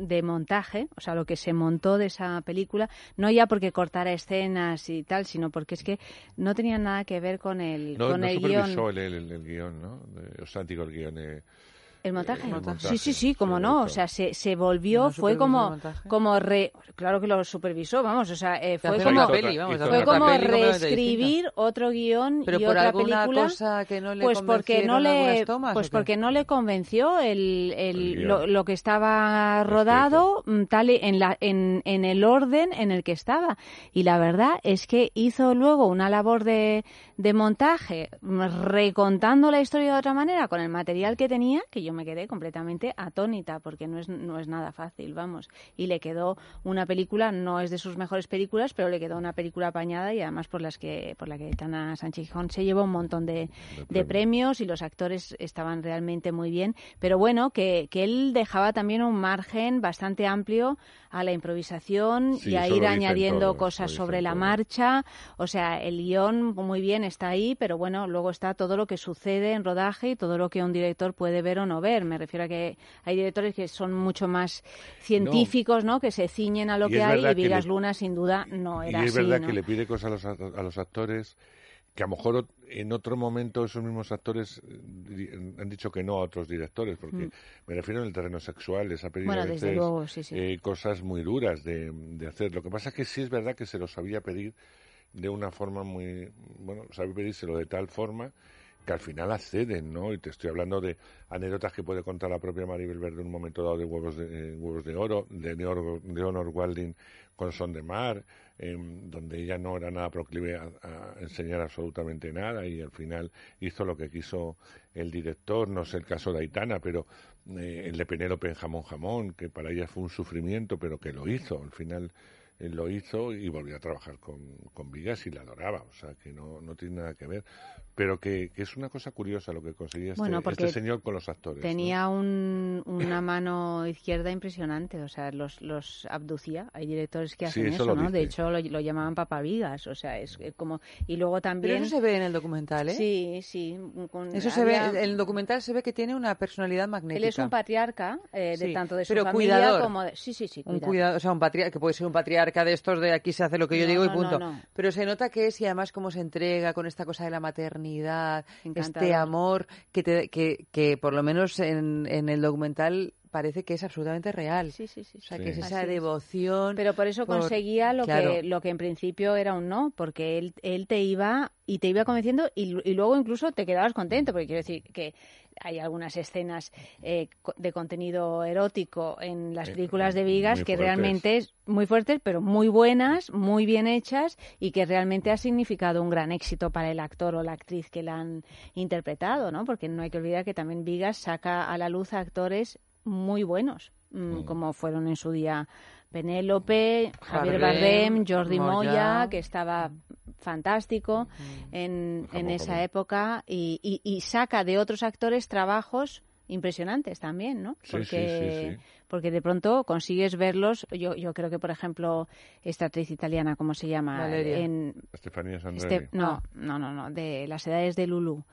de montaje, o sea, lo que se montó de esa película, no ya porque cortara escenas y tal, sino porque es que no tenía nada que ver con el, No, con no el supervisó guion. el, el, el guion, ¿no? De- o sea, digo, el guion... eh, ¿El montaje? El montaje, Sí, sí, sí, como no. O sea, se, se volvió, ¿No fue como, como re... Claro que lo supervisó, vamos, o sea, eh, fue como, peli, vamos, fue como reescribir otro guion Pero y por otra alguna película. cosa que no le pues porque no le, tomas, pues porque no le convenció el, el- El lo, lo que estaba rodado mm, tal en la en, en el orden en el que estaba. Y la verdad es que hizo luego una labor de, de montaje recontando la historia de otra manera con el material que tenía que yo me quedé completamente atónita porque no es no es nada fácil vamos. Y le quedó una película no es de sus mejores películas pero le quedó una película apañada y además por las que por la que Tana Sánchez Gijón se llevó un montón de, de premios y los actores estaban realmente muy bien. Pero bueno que, que él dejaba también un margen bastante amplio a la improvisación Sí, y a ir añadiendo cosas sobre la marcha. O sea el guion muy bien está ahí pero bueno luego está todo lo que sucede en rodaje y todo lo que un director puede ver o no ver. Me refiero a que hay directores que son mucho más científicos no, que se ciñen a lo Y que es hay. verdad y Vigas le- Luna sin duda no y era es así verdad ¿no? que le pide cosas a los, act- a los actores que a lo mejor en otro momento esos mismos actores eh, han dicho que no a otros directores, porque Mm. me refiero en el terreno sexual, les ha pedido Bueno, a veces, luego, sí, sí. eh, cosas muy duras de, de hacer. Lo que pasa es que sí es verdad que se lo sabía pedir de una forma muy, bueno, sabía pedírselo de tal forma que al final acceden, ¿no? Y te estoy hablando de anécdotas que puede contar la propia Maribel Verde en un momento dado de Huevos de, eh, huevos de Oro, de Leonor, Leonor Walding con Son de Mar, em, donde ella no era nada proclive a, enseñar absolutamente nada y al final hizo lo que quiso el director, no sé el caso de Aitana, pero eh, el de Penélope en Jamón Jamón, que para ella fue un sufrimiento, pero que lo hizo, al final lo hizo y volvió a trabajar con, con Vigas y la adoraba, o sea que no, no tiene nada que ver, pero que, que es una cosa curiosa lo que conseguía este, Bueno, porque este señor con los actores. ¿no? Tenía un- una mano izquierda impresionante, o sea, los, los abducía. Hay directores que Sí, hacen eso eso, lo ¿no? De dice. hecho, lo, lo llamaban papavigas, o sea, es como... Y luego también... Pero eso se ve en el documental, ¿eh? Sí, sí. con- Eso se ve, en el documental se ve que tiene una personalidad magnética. Él es un patriarca, eh, de Sí, tanto de su pero familia cuidador. como de... Sí, sí, sí, Un cuidado. cuidado, o sea, un patriarca, que puede ser un patriarca de estos de aquí se hace lo que yo No, digo y punto. no. Pero se nota que es y además cómo se entrega con esta cosa de la maternidad, Encantador. este amor que, te, que, que por lo menos en, en el documental parece que es absolutamente real. Sí, sí, sí. O sea, Sí. que es esa Así es. devoción. Pero por eso por- conseguía lo Claro. que lo que en principio era un no, porque él, él te iba y te iba convenciendo y, y luego incluso te quedabas contento, porque quiero decir que hay algunas escenas eh, de contenido erótico en las Eh, películas de Vigas muy que fuertes. realmente es muy fuertes, pero muy buenas, muy bien hechas y que realmente ha significado un gran éxito para el actor o la actriz que la han interpretado, ¿no? Porque no hay que olvidar que también Vigas saca a la luz a actores muy buenos, mm, como fueron en su día Penélope, Javier Bardem, Bardem, Jordi Moya. Moya, que estaba fantástico en, en Jamón, esa época, y, y- y saca de otros actores trabajos impresionantes también, ¿no? Sí, sí, Porque, sí, sí. porque de pronto consigues verlos. Yo, yo creo que, por ejemplo, esta actriz italiana, ¿cómo se llama? Valeria. En, Estefanía Sandrelli. este, no, no, no, no, de las edades de Lulu.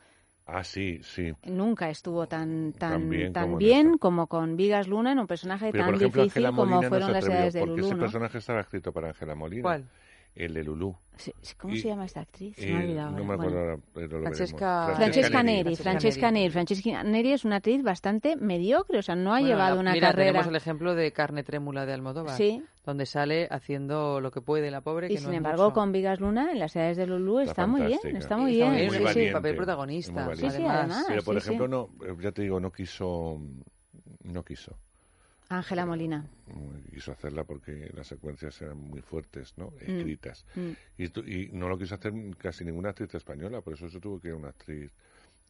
Ah, sí, sí. Nunca estuvo tan tan Tan bien tan como bien con Vigas Luna en un personaje Pero, tan por ejemplo, difícil como fueron no se las edades de porque Lulu, ese ¿no? personaje estaba escrito para Ángela Molina. ¿Cuál? El de Lulú. ¿Cómo Y- se llama esta actriz? Se Eh, me ha olvidado. no ahora. me acuerdo Bueno. ahora, pero lo Francesca- veremos. Francesca Neri, Francesca Francesca Neri. Neri. Francesca Neri es una actriz bastante mediocre, o sea, no ha Bueno, llevado la- una mira, carrera. tenemos el ejemplo de Carne Trémula de Almodóvar. Sí. Donde sale haciendo lo que puede la pobre. Y que sin no es embargo, mucho. con Vigas Luna en las edades de Lulu está, muy bien, está muy Está bien. muy sí, sí. papel muy protagonista. valiente. Sí, sí, además. Pero, por sí, sí. ejemplo, no, eh, ya te digo, no quiso, no quiso, Ángela Molina. quiso hacerla porque las secuencias eran muy fuertes, ¿no? Mm. Escritas. Mm. Y, y no lo quiso hacer casi ninguna actriz española, por eso se tuvo que ir a una actriz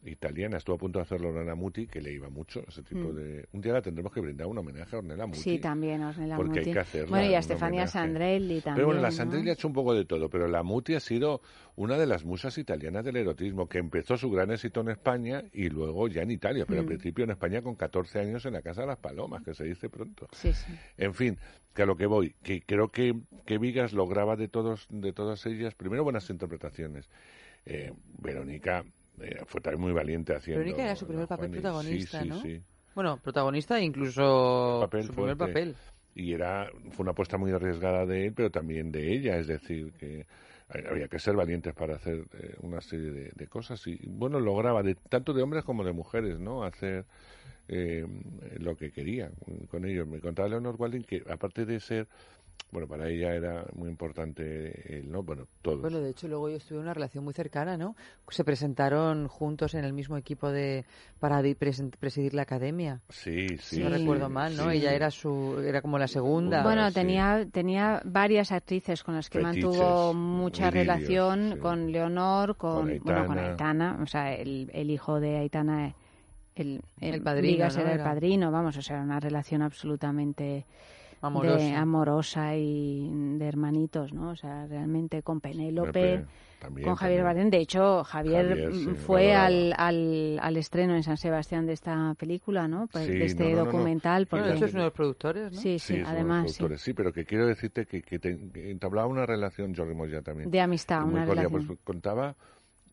italiana. Estuvo a punto de hacerlo Ornella Muti, que le iba mucho ese tipo Mm. de... Un día la tendremos que brindar un homenaje a Ornella Muti. Sí, también, Ornella porque Muti. hay que hacerla Bueno, y a Stefania. Sandrelli también. Pero bueno, la ¿no? Sandrelli ha hecho un poco de todo, pero la Muti ha sido una de las musas italianas del erotismo, que empezó su gran éxito en España y luego ya en Italia, pero al Mm. principio en España con 14 años en la Casa de las Palomas, que se dice pronto. Sí, sí. En fin, que a lo que voy, que creo que, que Vigas lograba de todos de todas ellas, primero buenas interpretaciones. Eh, Verónica eh, fue también muy valiente haciendo... Verónica era su primer papel protagonista, sí, sí, ¿no? Sí, Bueno, protagonista e incluso papel su primer fuerte. papel. Y era, fue una apuesta muy arriesgada de él, pero también de ella, es decir, que había que ser valientes para hacer eh, una serie de, de cosas. Y bueno, lograba, de, tanto de hombres como de mujeres, ¿no? Hacer eh, lo que quería con ellos. Me contaba Leonor Walding que, aparte de ser. Bueno, para ella era muy importante él, ¿no? Bueno, todos. Bueno, de hecho, luego ellos tuvieron una relación muy cercana, ¿no? Se presentaron juntos en el mismo equipo de para presidir la academia. Sí, sí. Si no sí, recuerdo mal, ¿no? sí. Ella era su era como la segunda. Bueno, tenía, tenía varias actrices con las que Fetiches, mantuvo mucha relación, sí. con Leonor, con, Con bueno, con Aitana. O sea, el, el hijo de Aitana, el, El padrino, Vigas ¿no? era el padrino, vamos, o sea, era una relación absolutamente Amorosa. de- amorosa y de hermanitos, ¿no? O sea, realmente con Penélope, Pepe, también, con Javier. Bardem. De hecho, Javier, Javier, sí, mm, lo fue al, al, al estreno en San Sebastián de esta película, ¿no? Pues, Sí, de este no, no, no, no. documental. Bueno, porque- de hecho es uno de los productores, Sí, sí, Sí, los además, sí. sí, pero que quiero decirte que, que, te- que entablaba una relación, Jordi Moya también. De amistad, una cordial, relación. Pues contaba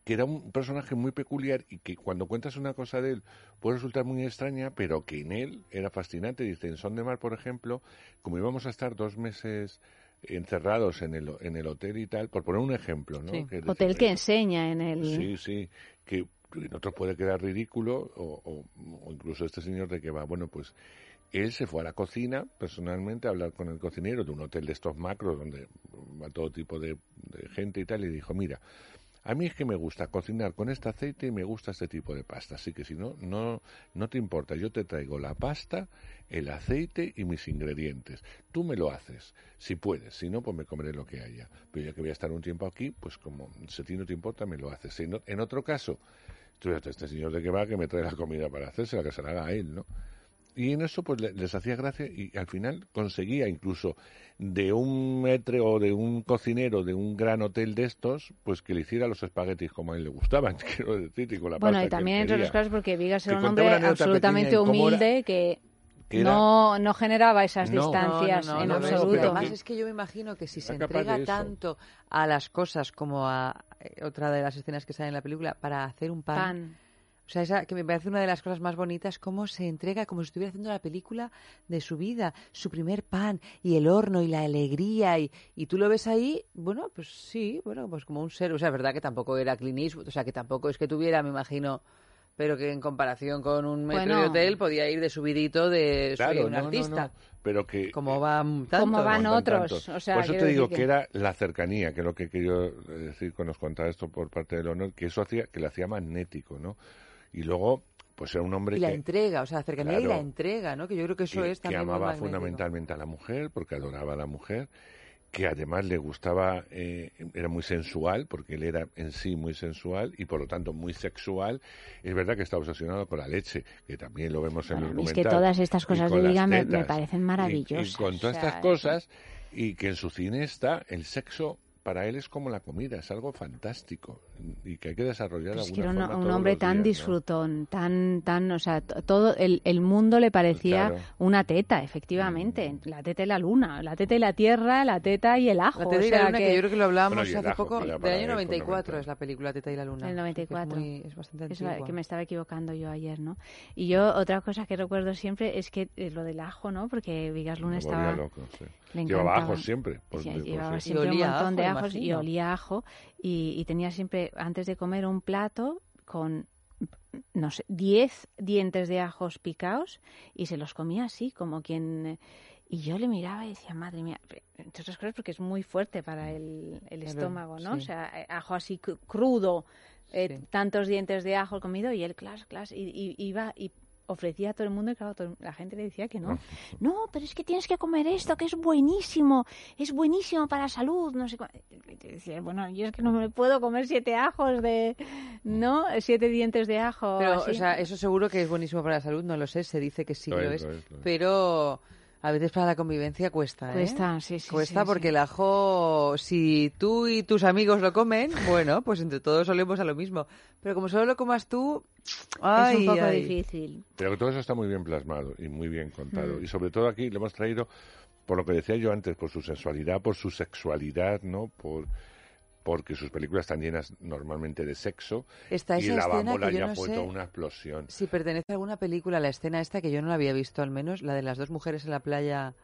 que era un personaje muy peculiar y que cuando cuentas una cosa de él puede resultar muy extraña, pero que en él era fascinante. Dice, en Son de Mar, por ejemplo, como íbamos a estar dos meses encerrados en el, en el hotel y tal, por poner un ejemplo, ¿no? Sí. Que decía, Hotel que enseña en el... Sí, sí, que en otros puede quedar ridículo, o, o- o incluso este señor de que va, bueno, pues él se fue a la cocina personalmente a hablar con el cocinero de un hotel de estos macros donde va todo tipo de, de gente y tal, y dijo, mira, a mí es que me gusta cocinar con este aceite y me gusta este tipo de pasta, así que si no, no, no te importa, yo te traigo la pasta, el aceite y mis ingredientes. Tú me lo haces, si puedes, si no, pues me comeré lo que haya. Pero ya que voy a estar un tiempo aquí, pues como si a ti no te importa, me lo haces. Si no- en otro caso, tú fíjate, este señor de que va que me trae la comida para hacerse, la que se la haga a él, ¿no? Y en eso pues le- les hacía gracia y al final conseguía incluso de un metre o de un cocinero de un gran hotel de estos, pues que le hiciera los espaguetis como a él le gustaban, quiero decir, y con la Bueno, pasta y también, entre otras cosas, porque Vigas era un hombre absolutamente humilde que, que era- no, no generaba esas No. distancias No, no, no, en absoluto. además es que yo me imagino que si se entrega tanto a las cosas como a eh, otra de las escenas que sale en la película para hacer un pan, Pan. O sea, esa que me parece una de las cosas más bonitas, cómo se entrega como si estuviera haciendo la película de su vida, su primer pan y el horno y la alegría y, y tú lo ves ahí, bueno, pues sí, bueno, pues como un ser, o sea, es verdad que tampoco era Clint Eastwood, o sea, que tampoco es que tuviera, me imagino, pero que en comparación con un metro Bueno. de hotel podía ir de subidito de soy Claro, un no, no, artista. no, pero que Como van tanto. Como van otros. O sea, Por eso te digo que... era la cercanía, que es lo que quería decir cuando nos contaba esto por parte del honor, que eso hacía, que le hacía magnético, ¿no? Y luego, pues era un hombre Y la que, entrega, o sea, la cercanía y Claro. la entrega, ¿no? Que yo creo que eso que- es que también muy amaba fundamentalmente a la mujer, porque adoraba a la mujer, que además le gustaba, eh, era muy sensual, porque él era en sí muy sensual y por lo tanto muy sexual. Es verdad que está obsesionado con la leche, que también lo vemos en el Es documental. que todas estas cosas de las Viga me, parecen y- maravillosas. Y, con todas o sea, estas cosas, y que en su cine está, el sexo para él es como la comida, es algo fantástico y que hay que desarrollar de Es que alguna era un, forma un todos hombre los tan días, ¿no? disfrutón, tan, tan, o sea, todo el, el mundo le parecía Claro. una teta, efectivamente, la teta y la luna, la teta y la tierra, la teta y el ajo. La Teta o y la sea Luna, que... yo creo que lo hablábamos Bueno, hace ajo, poco, que del año él 94 fundamental. es la película Teta y la Luna. El O sea, que 94. Es, muy- es bastante Es la- que me estaba equivocando yo ayer, ¿no? Y yo otra cosa que recuerdo siempre es que eh, lo del ajo, ¿no? Porque Vigas Luna estaba loco, sí. Le Llevaba ajos siempre. por- Sí, de por llevaba sí. siempre un olía a montón de ajo, ajos y olía ajo y, y tenía siempre antes de comer un plato con no sé, 10 dientes de ajos picados y se los comía así, como quien... Y yo le miraba y decía, madre mía, entre otras cosas porque es muy fuerte para el, el estómago, ¿no? sí. O sea, eh, ajo así cru- crudo, eh, Sí. tantos dientes de ajo comido y él, clas, clas, y, y- iba y ofrecía a todo el mundo y claro, todo- la gente le decía que no. No, pero es que tienes que comer esto, que es buenísimo, es buenísimo para la salud, no sé decía, bueno, yo es que no me puedo comer siete ajos de, ¿no? Siete dientes de ajo. Pero, así. o sea, eso seguro que es buenísimo para la salud, no lo sé, se dice que sí Lo lo es, es, lo es, lo es. pero a veces para la convivencia cuesta, ¿eh? Cuesta, sí, sí, Cuesta sí, porque sí. el ajo, si tú y tus amigos lo comen, bueno, pues entre todos solemos a lo mismo. Pero como solo lo comas tú, ay, es un poco ay. difícil. Pero todo eso está muy bien plasmado y muy bien contado. Mm. Y sobre todo aquí le hemos traído, por lo que decía yo antes, por su sensualidad, por su sexualidad, ¿no? Por porque sus películas están llenas normalmente de sexo Está y esa la escena bambola ya no fue toda una explosión. Si pertenece a alguna película, la escena esta que yo no la había visto al menos, la de las dos mujeres en la playa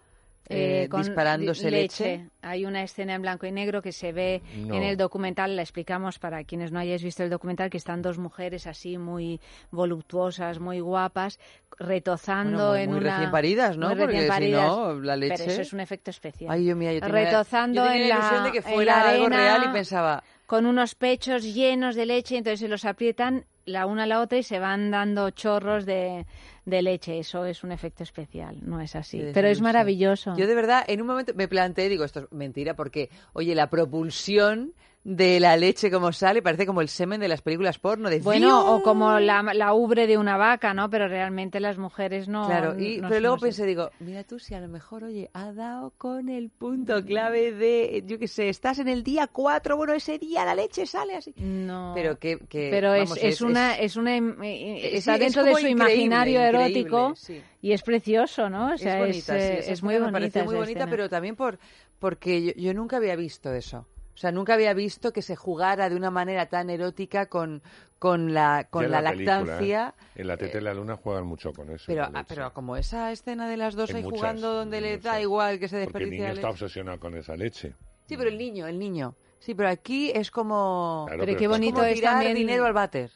eh, Eh, con disparándose di- leche. Hay una escena en blanco y negro que se ve No. en el documental, la explicamos para quienes no hayáis visto el documental, que están dos mujeres así muy voluptuosas, muy guapas, retozando Bueno, muy- en muy una... recién paridas, ¿no? muy Porque recién si paridas. no, la leche- Pero eso es un efecto especial. Ay, Dios mío, yo tenía- retozando yo tenía en la ilusión de que en fuera algo real y pensaba- con unos pechos llenos de leche, entonces se los aprietan la una a la otra y se van dando chorros de, de leche. Eso es un efecto especial, no es así. Pero es maravilloso. Yo de verdad, en un momento me planteé, digo, esto es mentira, porque, oye, la propulsión de la leche como sale parece como el semen de las películas porno, de Bueno, o como la, la ubre de una vaca, ¿no? Pero realmente las mujeres no. Claro, y, no pero luego pensé, digo, mira tú, si a lo mejor, oye, ha dado con el punto clave de, yo qué sé, estás en el día 4, bueno, ese día la leche sale así. No. Pero que, que Pero es, vamos, es, una, es una, eh, Eh, está sí, es dentro de su imaginario erótico sí. y es precioso, ¿no? O sea, es bonita, es, sí, eh, es muy me bonita. pareció muy bonita, escena. pero también por porque yo, yo nunca había visto eso. O sea, nunca había visto que se jugara de una manera tan erótica con, con la, con la, película, lactancia. ¿eh? En la teta de la luna juegan mucho con eso. Pero, ah, pero como esa escena de las dos En ahí muchas, jugando donde le da igual que se Porque el niño la está obsesionado con esa leche. Sí, pero el niño, el niño. Sí, pero aquí es como... Claro, Pero pero qué bonito como es tirar también dinero al váter.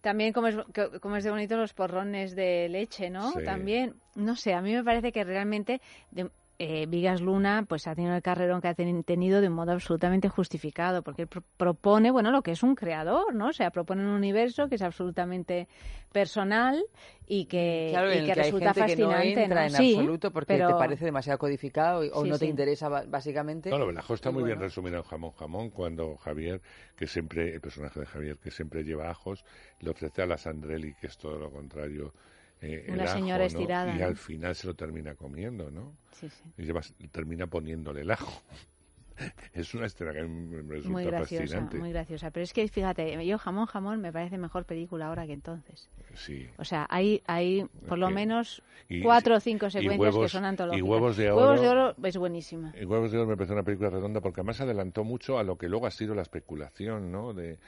También como es, como es de bonito los porrones de leche, ¿no? Sí. También, no sé, a mí me parece que realmente de- eh, Vigas Luna pues ha tenido el carrerón que ha ten- tenido de un modo absolutamente justificado, porque él pro- propone, bueno, lo que es un creador, ¿no? O sea, propone un universo que es absolutamente personal y que, Claro, y en el que que hay resulta gente que no fascinante. entra en Sí, absoluto porque pero- te parece demasiado codificado y- o Sí, no te sí. interesa básicamente. No, lo Belajo está muy bien bueno. resumido en Jamón Jamón cuando Javier, que siempre, el personaje de Javier, que siempre lleva ajos, le ofrece a la Sandrelli, que es todo lo contrario, eh, el Una ajo, señora ¿no? estirada, Y ¿no? al final se lo termina comiendo, ¿no? Sí, sí. Y lleva- termina poniéndole el ajo. es una escena que me resulta Muy graciosa, fascinante. muy graciosa. Pero es que, fíjate, yo Jamón Jamón me parece mejor película ahora que entonces. Sí. O sea, hay, hay por lo menos y- cuatro o cinco y secuencias que son y antológicas. Huevos de Huevos de Oro- Oro es buenísima. Y Huevos de Oro me parece una película redonda porque además adelantó mucho a lo que luego ha sido la especulación, ¿no? De,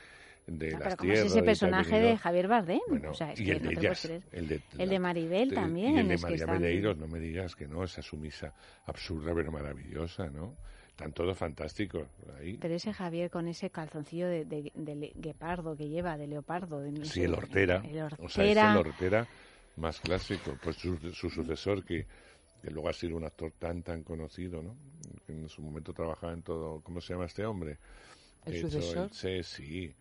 de No, las pero como es tierras ese personaje de Javier Bardem. Bueno, o sea, es y que el no de te ellas, el de, El de Maribel también. Y el de María están- Medeiros, no me digas que no, esa sumisa absurda pero maravillosa, ¿no? Están todos fantásticos ahí. Pero ese Javier con ese calzoncillo de, de, de guepardo que lleva, de leopardo. De, no Sí, sé, el Hortera. El O sea, es Hortera. el Hortera más clásico. Pues su, su sucesor, que, que luego ha sido un actor tan, tan conocido, ¿no? Que en su momento trabajaba en todo... ¿Cómo se llama este hombre? ¿El Que ha hecho sucesor? sí, sí.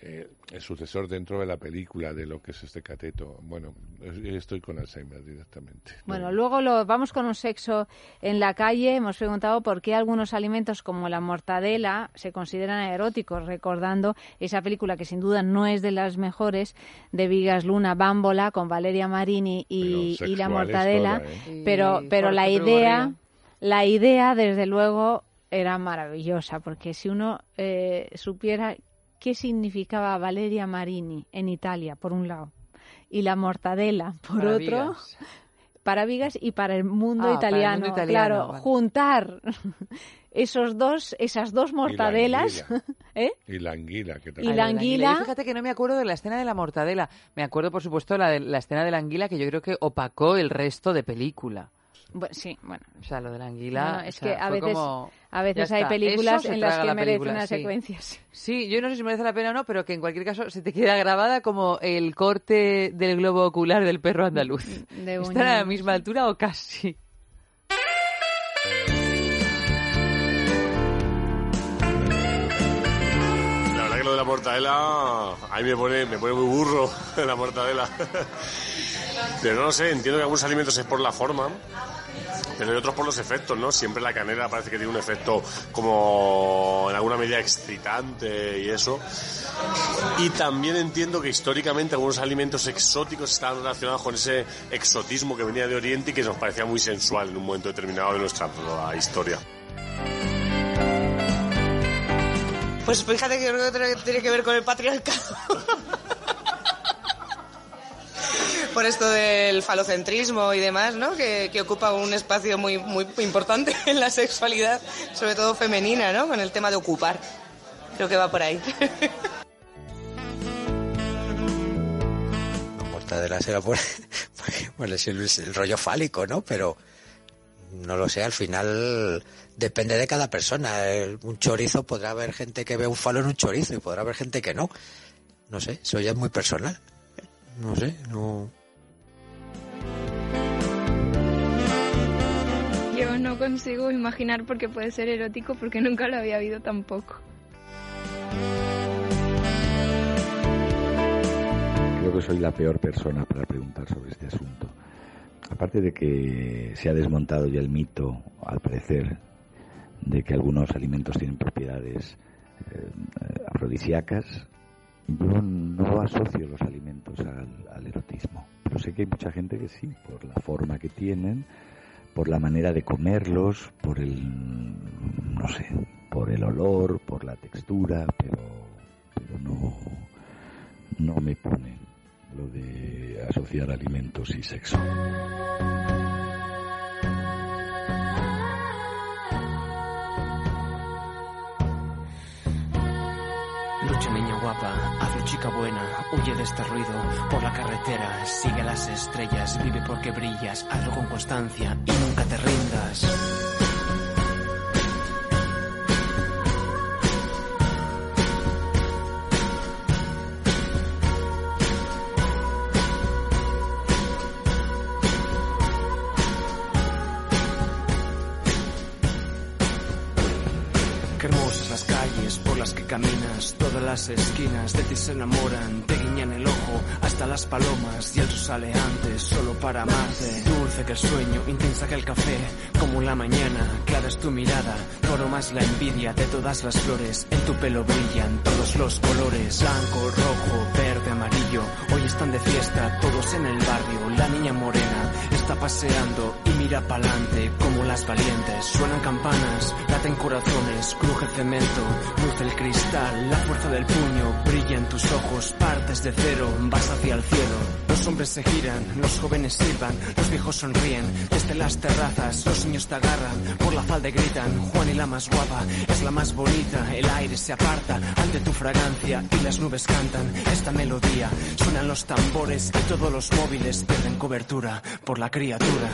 Eh, el sucesor dentro de la película de lo que es este cateto. Bueno, es- estoy con Alzheimer directamente. Bueno, luego lo, vamos con un sexo en la calle. Hemos preguntado por qué algunos alimentos como la mortadela se consideran eróticos, recordando esa película que sin duda no es de las mejores de Vigas Luna, Bámbola, con Valeria Marini y, la mortadela. toda, ¿eh? Pero, pero la idea, la idea, desde luego, era maravillosa, porque si uno eh, supiera qué significaba Valeria Marini en Italia, por un lado, y la mortadela, por Para otro, Vigas. para Vigas y para el mundo Ah, para el italiano. mundo italiano, claro, vale. juntar esos dos, esas dos mortadelas, anguila. ¿eh? Y la anguila, que Y también... la Yo anguila, fíjate que no me acuerdo de la escena de la mortadela. Me acuerdo, por supuesto, la, de, la escena de la anguila que yo creo que opacó el resto de película. Bueno, sí, bueno. O sea, lo de la anguila. No, no, es o sea, que a veces, como- a veces hay está. películas en las que la merece película, unas sí. secuencias. Sí, yo no sé si merece la pena o no, pero que en cualquier caso se te queda grabada como el corte del globo ocular del perro andaluz. De ¿Están a la misma altura o casi? La verdad que lo la mortadela, a mí me pone, me pone muy burro la mortadela. Pero no sé, entiendo que algunos alimentos es por la forma, pero hay otros por los efectos, ¿no? Siempre la canela parece que tiene un efecto como en alguna medida excitante y eso. Y también entiendo que históricamente algunos alimentos exóticos estaban relacionados con ese exotismo que venía de Oriente y que nos parecía muy sensual en un momento determinado de nuestra historia. Pues fíjate que creo que tiene que ver con el patriarcado. Por esto del falocentrismo y demás, ¿no? Que, ocupa un espacio muy, importante en la sexualidad, sobre todo femenina, ¿no? Con el tema de ocupar. Creo que va por ahí. mortadela será por, por el, el rollo fálico, ¿no? Pero no lo sé, al final depende de cada persona. Un chorizo podrá haber gente que ve un falo en un chorizo y podrá haber gente que no. No sé, eso ya es muy personal. No sé, no. Yo no consigo imaginar porque puede ser erótico porque nunca lo había habido tampoco. Creo que soy la peor persona para preguntar sobre este asunto. Aparte de que se ha desmontado ya el mito, al parecer, de que algunos alimentos tienen propiedades eh, afrodisíacas, yo no asocio los alimentos al, al erotismo. Pero sé que hay mucha gente que sí, por la forma que tienen, por la manera de comerlos, por el, no sé, por el olor, por la textura, pero, pero no, no me pone lo de asociar alimentos y sexo. Guapa, hazlo chica buena, huye de este ruido por la carretera, sigue las estrellas, vive porque brillas, hazlo con constancia y nunca te rindas. Las esquinas de ti se enamoran, te guiñan el ojo hasta las palomas y el sol sale antes solo para amarte. Dulce que el sueño, intensa que el café, como la mañana, clara es tu mirada, oro más la envidia de todas las flores, en tu pelo brillan todos los colores, blanco, rojo, verde, amarillo, hoy están de fiesta todos en el barrio, la niña morena está paseando y mira pa'lante como las valientes, suenan campanas, laten corazones, cruje cemento, luce el cristal, la fuerza del puño, brilla en tus ojos, partes de cero, vas hacia el cielo. Los hombres se giran, los jóvenes silban, los viejos sonríen, desde las terrazas los niños te agarran, por la falda y gritan, Juan y la más guapa, es la más bonita, el aire se aparta ante tu fragancia y las nubes cantan esta melodía, suenan los tambores y todos los móviles pierden cobertura por la criatura.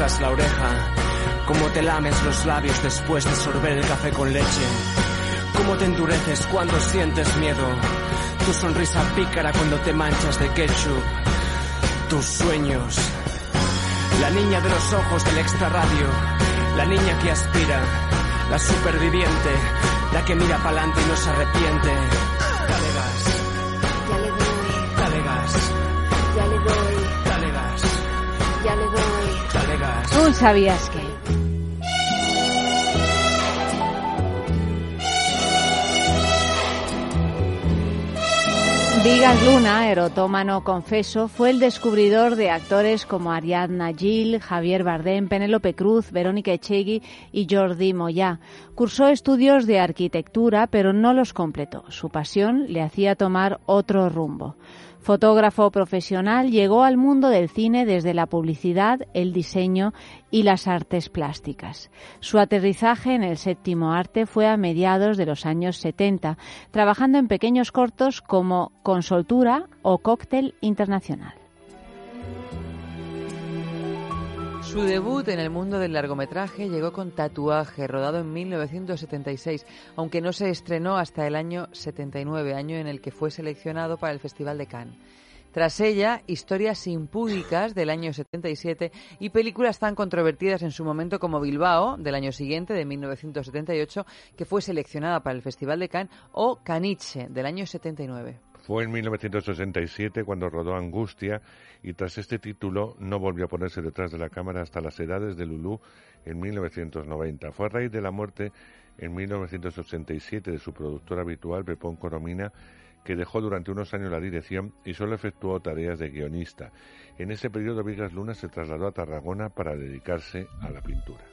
La oreja, como te lames los labios después de sorber el café con leche, cómo te endureces cuando sientes miedo, tu sonrisa pícara cuando te manchas de ketchup, tus sueños, la niña de los ojos del extra radio, la niña que aspira, la superviviente, la que mira pa'lante y no se arrepiente. Tú sabías que. Vigas Luna, erotómano confeso, fue el descubridor de actores como Ariadna Gil, Javier Bardem, Penélope Cruz, Verónica Echegui y Jordi Moyá. Cursó estudios de arquitectura, pero no los completó. Su pasión le hacía tomar otro rumbo. Fotógrafo profesional, llegó al mundo del cine desde la publicidad, el diseño y las artes plásticas. Su aterrizaje en el séptimo arte fue a mediados de los años 70, trabajando en pequeños cortos como Consoltura o Cóctel Internacional. Su debut en el mundo del largometraje llegó con Tatuaje, rodado en 1976, aunque no se estrenó hasta el año 79, año en el que fue seleccionado para el Festival de Cannes. Tras ella, Historias impúdicas del año 77 y películas tan controvertidas en su momento como Bilbao del año siguiente, de 1978, que fue seleccionada para el Festival de Cannes, o Caniche del año 79. Fue en 1967 cuando rodó Angustia y tras este título no volvió a ponerse detrás de la cámara hasta las edades de Lulú en 1990. Fue a raíz de la muerte en 1987 de su productor habitual, Pepón Coromina, que dejó durante unos años la dirección y solo efectuó tareas de guionista. En ese periodo Vigas Luna se trasladó a Tarragona para dedicarse a la pintura.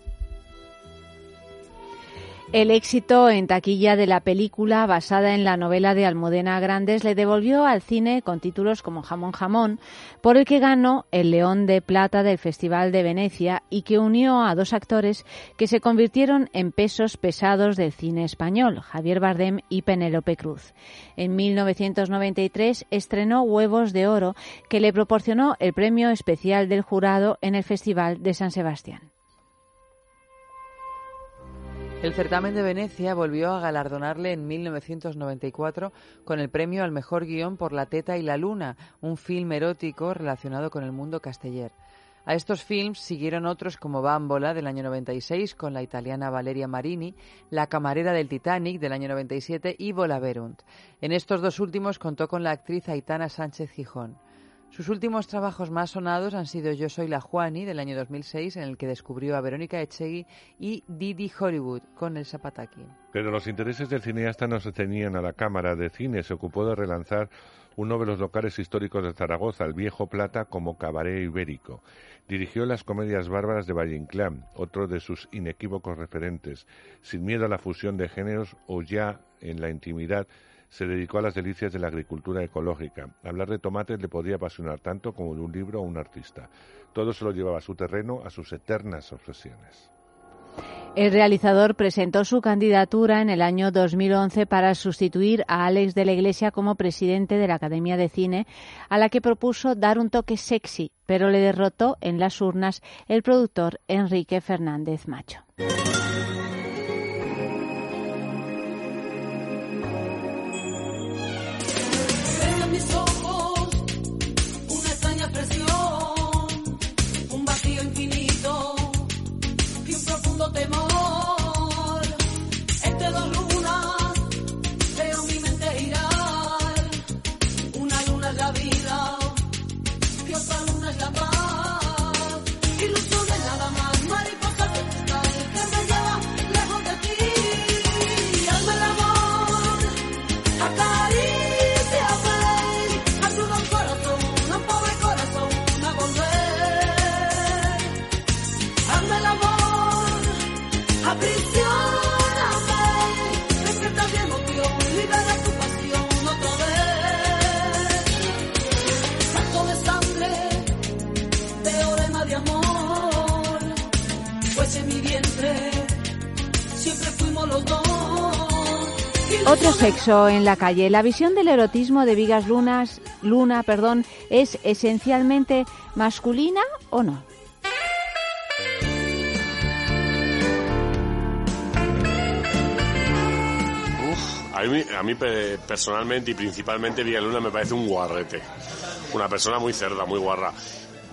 El éxito en taquilla de la película, basada en la novela de Almudena Grandes, le devolvió al cine con títulos como Jamón Jamón, por el que ganó el León de Plata del Festival de Venecia y que unió a dos actores que se convirtieron en pesos pesados del cine español, Javier Bardem y Penélope Cruz. En 1993 estrenó Huevos de Oro, que le proporcionó el premio especial del jurado en el Festival de San Sebastián. El certamen de Venecia volvió a galardonarle en 1994 con el premio al mejor guion por La Teta y la Luna, un film erótico relacionado con el mundo casteller. A estos films siguieron otros como Bambola del año 96 con la italiana Valeria Marini, La camarera del Titanic del año 97 y Volaverunt. En estos dos últimos contó con la actriz Aitana Sánchez Gijón. Sus últimos trabajos más sonados han sido Yo soy la Juani del año 2006, en el que descubrió a Verónica Echegui, y Didi Hollywood con el Zapataki. Pero los intereses del cineasta no se tenían a la Cámara de Cine. Se ocupó de relanzar uno de los locales históricos de Zaragoza, el Viejo Plata, como cabaret ibérico. Dirigió las comedias bárbaras de Valle Inclán, otro de sus inequívocos referentes. Sin miedo a la fusión de géneros o ya en la intimidad se dedicó a las delicias de la agricultura ecológica. Hablar de tomates le podía apasionar tanto como de un libro o un artista. Todo se lo llevaba a su terreno, a sus eternas obsesiones. El realizador presentó su candidatura en el año 2011 para sustituir a Alex de la Iglesia como presidente de la Academia de Cine, a la que propuso dar un toque sexy, pero le derrotó en las urnas el productor Enrique Fernández Macho. Ves en sexo en la calle. La visión del erotismo de Vigas Lunas, Luna, perdón, es esencialmente masculina o no. Mí, a mí pe- personalmente y principalmente Villaluna me parece un guarrete. Una persona muy cerda, muy guarra.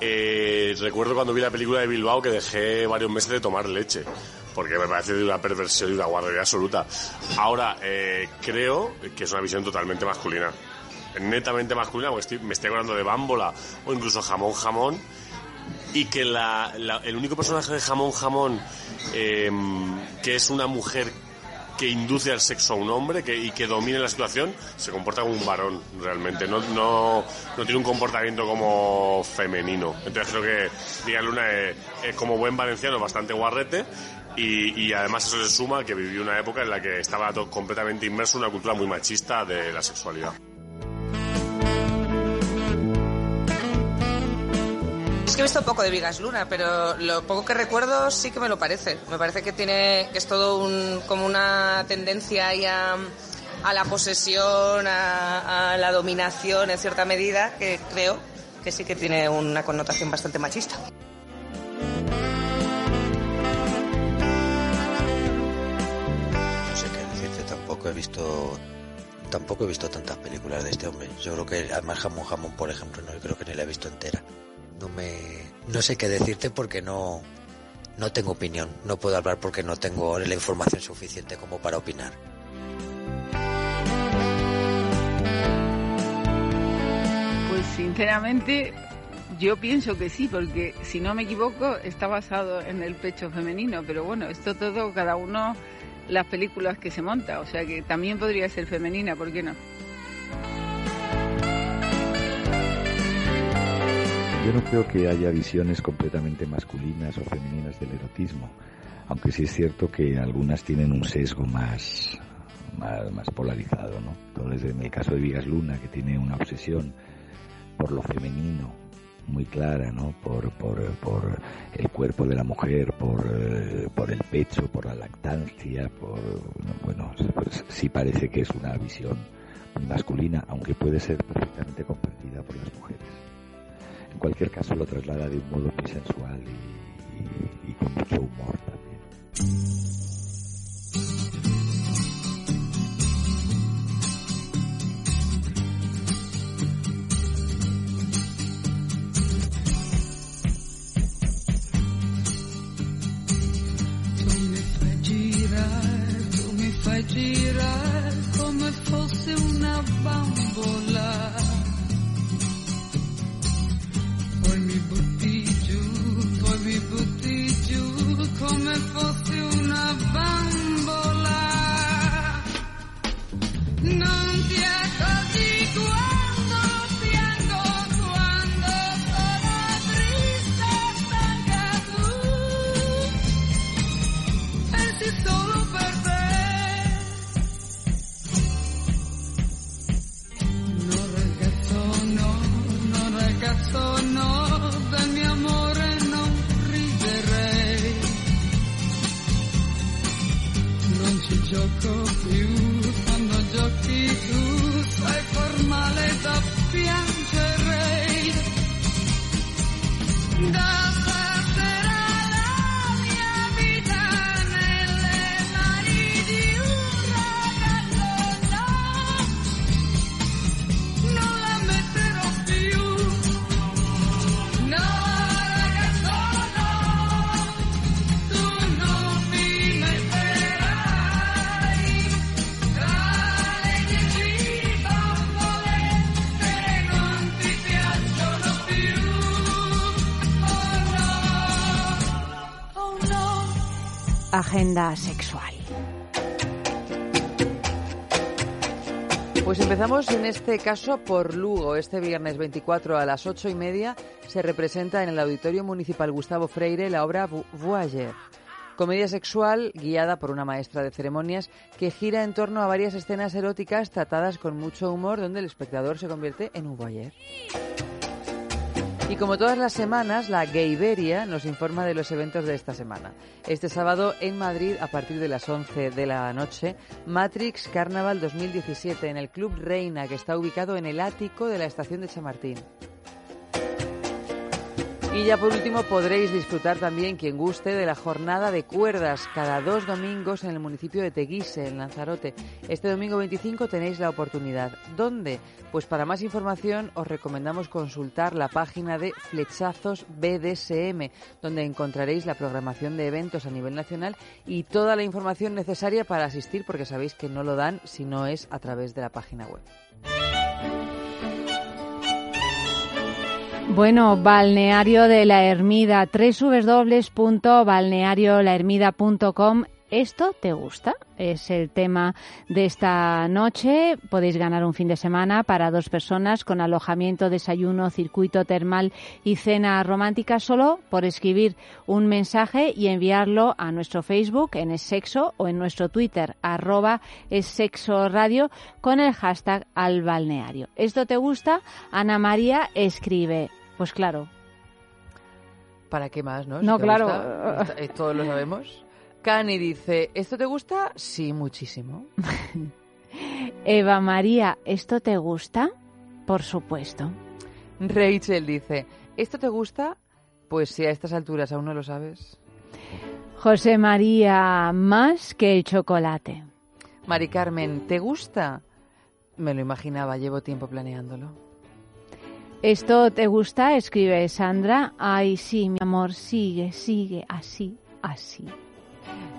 Eh, recuerdo cuando vi la película de Bilbao que dejé varios meses de tomar leche. Porque me parece de una perversión y una guarrería absoluta. Ahora, eh, creo que es una visión totalmente masculina. Netamente masculina, porque me estoy acordando de Bámbola o incluso Jamón Jamón. Y que el único personaje de Jamón Jamón eh, que es una mujer que induce al sexo a un hombre y que domine la situación, se comporta como un varón realmente. No, no, no tiene un comportamiento como femenino. Entonces creo que Díaz Luna es, es como buen valenciano bastante guarrete y, además eso se suma que vivió una época en la que estaba to- completamente inmerso en una cultura muy machista de la sexualidad. Es que he visto poco de Vigas Luna, pero lo poco que recuerdo sí que me lo parece. Me parece que tiene que es todo un, como una tendencia ahí a, la posesión, a la dominación en cierta medida, que creo que sí que tiene una connotación bastante machista. Tampoco he visto tampoco he visto tantas películas de este hombre. Yo creo que además Jamón Jamón, por ejemplo, no creo que ni la he visto entera. No me no sé qué decirte porque no no tengo opinión, no puedo hablar porque no tengo la información suficiente como para opinar. Pues sinceramente yo pienso que sí, porque si no me equivoco está basado en el pecho femenino, pero bueno, esto todo cada uno las películas que se monta, o sea que también podría ser femenina, ¿por qué no? Yo no creo que haya visiones completamente masculinas o femeninas del erotismo, aunque sí es cierto que algunas tienen un sesgo más, más, más polarizado, ¿no? Entonces, en el caso de Vigas Luna, que tiene una obsesión por lo femenino muy clara, ¿no? Por, por, por el cuerpo de la mujer, por, eh, por el pecho, por la lactancia, por, bueno, pues sí parece que es una visión masculina, aunque puede ser perfectamente compartida por las mujeres. En cualquier caso lo traslada de un modo muy sensual y con mucho humor también. Girare come fosse una bambola. Poi mi butti giù, poi mi butti giù come fosse una bambola. Non ti accorgi quando no, del mio amore non riderei. Non ci gioco più, quando giochi tu sei formale da piangerei. Agenda sexual. Pues empezamos en este caso por Lugo. Este viernes 24 a las ocho y media se representa en el Auditorio Municipal Gustavo Freire la obra Vo- Voyager. Comedia sexual guiada por una maestra de ceremonias que gira en torno a varias escenas eróticas tratadas con mucho humor donde el espectador se convierte en un voyeur. Y como todas las semanas, la Gayberia nos informa de los eventos de esta semana. Este sábado en Madrid, a partir de las 11 de la noche, Matrix Carnaval 2017 en el Club Reina, que está ubicado en el ático de la estación de Chamartín. Y ya por último podréis disfrutar también, quien guste, de la jornada de cuerdas cada dos domingos en el municipio de Teguise, en Lanzarote. Este domingo 25 tenéis la oportunidad. ¿Dónde? Pues para más información os recomendamos consultar la página de Flechazos BDSM, donde encontraréis la programación de eventos a nivel nacional y toda la información necesaria para asistir, porque sabéis que no lo dan si no es a través de la página web. Bueno, Balneario de la Ermida, www.balneariolahermida.com ¿Esto te gusta? Es el tema de esta noche. Podéis ganar un fin de semana para dos personas con alojamiento, desayuno, circuito termal y cena romántica solo por escribir un mensaje y enviarlo a nuestro Facebook en Es Sexo o en nuestro Twitter arroba Es Sexo Radio con el hashtag al balneario. ¿Esto te gusta? Ana María escribe. Pues claro, ¿Para qué más, no? No, claro. gusta, eh, todos lo sabemos. Cani dice, ¿esto te gusta? Sí, muchísimo. Eva María, ¿esto te gusta? Por supuesto. Rachel dice, ¿esto te gusta? Pues si a estas alturas aún no lo sabes. José María, más que el chocolate. Mari Carmen, ¿te gusta? Me lo imaginaba, llevo tiempo planeándolo. ¿Esto te gusta? Escribe Sandra. Ay, sí, mi amor, sigue, sigue, así, así.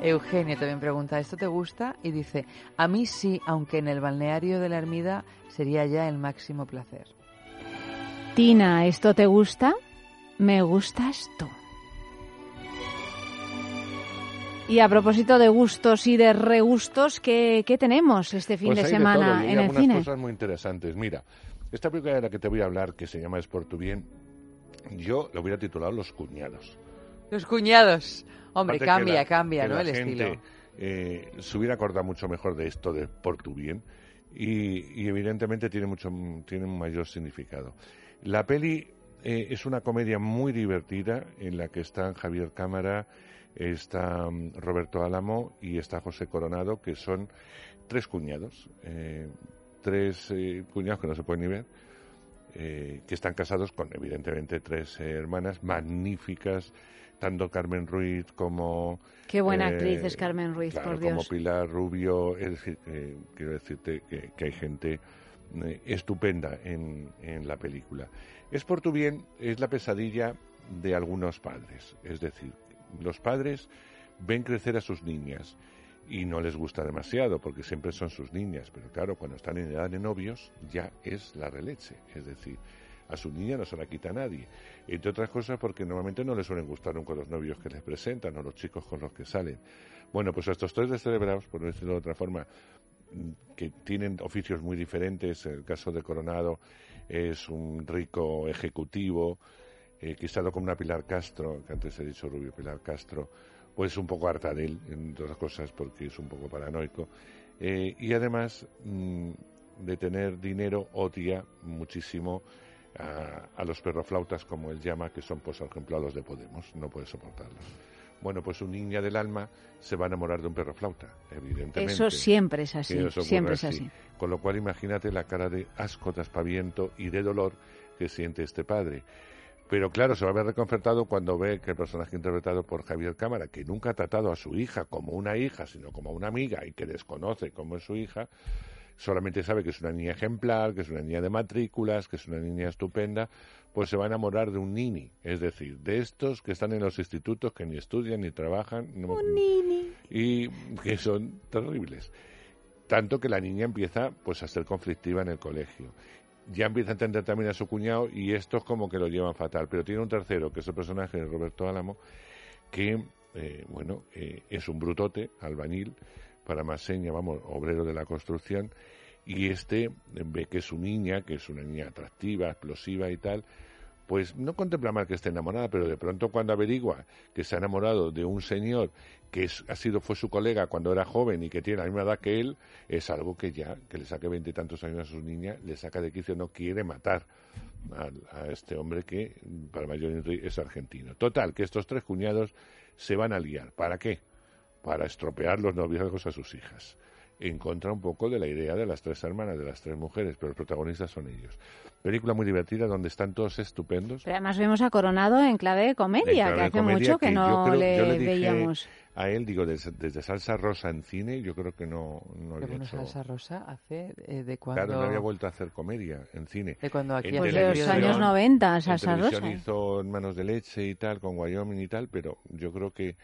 Eugenio también pregunta, ¿esto te gusta? Y dice, a mí sí, aunque en el balneario de la Ermida sería ya el máximo placer. Tina, ¿esto te gusta? Me gustas tú. Y a propósito de gustos y de regustos, ¿qué, qué tenemos este fin Pues de hay de semana todo, y hay en el algunas cine? cosas muy interesantes. Mira, esta película de la que te voy a hablar, que se llama Es por tu bien, yo lo hubiera titulado Los cuñados. Los cuñados. Hombre, Aparte cambia, la- cambia, ¿no? El gente, estilo. eh, se hubiera acordado mucho mejor de esto de por tu bien y, y evidentemente tiene mucho tiene un mayor significado. La peli eh, es una comedia muy divertida en la que están Javier Cámara, está mm, Roberto Álamo y está José Coronado, que son tres cuñados, eh, tres eh, cuñados que no se pueden ni ver, que están casados con, evidentemente, tres hermanas magníficas, tanto Carmen Ruiz como... Qué buena eh, actriz es Carmen Ruiz, claro, por como Dios. Pilar Rubio, es decir, eh, quiero decirte que, que hay gente eh, estupenda en, en la película. Es por tu bien, es la pesadilla de algunos padres, es decir, los padres ven crecer a sus niñas y no les gusta demasiado porque siempre son sus niñas, pero claro, cuando están en edad de novios ya es la releche, es decir, a su niña no se la quita nadie, entre otras cosas porque normalmente no les suelen gustar nunca los novios que les presentan o los chicos con los que salen. Bueno, pues a estos tres descerebrados, por decirlo de otra forma, mm, que tienen oficios muy diferentes, el caso de Coronado es un rico ejecutivo, eh, que está con una Pilar Castro, que antes he dicho Rubio Pilar Castro, pues un poco harta de él, entre otras cosas porque es un poco paranoico, eh, y además mm, de tener dinero odia muchísimo a, a los perroflautas, como él llama, que son, pues, por ejemplo, a los de Podemos, no puede soportarlos. Bueno, pues un niña del alma se va a enamorar de un perroflauta, evidentemente. Eso siempre es así, siempre es así. Con lo cual, imagínate la cara de asco, de aspaviento y de dolor que siente este padre. Pero claro, se va a ver reconfortado cuando ve que el personaje interpretado por Javier Cámara, que nunca ha tratado a su hija como una hija, sino como una amiga y que desconoce cómo es su hija, solamente sabe que es una niña ejemplar, que es una niña de matrículas, que es una niña estupenda, pues se va a enamorar de un nini, es decir, de estos que están en los institutos, que ni estudian ni trabajan. no- Y que son terribles. Tanto que la niña empieza pues a ser conflictiva en el colegio. Ya empieza a entender también a su cuñado y estos como que lo llevan fatal. Pero tiene un tercero, que es el personaje de Roberto Álamo, que, eh, bueno, eh, es un brutote, albañil, para más seña, vamos, obrero de la construcción, y este ve que su niña, que es una niña atractiva, explosiva y tal, pues no contempla mal que esté enamorada, pero de pronto cuando averigua que se ha enamorado de un señor que ha sido fue su colega cuando era joven y que tiene la misma edad que él, es algo que ya, que le saque veintitantos años a su niña, le saca de quicio, no quiere matar al- a, este hombre que, para mayor es argentino. Total, que estos tres cuñados se van a liar. ¿Para qué? Para estropear los noviazgos a sus hijas. En contra un poco de la idea de las tres hermanas, de las tres mujeres, pero los protagonistas son ellos. Película muy divertida donde están todos estupendos. Pero además vemos a Coronado en clave de comedia, clave que hace comedia mucho que, yo no creo- le, yo dije veíamos. A él, digo, desde, desde Salsa Rosa en cine, yo creo que no, no Qué había bueno, hecho... Salsa Rosa hace eh, de cuando... Claro, no había vuelto a hacer comedia en cine. De cuando aquí En Pues de los años 90, en Salsa Rosa. hizo Manos de Leche y tal, con Wyoming y tal, pero yo creo que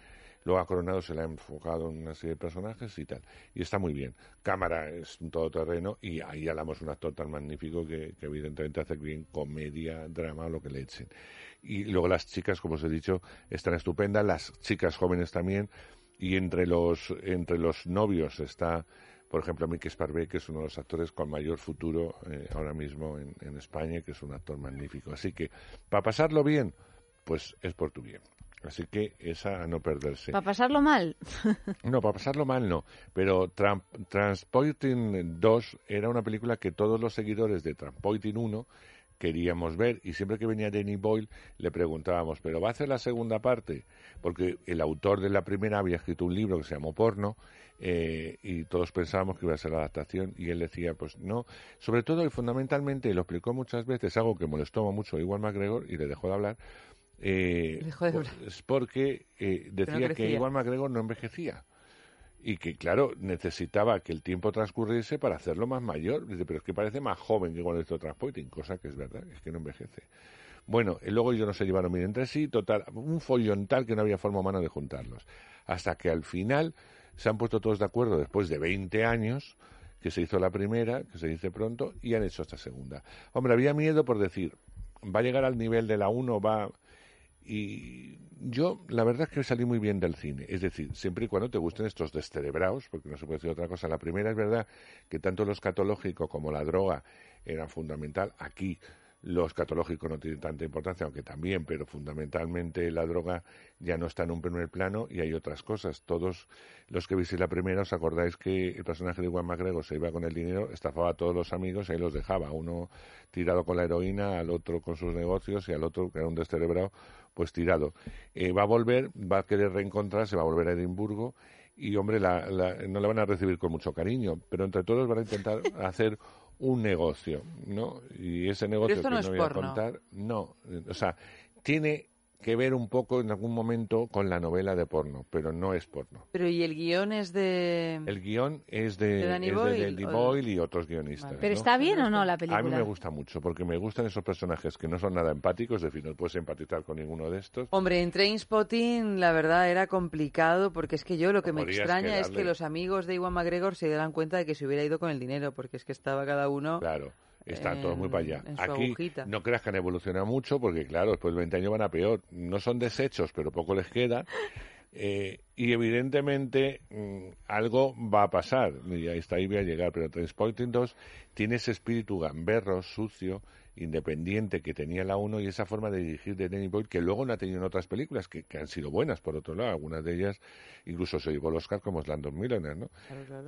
luego a Coronado se le ha enfocado en una serie de personajes y tal. Y está muy bien. Cámara es un todoterreno y ahí hablamos un actor tan magnífico que, evidentemente hace bien comedia, drama, lo que le echen. Y luego las chicas, como os he dicho, están estupendas, las chicas jóvenes también. Y entre los, entre los novios está, por ejemplo, Mickey Sparvé, que es uno de los actores con mayor futuro eh, ahora mismo en, en España, que es un actor magnífico. Así que, para pasarlo bien, pues es por tu bien. Así que esa a no perderse. Para pasarlo mal. No, para pasarlo mal no. Pero Tran- Transporting 2 era una película que todos los seguidores de Transporting 1 queríamos ver y siempre que venía Danny Boyle le preguntábamos, ¿pero va a hacer la segunda parte? Porque el autor de la primera había escrito un libro que se llamó Porno eh, y todos pensábamos que iba a ser la adaptación y él decía, pues no. Sobre todo y fundamentalmente, lo explicó muchas veces, algo que molestó mucho a Iwan McGregor y le dejó de hablar, eh, de es porque eh, decía que crecía. Iwan McGregor no envejecía y que claro necesitaba que el tiempo transcurriese para hacerlo más mayor. Dice pero es que parece más joven que cuando hizo Transporting cosa que es verdad es que no envejece. Bueno y luego ellos no se llevaron bien entre sí total un follón tal que no había forma humana de juntarlos. Hasta que al final se han puesto todos de acuerdo después de 20 años que se hizo la primera que se dice pronto y han hecho esta segunda. Hombre había miedo por decir va a llegar al nivel de la 1 va y yo, la verdad es que salí muy bien del cine. Es decir, siempre y cuando te gusten estos descerebrados, porque no se puede decir otra cosa. La primera es verdad que tanto lo escatológico como la droga eran fundamental. Aquí lo escatológico no tiene tanta importancia, aunque también, pero fundamentalmente la droga ya no está en un primer plano y hay otras cosas. Todos los que visteis la primera os acordáis que el personaje de Juan McGregor se iba con el dinero, estafaba a todos los amigos y ahí los dejaba. Uno tirado con la heroína, al otro con sus negocios y al otro, que era un descerebrado, pues tirado. Eh, va a volver, va a querer reencontrarse, va a volver a Edimburgo y, hombre, la- la- no le van a recibir con mucho cariño, pero entre todos van a intentar hacer un negocio, ¿no? Y ese negocio esto que no no es voy porno. a contar, no, o sea, tiene que ver un poco en algún momento con la novela de porno, pero no es porno. Pero ¿y el guion es de...? El guion es de, ¿De Danny es Boyle de o- Boyle y otros guionistas. Pero ¿no? está bien o no la A película. mí me gusta mucho, porque me gustan esos personajes que no son nada empáticos, es decir, no puedes empatizar con ninguno de estos. Hombre, en Trainspotting la verdad era complicado porque es que yo lo que me extraña es quedarle- que los amigos de Iwan McGregor se dieran cuenta de que se hubiera ido con el dinero porque es que estaba cada uno... Claro. Están en- todos muy para allá. Aquí agujita. no creas que han evolucionado mucho, porque claro, después de 20 años van a peor. No son desechos, pero poco les queda. Eh, y evidentemente mm, algo va a pasar, y ahí está ahí voy a llegar, pero Transporting 2 tiene ese espíritu gamberro, sucio, independiente que tenía la 1 y esa forma de dirigir de Danny Boyle que luego no ha tenido en otras películas que, que han sido buenas, por otro lado, algunas de ellas incluso se llevó el Oscar como Slumdog Millionaire, ¿no?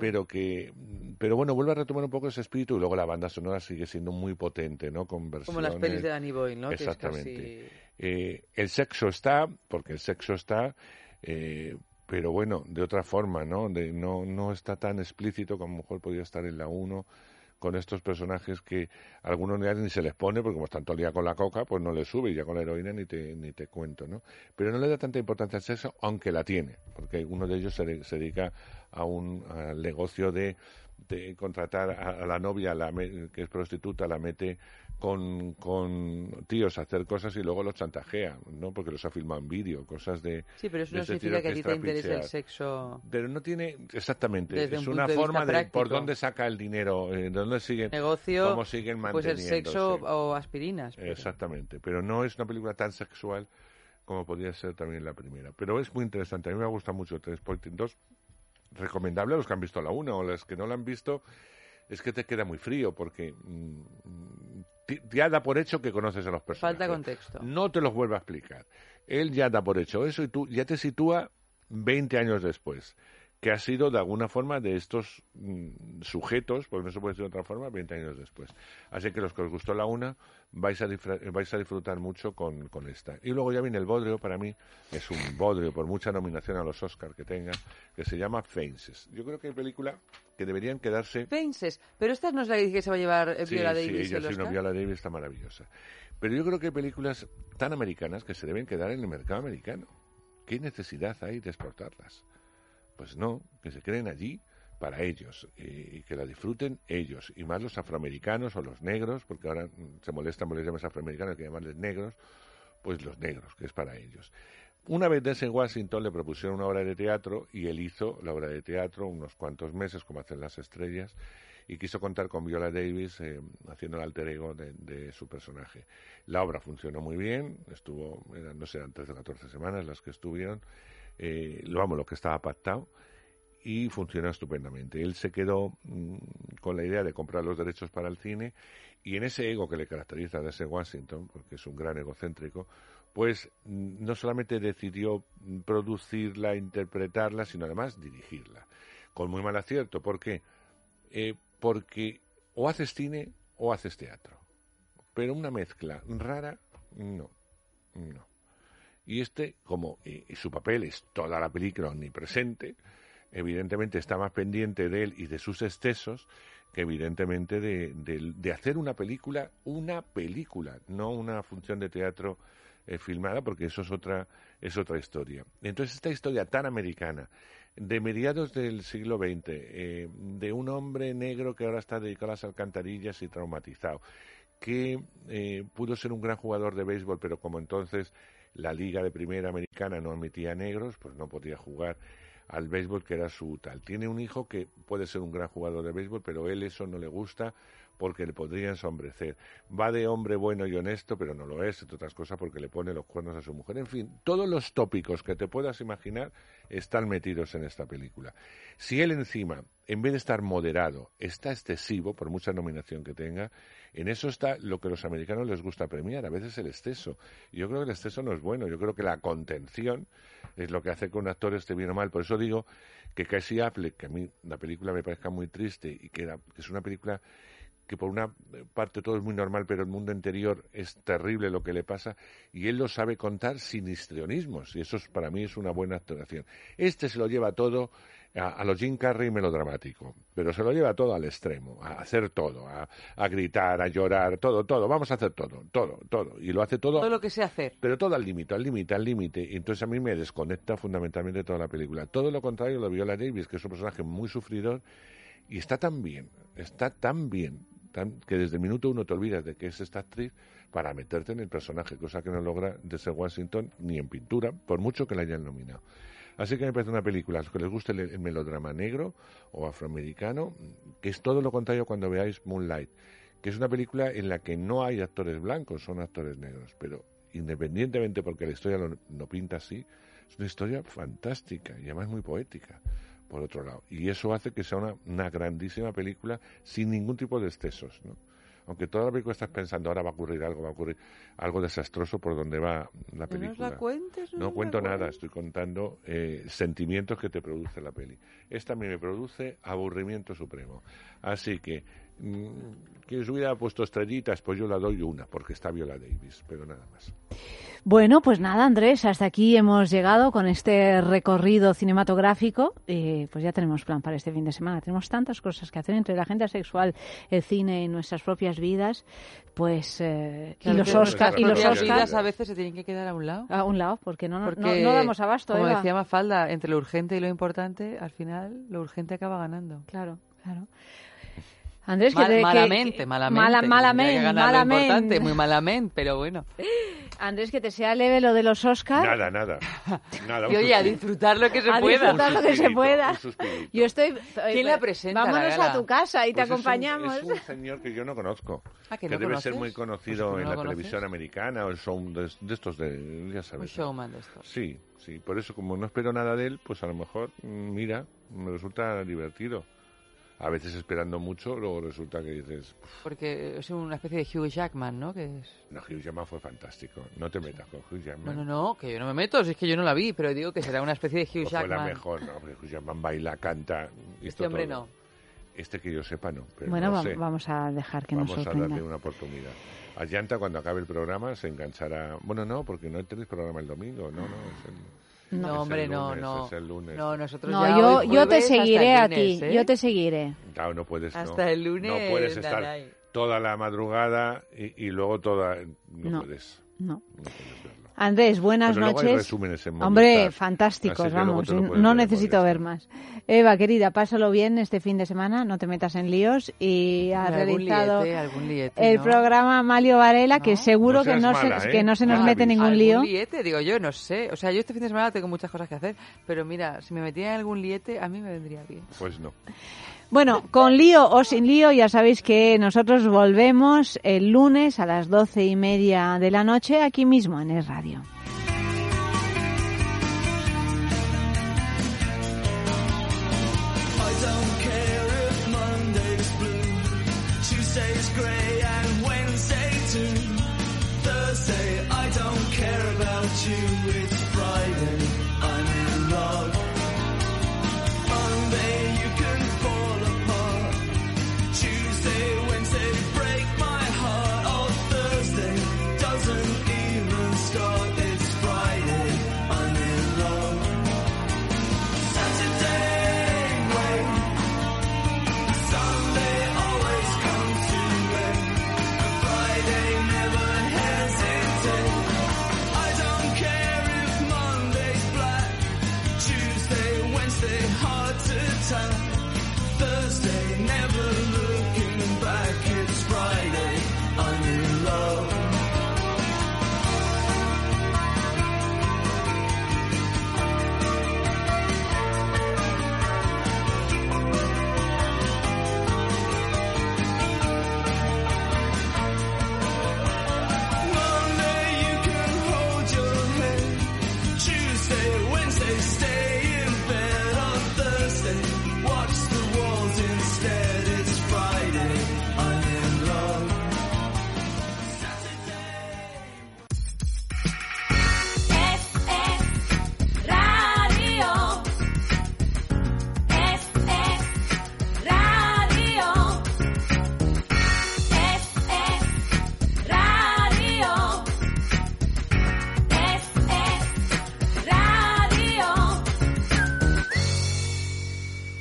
pero que pero bueno vuelve a retomar un poco ese espíritu y luego la banda sonora sigue siendo muy potente no con Como las pelis de Danny Boyle, ¿no? Que exactamente casi- Eh, el sexo está porque el sexo está eh, pero bueno de otra forma no de, no no está tan explícito como a lo mejor podría estar en la 1 con estos personajes que a algunos ni se les pone porque como están todo el día con la coca pues no les sube y ya con la heroína ni te ni te cuento no pero no le da tanta importancia al sexo aunque la tiene porque uno de ellos se, de- se dedica a un al negocio de, de contratar a, a la novia la que es prostituta la mete con, con tíos a hacer cosas y luego los chantajea, ¿no? Porque los ha filmado en vídeo, cosas de... Sí, pero eso no significa que a ti te interese el sexo... Pero no tiene, exactamente, Desde es un una de forma de por dónde saca el dinero, eh, de dónde siguen, Negocio, cómo siguen pues el sexo o aspirinas. pero- Exactamente, pero no es una película tan sexual como podría ser también la primera. Pero es muy interesante, a mí me gusta mucho Transporting 2, recomendable a los que han visto la 1 o a los que no la han visto, es que te queda muy frío porque mm, ya da por hecho que conoces a los personajes. Falta contexto. No te los vuelve a explicar. Él ya da por hecho eso y tú ya te sitúa 20 años después, que ha sido de alguna forma de estos mm, sujetos, porque no se puede decir de otra forma, 20 años después. Así que los que os gustó la una, vais a, vais a disfrutar mucho con, con esta. Y luego ya viene el bodrio, para mí es un bodrio, por mucha nominación a los Oscar que tenga, que se llama Fences. Yo creo que hay película que deberían quedarse Fences, pero esta no es la que se va a llevar eh, Sí, Viola sí, Davis ella el sí, no? Viola Davis está maravillosa. Pero yo creo que hay películas tan americanas que se deben quedar en el mercado americano. ¿Qué necesidad hay de exportarlas? Pues no, que se queden allí para ellos y que la disfruten ellos, y más los afroamericanos o los negros, porque ahora mm, se molestan por les llamas afroamericanos, que llamarles negros, pues los negros, que es para ellos. Una vez desde Washington le propusieron una obra de teatro y él hizo la obra de teatro unos cuantos meses, como hacen las estrellas, y quiso contar con Viola Davis eh, haciendo el alter ego de, de su personaje. La obra funcionó muy bien, estuvo, no sé, eran 13 o 14 semanas las que estuvieron, eh, lo vamos, lo que estaba pactado y funciona estupendamente. Él se quedó mm, con la idea de comprar los derechos para el cine y en ese ego que le caracteriza de ese Washington, porque es un gran egocéntrico, pues mm, no solamente decidió mm, producirla, interpretarla, sino además dirigirla. Con muy mal acierto. ¿Por qué? Eh, porque o haces cine o haces teatro. Pero una mezcla rara, no. No. Y este, como su papel es toda la película omnipresente, evidentemente está más pendiente de él y de sus excesos que evidentemente de, de- de hacer una película, una película, no una función de teatro eh, filmada, porque eso es otra, es otra historia. Entonces, esta historia tan americana, de mediados del siglo XX, eh, de un hombre negro que ahora está dedicado a las alcantarillas y traumatizado, que eh, pudo ser un gran jugador de béisbol, pero como entonces la liga de primera americana no admitía negros, pues no podía jugar al béisbol que era su tal. Tiene un hijo que puede ser un gran jugador de béisbol, pero él eso no le gusta porque le podría ensombrecer. Va de hombre bueno y honesto, pero no lo es, entre otras cosas porque le pone los cuernos a su mujer. En fin, todos los tópicos que te puedas imaginar están metidos en esta película. Si él encima, en vez de estar moderado, está excesivo, por mucha nominación que tenga, en eso está lo que a los americanos les gusta premiar, a veces el exceso. Yo creo que el exceso no es bueno, yo creo que la contención es lo que hace que un actor esté bien o mal. Por eso digo que Casey Affleck, que a mí la película me parezca muy triste y que es una película que por una parte todo es muy normal, pero el mundo interior es terrible lo que le pasa, y él lo sabe contar sin histrionismos, y eso es- para mí es una buena actuación. Este se lo lleva todo a, a lo Jim Carrey melodramático, pero se lo lleva todo al extremo, a hacer todo, a, a gritar, a llorar, todo, todo, vamos a hacer todo, todo, todo, y lo hace todo Todo lo que sé hacer. pero todo al límite, al límite, al límite. Y entonces a mí me desconecta fundamentalmente toda la película. Todo lo contrario lo Viola Davis, que es un personaje muy sufridor y está tan bien, está tan bien, tan, que desde el minuto uno te olvidas de que es esta actriz para meterte en el personaje, cosa que no logra desde Washington ni en pintura, por mucho que la hayan nominado. Así que me parece una película, a los que les guste el, el melodrama negro o afroamericano, que es todo lo contrario cuando veáis Moonlight, que es una película en la que no hay actores blancos, son actores negros, pero independientemente porque la historia lo, lo pinta así, es una historia fantástica y además muy poética, por otro lado. Y eso hace que sea una, una grandísima película sin ningún tipo de excesos, ¿no? Aunque toda la película estás pensando, ahora va a ocurrir algo, va a ocurrir algo desastroso por donde va la No película. la cuentes, no cuento nada, estoy contando eh, sentimientos que te produce la peli. Esta a mí me produce aburrimiento supremo. Así que, mm, que os hubiera puesto estrellitas, pues yo la doy una, porque está Viola Davis, pero nada más. Bueno, pues nada, Andrés, hasta aquí hemos llegado con este recorrido cinematográfico. Eh, pues ya tenemos plan para este fin de semana. Tenemos tantas cosas que hacer entre la agenda sexual, el cine y nuestras propias vidas. Pues eh, y a los veces Oscar y los nuestras Oscar vidas a veces se tienen que quedar a un lado. a un lado, porque no, no- Porque, no, no damos abasto. Como Eva. decía Mafalda, entre lo urgente y lo importante, al final lo urgente acaba ganando. Claro, claro. Andrés, que Mal- te- que- malamente, que- malamente. mala- que malamente, que malamente. importante, muy malamente, pero bueno. Andrés, que te sea leve lo de los Oscar. Nada, nada. nada Y oye, a disfrutar lo que se a pueda. disfrutar lo que se pueda. Yo estoy. ¿Quién la presenta, Vámonos a tu casa y te Pues es un- acompañamos. Es un, señor que yo no conozco. Ah, ¿que que no debe conoces? ser muy Pues conocido ¿cómo en la conoces? televisión americana o el show de, de estos de, ya sabes. Un showman de estos. Sí, sí. Por eso, como no espero nada de él, pues a lo mejor, mm, mira, me resulta divertido. A veces esperando mucho, luego resulta que dices, Porque es una especie de Hugh Jackman, ¿no? Que es... no, Hugh Jackman fue fantástico. No te metas con Hugh No, Jackman. no, no, que yo no me meto, si es que yo no la vi, pero digo que será una especie de Hugh Pues fue la Jackman. mejor, ¿no? Porque Hugh Jackman baila, canta. Este hombre todo. no. Este que yo sepa, no. Pero Bueno, no va- sé. vamos a dejar que nos Vamos a sorprenda. darle una oportunidad. A Llanta, cuando acabe el programa, se enganchará. Bueno, no, porque no tenéis programa el domingo. No, no, es el. No, es hombre, no, lunes, no. Es el lunes. No, nosotros No, ya yo, yo te seguiré a lunes, ti. ¿eh? Yo te seguiré. Claro, no puedes. no. Hasta el lunes, No puedes estar Nanay. toda la madrugada y, y luego toda. No, No. puedes. No. No puedes verlo. Andrés, buenas Pero luego hay noches. resúmenes en Hombre, fantásticos, vamos. No necesito ver más. Eva, querida, pásalo bien este fin de semana, no te metas en líos. Y ha Algún realizado liete, algún liete, el ¿no? programa Malio Varela, que seguro No que, no mala, se, ¿eh? que no se nos Ya mete ningún ¿Algún lío. liete? Digo yo, no sé. O sea, yo este fin de semana tengo muchas cosas que hacer, pero mira, si me metía en algún liete, a mí me vendría bien. Pues no. Bueno, con lío o sin lío, ya sabéis que nosotros volvemos el lunes a las doce y media de la noche aquí mismo en el radio.